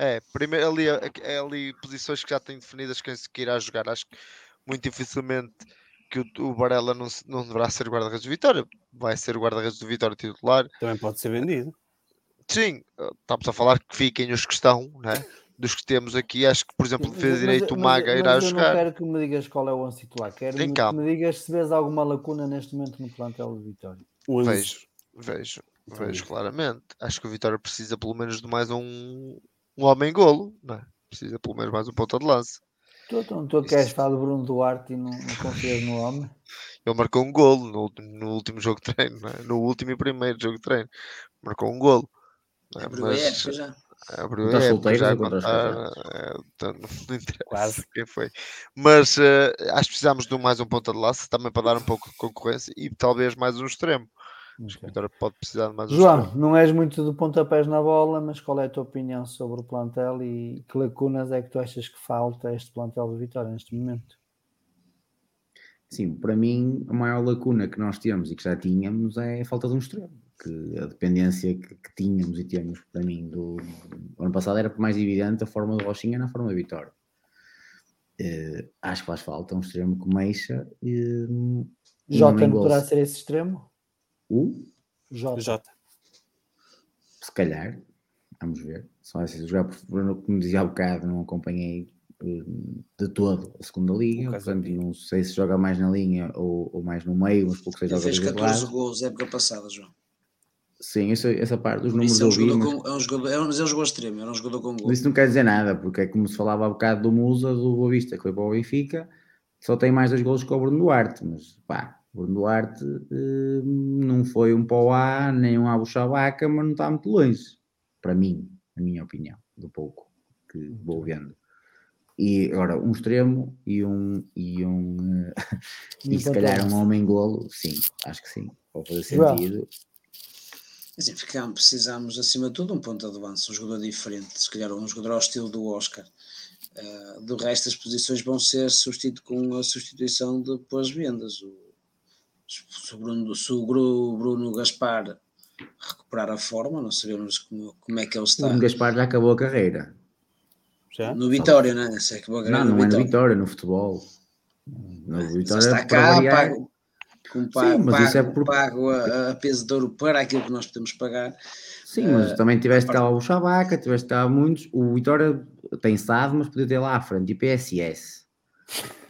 É, primeiro ali, é ali posições que já têm definidas quem se queira jogar. Acho que muito dificilmente que o, o Varela não, se- não deverá ser o guarda-redes do Vitória, vai ser o guarda-redes do Vitória titular. Também pode ser vendido. Sim, estamos a falar que fiquem os que estão, né? dos que temos aqui. Acho que, por exemplo, Mas- defesa mas- direito, o mas- Maga mas irá eu jogar. não quero que me digas qual é o 11 titular, quero Tem que calma. me digas se vês alguma lacuna neste momento no plantel de Vitória. Vejo, vejo, vejo claramente. Acho que o Vitória precisa pelo menos de mais um, um homem-golo, não é? Precisa pelo menos mais um ponta de lança. Tu, tu, tu queres falar do Bruno Duarte e não, não confias no homem? Ele marcou um golo no, último- no último jogo de treino, não é? no último e primeiro jogo de treino. Marcou um golo. é? Abriu a Mas- época já. Abriu a época, já contar, eh, então, não interessa Quase. quem foi. Mas eh, acho que precisamos de um- mais um ponta de laço também para dar um pouco de concorrência e talvez mais um extremo. Acho que o Vitória pode precisar de mais João, não és muito de pontapés na bola, mas qual é a tua opinião sobre o plantel e que lacunas é que tu achas que falta este plantel do Vitória neste momento? Sim, para mim, a maior lacuna que nós temos e que já tínhamos é a falta de um extremo. Que a dependência que, que tínhamos e temos, para mim, do, do ano passado era mais evidente a forma do Rochinha na forma da Vitória. Eh, acho que faz falta um extremo que mexa. eh, e Jota não poderá ser esse extremo? O, Jota. Jota. se calhar, vamos ver. Só assim, jogar por, como dizia há bocado, não acompanhei eh, de todo a segunda liga, Um portanto, não sei se joga mais na linha ou, ou mais no meio, mas pouco sei joga fez dos dois 14 lados. gols época passada, João. Sim, essa, essa parte dos números é um jogador mas com, é um jogador, é um, mas é um jogador extremo, era um jogador com gol. isso não quer dizer nada, porque é como se falava há bocado do Musa, do Boa Vista, que foi para o Benfica, só tem mais dois golos que o Bruno Duarte, mas pá, o Bruno Duarte eh, não foi um para o A, nem um Abu Chabaca, mas não está muito longe, para mim, na minha opinião, do pouco que vou vendo. E agora, um extremo e um, e um eh, [laughs] E se calhar um homem golo, sim, acho que sim, pode fazer sentido. Assim, ficamos, precisamos, acima de tudo, um ponto de avanço, um jogador diferente, se calhar um jogador ao estilo do Oscar. Uh, do resto, as posições vão ser substitu com a substituição de pós-vendas. O, se o Bruno, se o Bruno Gaspar recuperar a forma, não sabemos como, como é que ele O está. Bruno Gaspar já acabou a carreira. Já? No Vitória, não é? Se é que vou Não, não é no Vitória. Vitória, no futebol. No Mas Vitória, está para cá, variar, pago, com pago, mas isso é pago, por- pago a, a peso de ouro para aquilo que nós podemos pagar. Sim, mas Eh, também tiveste a cá o Chabaca, tiveste cá muitos. O Vitória tem SAD, mas podia ter lá à frente, e PSS.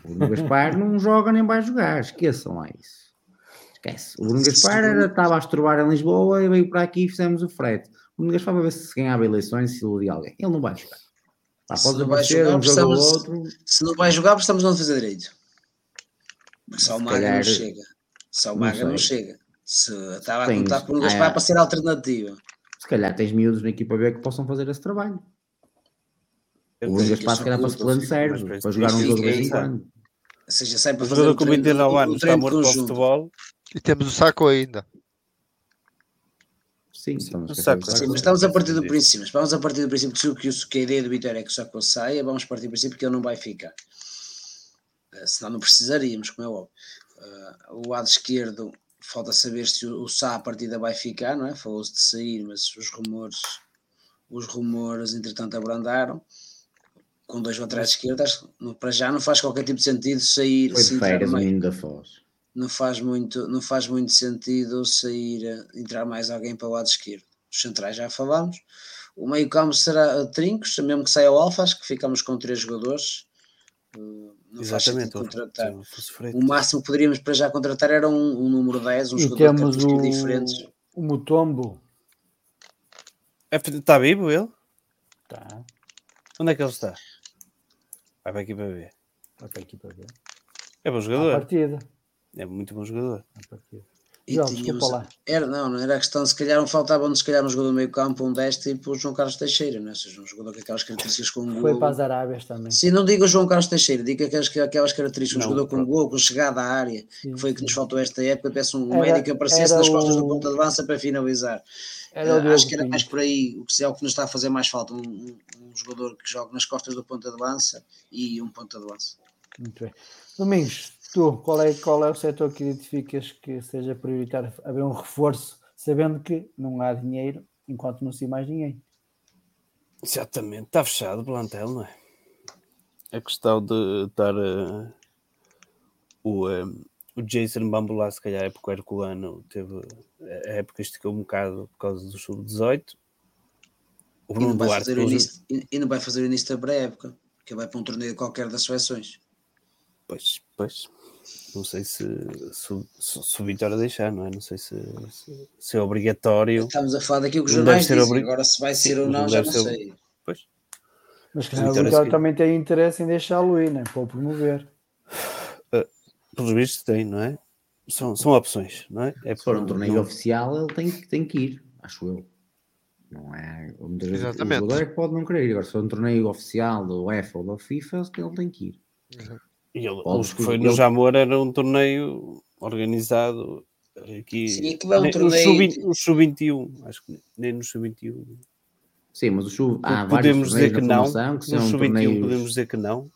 O Bruno Gaspar não joga nem vai jogar, esqueçam lá isso. Esquece. O Bruno Gaspar era, estava a estrobar em Lisboa e veio para aqui e fizemos o frete. O Bruno Gaspar vai ver se ganhava eleições se iludia alguém. Ele não vai jogar. Pá, Se pode não vai jogar, um jogo ou precisamos- outro. Se não vai jogar, precisamos não fazer direito. Porque só o Maga calhar- não chega. Só o não Maga não, sei. chega. Se estava a contar um ah, Gaspar é. para ser alternativa. Se calhar tens miúdos na equipa B que possam fazer esse trabalho. O Bruno Gaspar, se calhar, para suplente mas serve, para para jogar um jogo de vez em quando. Ou seja, para O fazer jogador o com treino, 29 o anos está morto para o futebol. E temos o saco ainda. Sim, estamos a saco- do Sim, saco. mas estamos a partir do princípio. Mas Vamos a partir do princípio que, o- que, a ideia do Vitória é que o Sacco saia, vamos partir do princípio que ele não vai ficar. Eh, senão não precisaríamos, como é óbvio. Eh, o lado esquerdo, falta saber se o, o Sá à partida vai ficar, não é? Falou-se de sair, mas os rumores, os rumores entretanto abrandaram. Com dois laterais esquerdas, para já não faz qualquer tipo de sentido sair Foi se de férias o meio menino da Foz. Não faz muito, não faz muito sentido sair, eh, entrar mais alguém para o lado esquerdo. Os centrais já falamos. O meio campo será a trincos, mesmo que saia o Alfa, acho que ficamos com três jogadores. Eh, Não faz Exatamente. sentido contratar. o- máximo que poderíamos para já contratar era um, um número 10, um E jogador de temos características o, diferentes. o Mutombo. É, Está vivo ele? Tá, Onde é que ele está? Vai para aqui para ver. vai para aqui para ver. É bom À jogador. partida. É muito bom jogador. partida. E João, tínhamos- lá. Era, não, não era a questão, se calhar faltava-nos se calhar um jogador do meio campo, um 10 tipo o João Carlos Teixeira, não é? Ou seja, um jogador com aquelas características com um Foi para as Arábias também. Sim, não digo o João Carlos Teixeira, digo aquelas, aquelas características, um Não, jogador com gol, com chegada à área, Sim, que foi o que nos faltou esta época, peço um Era- médico que aparecesse nas costas do o- ponta de lança para finalizar. Diogo acho que era mais por aí, o que é o que nos está a fazer mais falta, um, um- um jogador que joga nas costas do ponta de lança e um ponta de lança. Muito bem. Domingos, tu, qual é, qual é o setor que identificas que seja prioritário haver um reforço, sabendo que não há dinheiro enquanto não se mais ninguém? Exatamente. Está fechado o plantel, não é? É questão de estar eh, o, eh, o Jason Bambolá, se calhar, é porque o Herculano teve. A época esticou um bocado por causa do sub-18. O E Bruno não, vai Duarte. fazer o início, e, e não vai fazer o início da pré-época, que vai para um torneio qualquer das seleções. Pois, pois. Não sei se, se, o- se, o Vitória deixar, não é? Não sei se, se, se é obrigatório. Estamos a falar daquilo que os jornais ser dizem, obri- agora se vai Sim, ser ou mas não, não já não ser- sei. Pois. Mas que O Vitória também tem interesse em deixá-lo ir, né? para o promover. Pelos vistos tem, não é? São, são opções, não é? é Se for um torneio não- oficial, ele tem, que- tem que ir, acho eu. Não é? Muitas vezes Exatamente. O jogador é que pode não querer ir. Agora, se for um torneio oficial do UEFA ou da FIFA, ele tem que ir. E ele, os que foi no ele- Jamor era um torneio organizado Aqui, Sim, aquilo é um torneio- O Sub-21, acho que nem no Sub-21. Sim, mas o chuva. Há podemos dizer que não. que No são Sub-21 torneios... podemos dizer que não.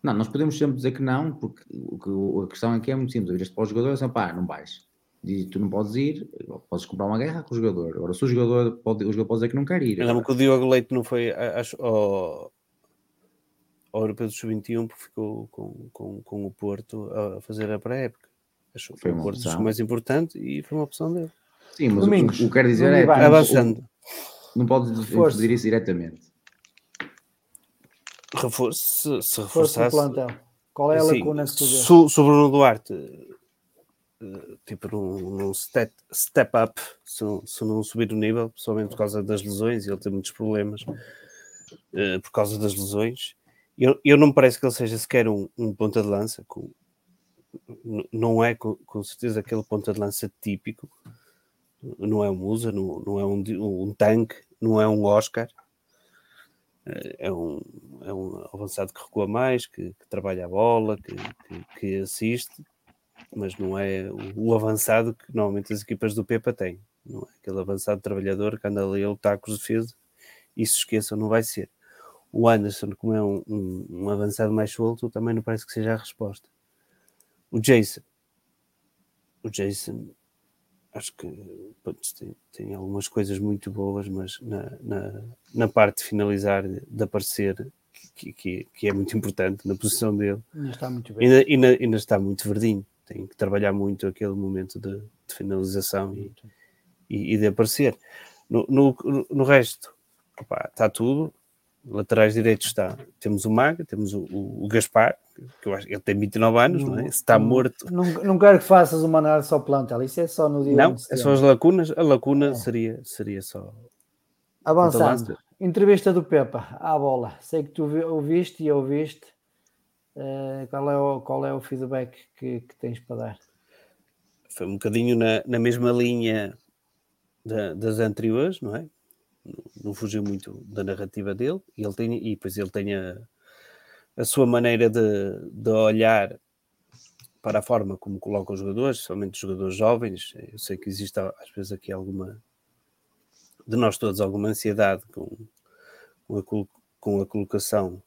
Não, nós podemos sempre dizer que não, porque o que- a questão aqui é muito simples. Viras para o jogador e dizem, pá, não vais. Diz, tu não podes ir, podes comprar uma guerra com o jogador. Agora, se o jogador pode, o jogador pode dizer que não quer ir. Eu lembro que o Diogo Leite não foi acho, ao, ao Europeu do Sub-21 porque ficou com, com, com o Porto a fazer a pré-época. Achou que Foi o Porto opção. o mais importante e foi uma opção dele. Sim, mas o- Domingos, o, que quero dizer não é vai. não- Avançando. não podes Reforço. impedir isso diretamente. Reforço, se, se reforçasse. plantel. Qual é a Sim, lacuna que tu vês? se, o- o Bruno Duarte, eh, tipo, num, num step, step up, se, não- se não subir o nível, principalmente por causa das lesões, e ele tem muitos problemas eh, por causa das lesões, eu, eu não me parece que ele seja sequer um, um ponta de lança, com, não é com, com certeza aquele ponta de lança típico, não é um Musa, não, não é um, um tanque, não é um Oscar, eh, é um, é um avançado que recua mais, que, que trabalha a bola, que, que, que assiste, mas não é o, avançado que normalmente as equipas do Pepa têm. Não é aquele avançado trabalhador que anda ali a lutar com os defesas e se esqueçam, não vai ser. O Anderson, como é um, um, um avançado mais solto, também não parece que seja a resposta. O Jason, o Jason, acho que pronto, tem, tem algumas coisas muito boas, mas na, na, na parte de finalizar, de aparecer, que, que, que é muito importante na posição dele, Ainda está muito bem. ainda, ainda, ainda está muito verdinho. Tem que trabalhar muito aquele momento de, de finalização e, e, e de aparecer. No, no, no resto, opá, está tudo. Laterais direitos está. Temos o Maga, temos o, o, o Gaspar, que eu acho que ele tem 29 anos, não, é? Se está não- morto. Não, não quero que faças uma análise só plantel, isso é só no dia Não, 11 de é só as lacunas. A lacuna É. seria, seria só. Avançando, entrevista do Pepa à bola. Sei que tu vi- ouviste e ouviste. Eh, qual, é o, qual é o feedback que, que tens para dar? Foi um bocadinho na, na mesma linha da- das anteriores, não é? Não- fugiu muito da narrativa dele. E, ele tem, e depois ele tem a, a sua maneira de, de olhar para a forma como coloca os jogadores, somente os jogadores jovens. Eu sei que existe às vezes aqui alguma, de nós todos, alguma ansiedade com, com, a, com a colocação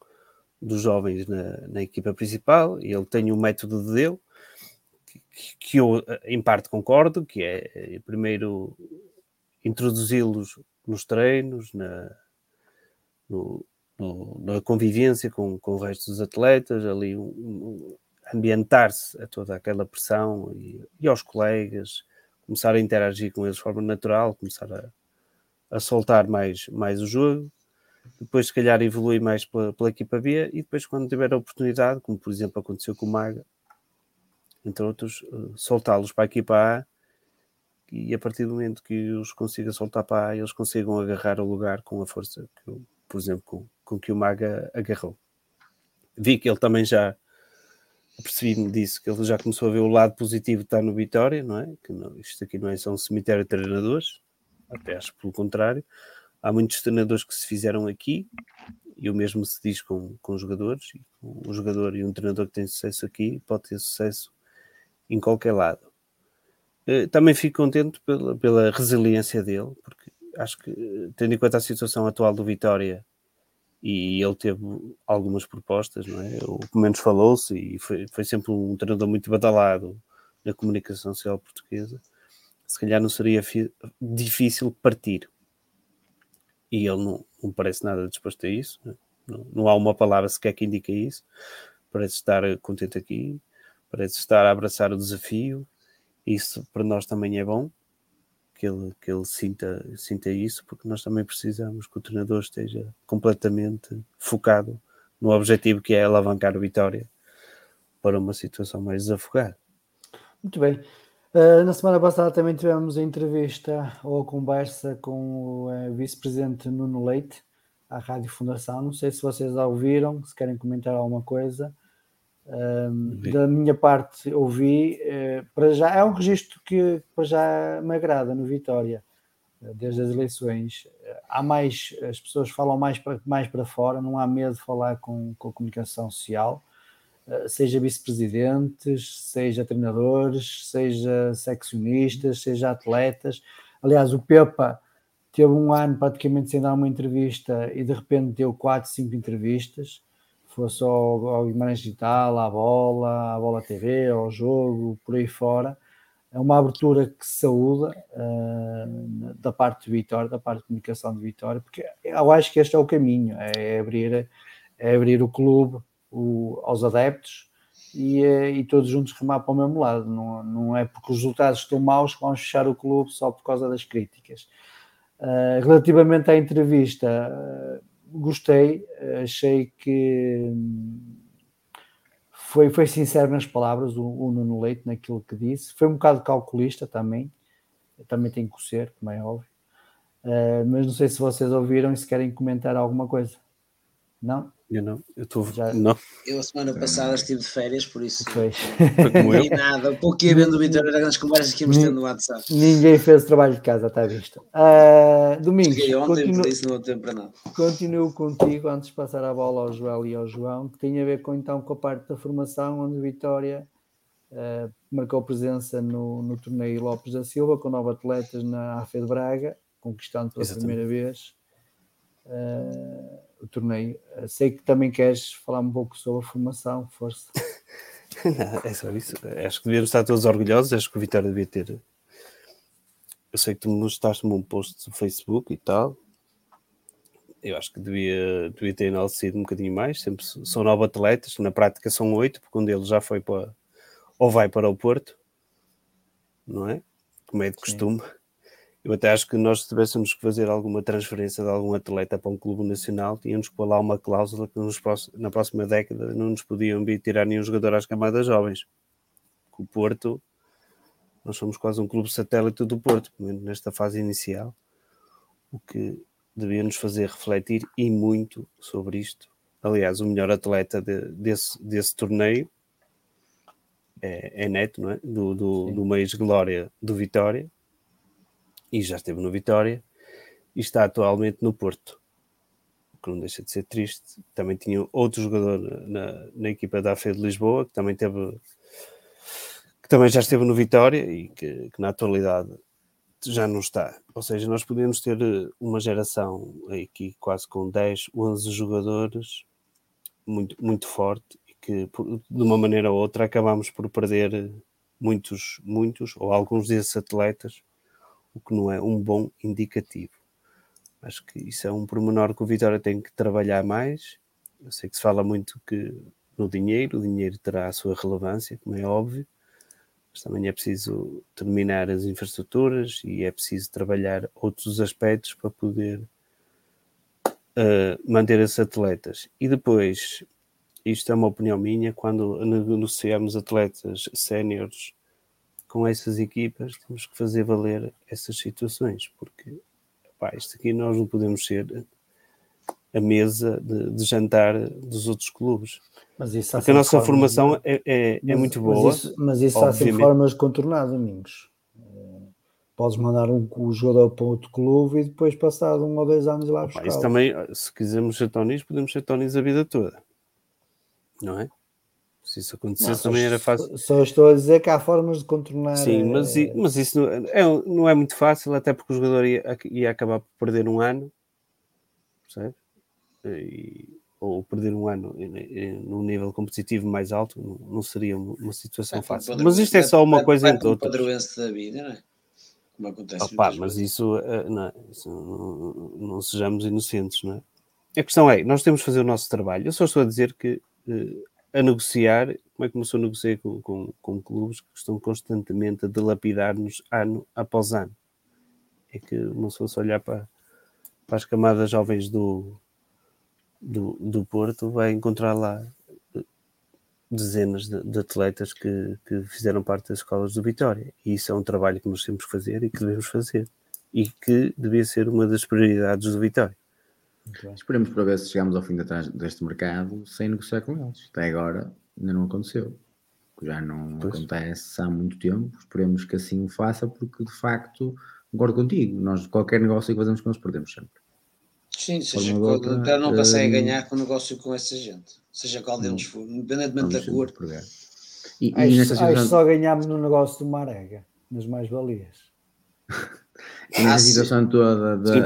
dos jovens na, na equipa principal. Ele tem o método dele, que, que eu em parte concordo, que é eh, primeiro introduzi-los nos treinos, na, no- no- na convivência com, com o resto dos atletas, ali um- um- ambientar-se a toda aquela pressão e, e aos colegas, começar a interagir com eles de forma natural, começar a, a soltar mais, mais o jogo, depois se calhar evoluir mais pela, pela equipa B e depois quando tiver a oportunidade, como por exemplo aconteceu com o Maga, entre outros, eh, soltá-los para a equipa A e a partir do momento que os consiga soltar para A, eles consigam agarrar o lugar com a força, que, por exemplo, com, com que o Maga agarrou. Vi que ele também já percebi-me disso, que ele já começou a ver o lado positivo de estar no Vitória, não é? Que não, isto aqui não é só um cemitério de treinadores, até acho pelo contrário. Há muitos treinadores que se fizeram aqui, e o mesmo se diz com, com jogadores. Um jogador e um treinador que tem sucesso aqui pode ter sucesso em qualquer lado. Eh, Também fico contente pela, pela resiliência dele, porque acho que, eh, tendo em conta a situação atual do Vitória, e ele teve algumas propostas, não é? O menos falou-se, e foi, foi sempre um treinador muito badalado na comunicação social portuguesa. Se calhar não seria difícil partir. E ele não, não parece nada disposto a isso, não, é? não, não há uma palavra sequer que indique isso. Parece estar contente aqui, parece estar a abraçar o desafio. Isso para nós também é bom, que ele, que ele sinta, sinta isso, porque nós também precisamos que o treinador esteja completamente focado no objetivo que é alavancar a vitória para uma situação mais desafogada. Muito bem. Uh, na semana passada também tivemos a entrevista ou a conversa com o uh, vice-presidente Nuno Leite à Rádio Fundação. Não sei se vocês a ouviram, se querem comentar alguma coisa. Um, da minha parte, ouvi. Uh, para já é um registro que para já me agrada no Vitória, desde as eleições. há mais, as pessoas falam mais para, mais para fora, não há medo de falar com, com a comunicação social. uh, seja vice-presidentes, seja treinadores, seja seccionistas, seja atletas. Aliás, o Pepa teve um ano praticamente sem dar uma entrevista e de repente deu quatro, cinco entrevistas. Fosse ao, ao Guimarães Digital, à bola, à bola TV, ao jogo, por aí fora é uma abertura que saúda uh, da parte de Vitória, da parte de comunicação de Vitória, porque eu acho que este é o caminho, é abrir, é abrir o clube o, aos adeptos e, eh, e, todos juntos remar para o mesmo lado. Não, não é porque os resultados estão maus que vamos fechar o clube só por causa das críticas. Uh, relativamente à entrevista, uh, gostei, achei que foi, foi sincero nas palavras, o, o Nuno Leite, naquilo que disse. Foi um bocado calculista também, também tem que ser, como é óbvio. Uh, mas não sei se vocês ouviram e se querem comentar alguma coisa. Não? Eu não, eu estou. Já... Não. Eu a semana passada estive de férias, por isso. Pois. Não vi nada. Um pouquinho vendo o Vitória das conversas que íamos tendo no WhatsApp. Ninguém fez o trabalho de casa, está visto. Uh, Domingos. Cheguei ontem, continuo, por isso não tempo para nada. Continuo contigo antes de passar a bola ao Joel e ao João, que tem a ver com, então, com a parte da formação, onde o Vitória uh, marcou presença no, no torneio Lopes da Silva, com nove atletas na AFE de Braga, conquistando pela Exatamente. primeira vez. Uh, o torneio. Sei que também queres falar um pouco sobre a formação, força. [laughs] Não, é só isso. Acho que devíamos estar todos orgulhosos. Acho que o Vitória devia ter. Eu sei que tu mostraste-me um post no Facebook e tal. Eu acho que devia, devia ter enaltecido um bocadinho mais. Sempre são nove atletas, na prática são oito, porque um deles já foi para ou vai para o Porto, não é? Como é de costume. Sim. Eu até acho que nós, se tivéssemos que fazer alguma transferência de algum atleta para um clube nacional, tínhamos que pôr lá uma cláusula que nos, na próxima década não nos podiam vir tirar nenhum jogador às camadas jovens. O Porto, nós somos quase um clube satélite do Porto, nesta fase inicial, o que devia nos fazer refletir e muito sobre isto. Aliás, o melhor atleta de, desse, desse torneio é, é Neto, não é? Do, do, do mês Glória do Vitória e já esteve no Vitória e está atualmente no Porto, o que não deixa de ser triste. Também tinha outro jogador na, na equipa da AFE de Lisboa que também teve que também já esteve no Vitória e que, que na atualidade já não está. Ou seja, nós podemos ter uma geração aqui quase com 10, 11 jogadores muito, muito forte e que de uma maneira ou outra acabamos por perder muitos, muitos ou alguns desses atletas o que não é um bom indicativo. Acho que isso é um pormenor que o Vitória tem que trabalhar mais. Eu sei que se fala muito que no dinheiro, o dinheiro terá a sua relevância, como é óbvio, mas também é preciso terminar as infraestruturas e é preciso trabalhar outros aspectos para poder uh, manter esses atletas. E depois, isto é uma opinião minha, quando negociamos atletas séniores com essas equipas temos que fazer valer essas situações, porque pá, isto aqui nós não podemos ser a mesa de, de jantar dos outros clubes. Mas isso porque a nossa formação é, é, é, muito boa. Mas isso, mas isso há sempre formas de contornar, amigos. Eh, podes mandar um, um jogador para outro clube e depois, passado um ou dois anos, lá buscar. Isso também, se quisermos ser tonis, podemos ser tonis a vida toda. Não é? Se isso acontecesse também era fácil. Só estou a dizer que há formas de contornar. Sim, mas, é... mas isso não é, não é muito fácil, até porque o jogador ia, ia acabar por perder um ano, percebe? E, ou perder um ano num nível competitivo mais alto, não, seria uma situação fácil. Mas isto é só uma coisa entre outras. da vida, não é? Como acontece. Opa, mas isso, eh, não, isso não, não, sejamos inocentes, não é? A questão é, nós temos que fazer o nosso trabalho. Eu só estou a dizer que eh, a negociar, como é que começou a negociar com, com, com clubes que estão constantemente a dilapidar-nos ano após ano. É que não se fosse olhar para, para as camadas jovens do, do, do Porto, vai encontrar lá eh, dezenas de, de, atletas que, que fizeram parte das escolas do Vitória. E isso é um trabalho que nós temos que fazer e que devemos fazer. E que devia ser uma das prioridades do Vitória. Esperemos para ver se chegamos ao fim deste mercado sem negociar com eles. Até agora ainda não aconteceu. Já não pois. acontece há muito tempo. Esperemos que assim o faça, porque de facto concordo contigo. Nós, qualquer negócio que fazemos com eles, perdemos sempre. Sim, seja, outra, não consegue uh, ganhar com o negócio com essa gente. seja qual deles for, independentemente da cor. E, acho, e acho que só ganhámos no negócio do Marega, nas mais-valias. [laughs] Na ah, situação toda, da, sim,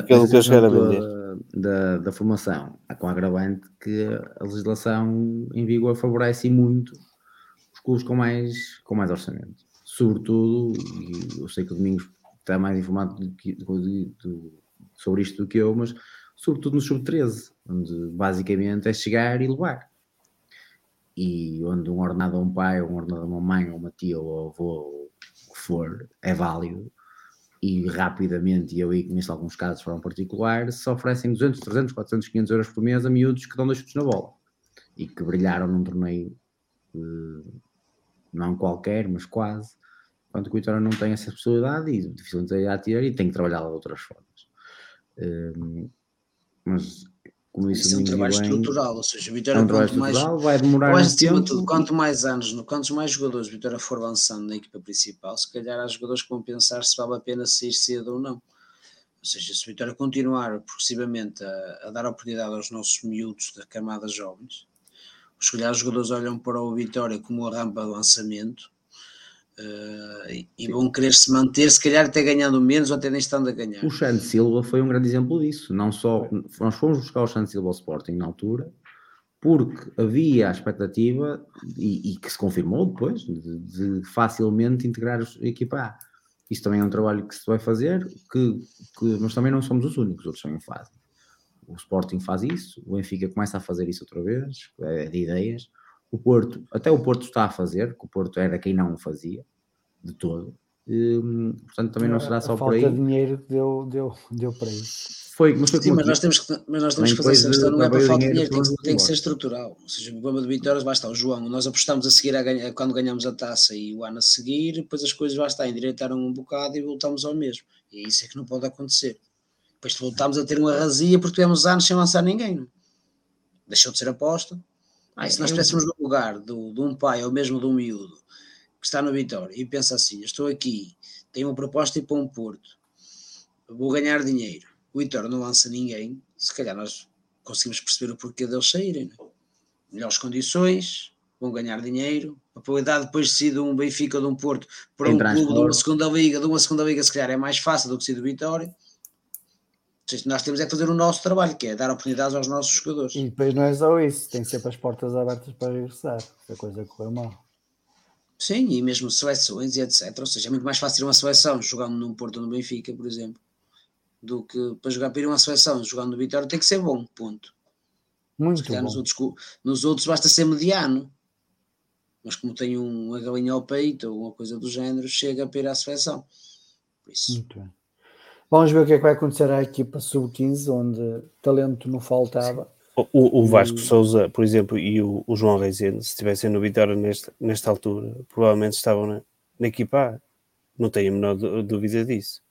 da, da, formação, com a agravante que a legislação em vigor favorece muito os clubes com mais, com mais orçamento. Sobretudo, e eu sei que o Domingos está mais informado do que, do, do, sobre isto do que eu, mas sobretudo no sub-13, onde basicamente é chegar e levar. E onde um ordenado a um pai, um ordenado a uma mãe, ou uma tia, ou avô, o que for, é válido e rapidamente, e eu aí conheço alguns casos foram particular, se oferecem 200, 300, 400, 500 euros por mês a miúdos que dão dois chutes na bola e que brilharam num torneio uh, não qualquer, mas quase, que o Vitória não tem essa possibilidade e dificilmente irá ter e tem que trabalhar de outras formas. Uh, mas como disse Isso é um trabalho bem, estrutural, ou seja, o Vitória é um quanto mais, vai demorar mais tempo. Tudo, quanto mais anos, quantos mais jogadores o Vitória for avançando na equipa principal, se calhar há jogadores que vão pensar se vale a pena sair cedo ou não. Ou seja, se o Vitória continuar progressivamente a, a dar oportunidade aos nossos miúdos da camada jovens, os jogadores olham para o Vitória como a rampa de lançamento Uh, e vão querer se manter, se calhar até ganhando menos ou até nem estando a ganhar. O Xande Silva foi um grande exemplo disso. Não só nós fomos buscar o Xande Silva ao Sporting na altura, porque havia a expectativa, e, e que se confirmou depois, de, de, facilmente integrar a equipa A. Isso também é um trabalho que se vai fazer, que, que, mas também não somos os únicos, outros também fazem. O Sporting faz isso, o Benfica começa a fazer isso outra vez, é de ideias. O Porto, até o Porto está a fazer, que o Porto era quem não o fazia, de todo. Hum, portanto, também não será só por aí. falta de dinheiro deu, deu, deu para isso. Foi, mas, foi Sim, mas nós temos que, mas nós temos que fazer essa questão, não é para falta de dinheiro, tem que, tem que ser estrutural. Ou seja, o problema de vitórias vai estar o João. Nós apostamos a seguir a ganha, quando ganhamos a taça e o ano a seguir, depois as coisas vai estar, endireitaram um bocado e voltamos ao mesmo. E é isso é que não pode acontecer. Depois voltamos a ter uma razia porque tivemos anos sem lançar ninguém. Deixou de ser aposta. Ah, e se nós estivéssemos no lugar do, de um pai ou mesmo de um miúdo que está no Vitória e pensa assim: estou aqui, tenho uma proposta e para um Porto, vou ganhar dinheiro. O Vitória não lança ninguém, se calhar nós conseguimos perceber o porquê deles saírem. Né? Melhores condições, vão ganhar dinheiro. A probabilidade depois de ser de um Benfica ou de um Porto para um clube de uma segunda liga, de uma segunda liga, se calhar é mais fácil do que ser do Vitória. Nós temos é que fazer o nosso trabalho, que é dar oportunidades aos nossos jogadores. E depois não é só isso, tem sempre as portas abertas para regressar, se a coisa correr mal. Sim, e mesmo seleções e etc. Ou seja, é muito mais fácil uma seleção jogando num Porto ou no Benfica, por exemplo, do que para jogar para ir uma seleção jogando no Vitória tem que ser bom, ponto. Muito bom. Nos outros, nos outros basta ser mediano. Mas como tem uma galinha ao peito ou uma coisa do género, chega para ir à seleção. Por isso. Muito bem. Vamos ver o que é que vai acontecer à equipa sub-15, onde talento não faltava. Sim o, o Vasco. Souza, por exemplo, e o, o João Reisende, se estivessem no Vitória nesta, nesta altura, provavelmente estavam na, na equipa A. Não tenho a menor dúvida disso.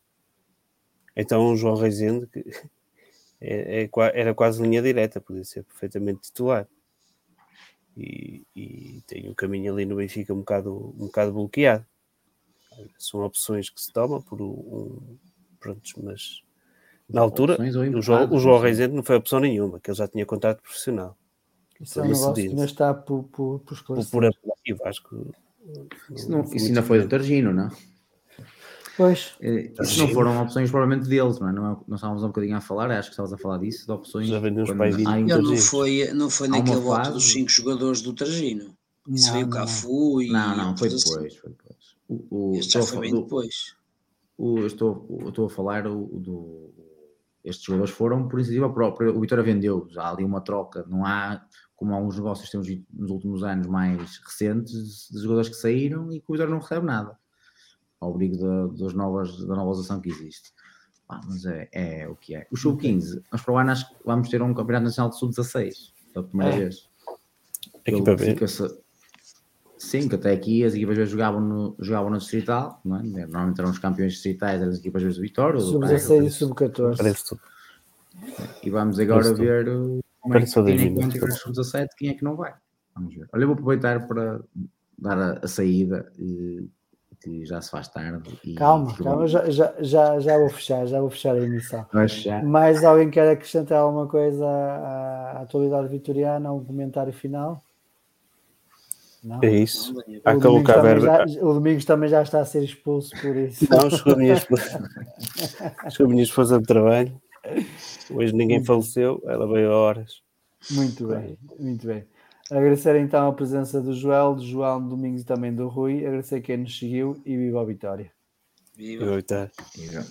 Então o João Reisende que [laughs] é, é, era quase linha direta, podia ser perfeitamente titular. E, e tem um caminho ali no Benfica um bocado, um bocado bloqueado. São opções que se tomam por um, prontos, mas na altura, o João, o João Reisende não foi opção nenhuma, que ele já tinha contrato profissional. Isso é um negócio que ainda está por, por, por Por, por e Vasco. Isso, não, isso ainda foi do Targino, não? Pois. Eh, isso não foram opções provavelmente deles, não é? Não, é, nós estávamos um bocadinho a falar, acho que estávamos a falar disso, de opções. Já vendemos quando... não, não foi, não foi naquele voto dos cinco jogadores do Targino. Isso veio o Cafu e. Não, não, foi depois. Assim. Foi depois. O, o, este já foi bem do, depois. O, eu, estou, eu estou a falar do, do estes jogadores foram por iniciativa própria. O Vitória vendeu, já há ali uma troca, não há como alguns negócios que temos nos últimos anos mais recentes de jogadores que saíram e que o Vitória não recebe nada ao abrigo da, das novas, da nova ação que existe. Ah, mas é, é, o que é. O Sub-15, nós para o ano acho que vamos ter um campeonato nacional de Sub-16 pela primeira é. vez. Equipa B. Sim, que até aqui as equipas jogavam no, jogavam no Distrital, não é? Normalmente eram os campeões distritais, eram as equipas vezes do Vitória. Sub-16 e Sub-14. E vamos agora ver como é que tem em conta Sub-17, quem é que não vai. Vamos ver. Olha, eu vou aproveitar para dar a, a saída. E, que já se faz tarde. E Calma, calma, já, já, já, já vou fechar, já vou fechar a emissão. Mais alguém quer acrescentar alguma coisa à, à atualidade vitoriana, um comentário final? Não. É isso. Há que colocar verba. já, o Domingos também já está a ser expulso por isso. Não, chegou a minha esposa. [laughs] chegou a minha esposa de trabalho. Hoje ninguém faleceu, ela veio a horas. Muito bem, muito bem. Agradecer então a presença do Joel, do João, do Domingos e também do Rui. Agradecer quem nos seguiu e viva a vitória. Viva. Eu, tá. E já.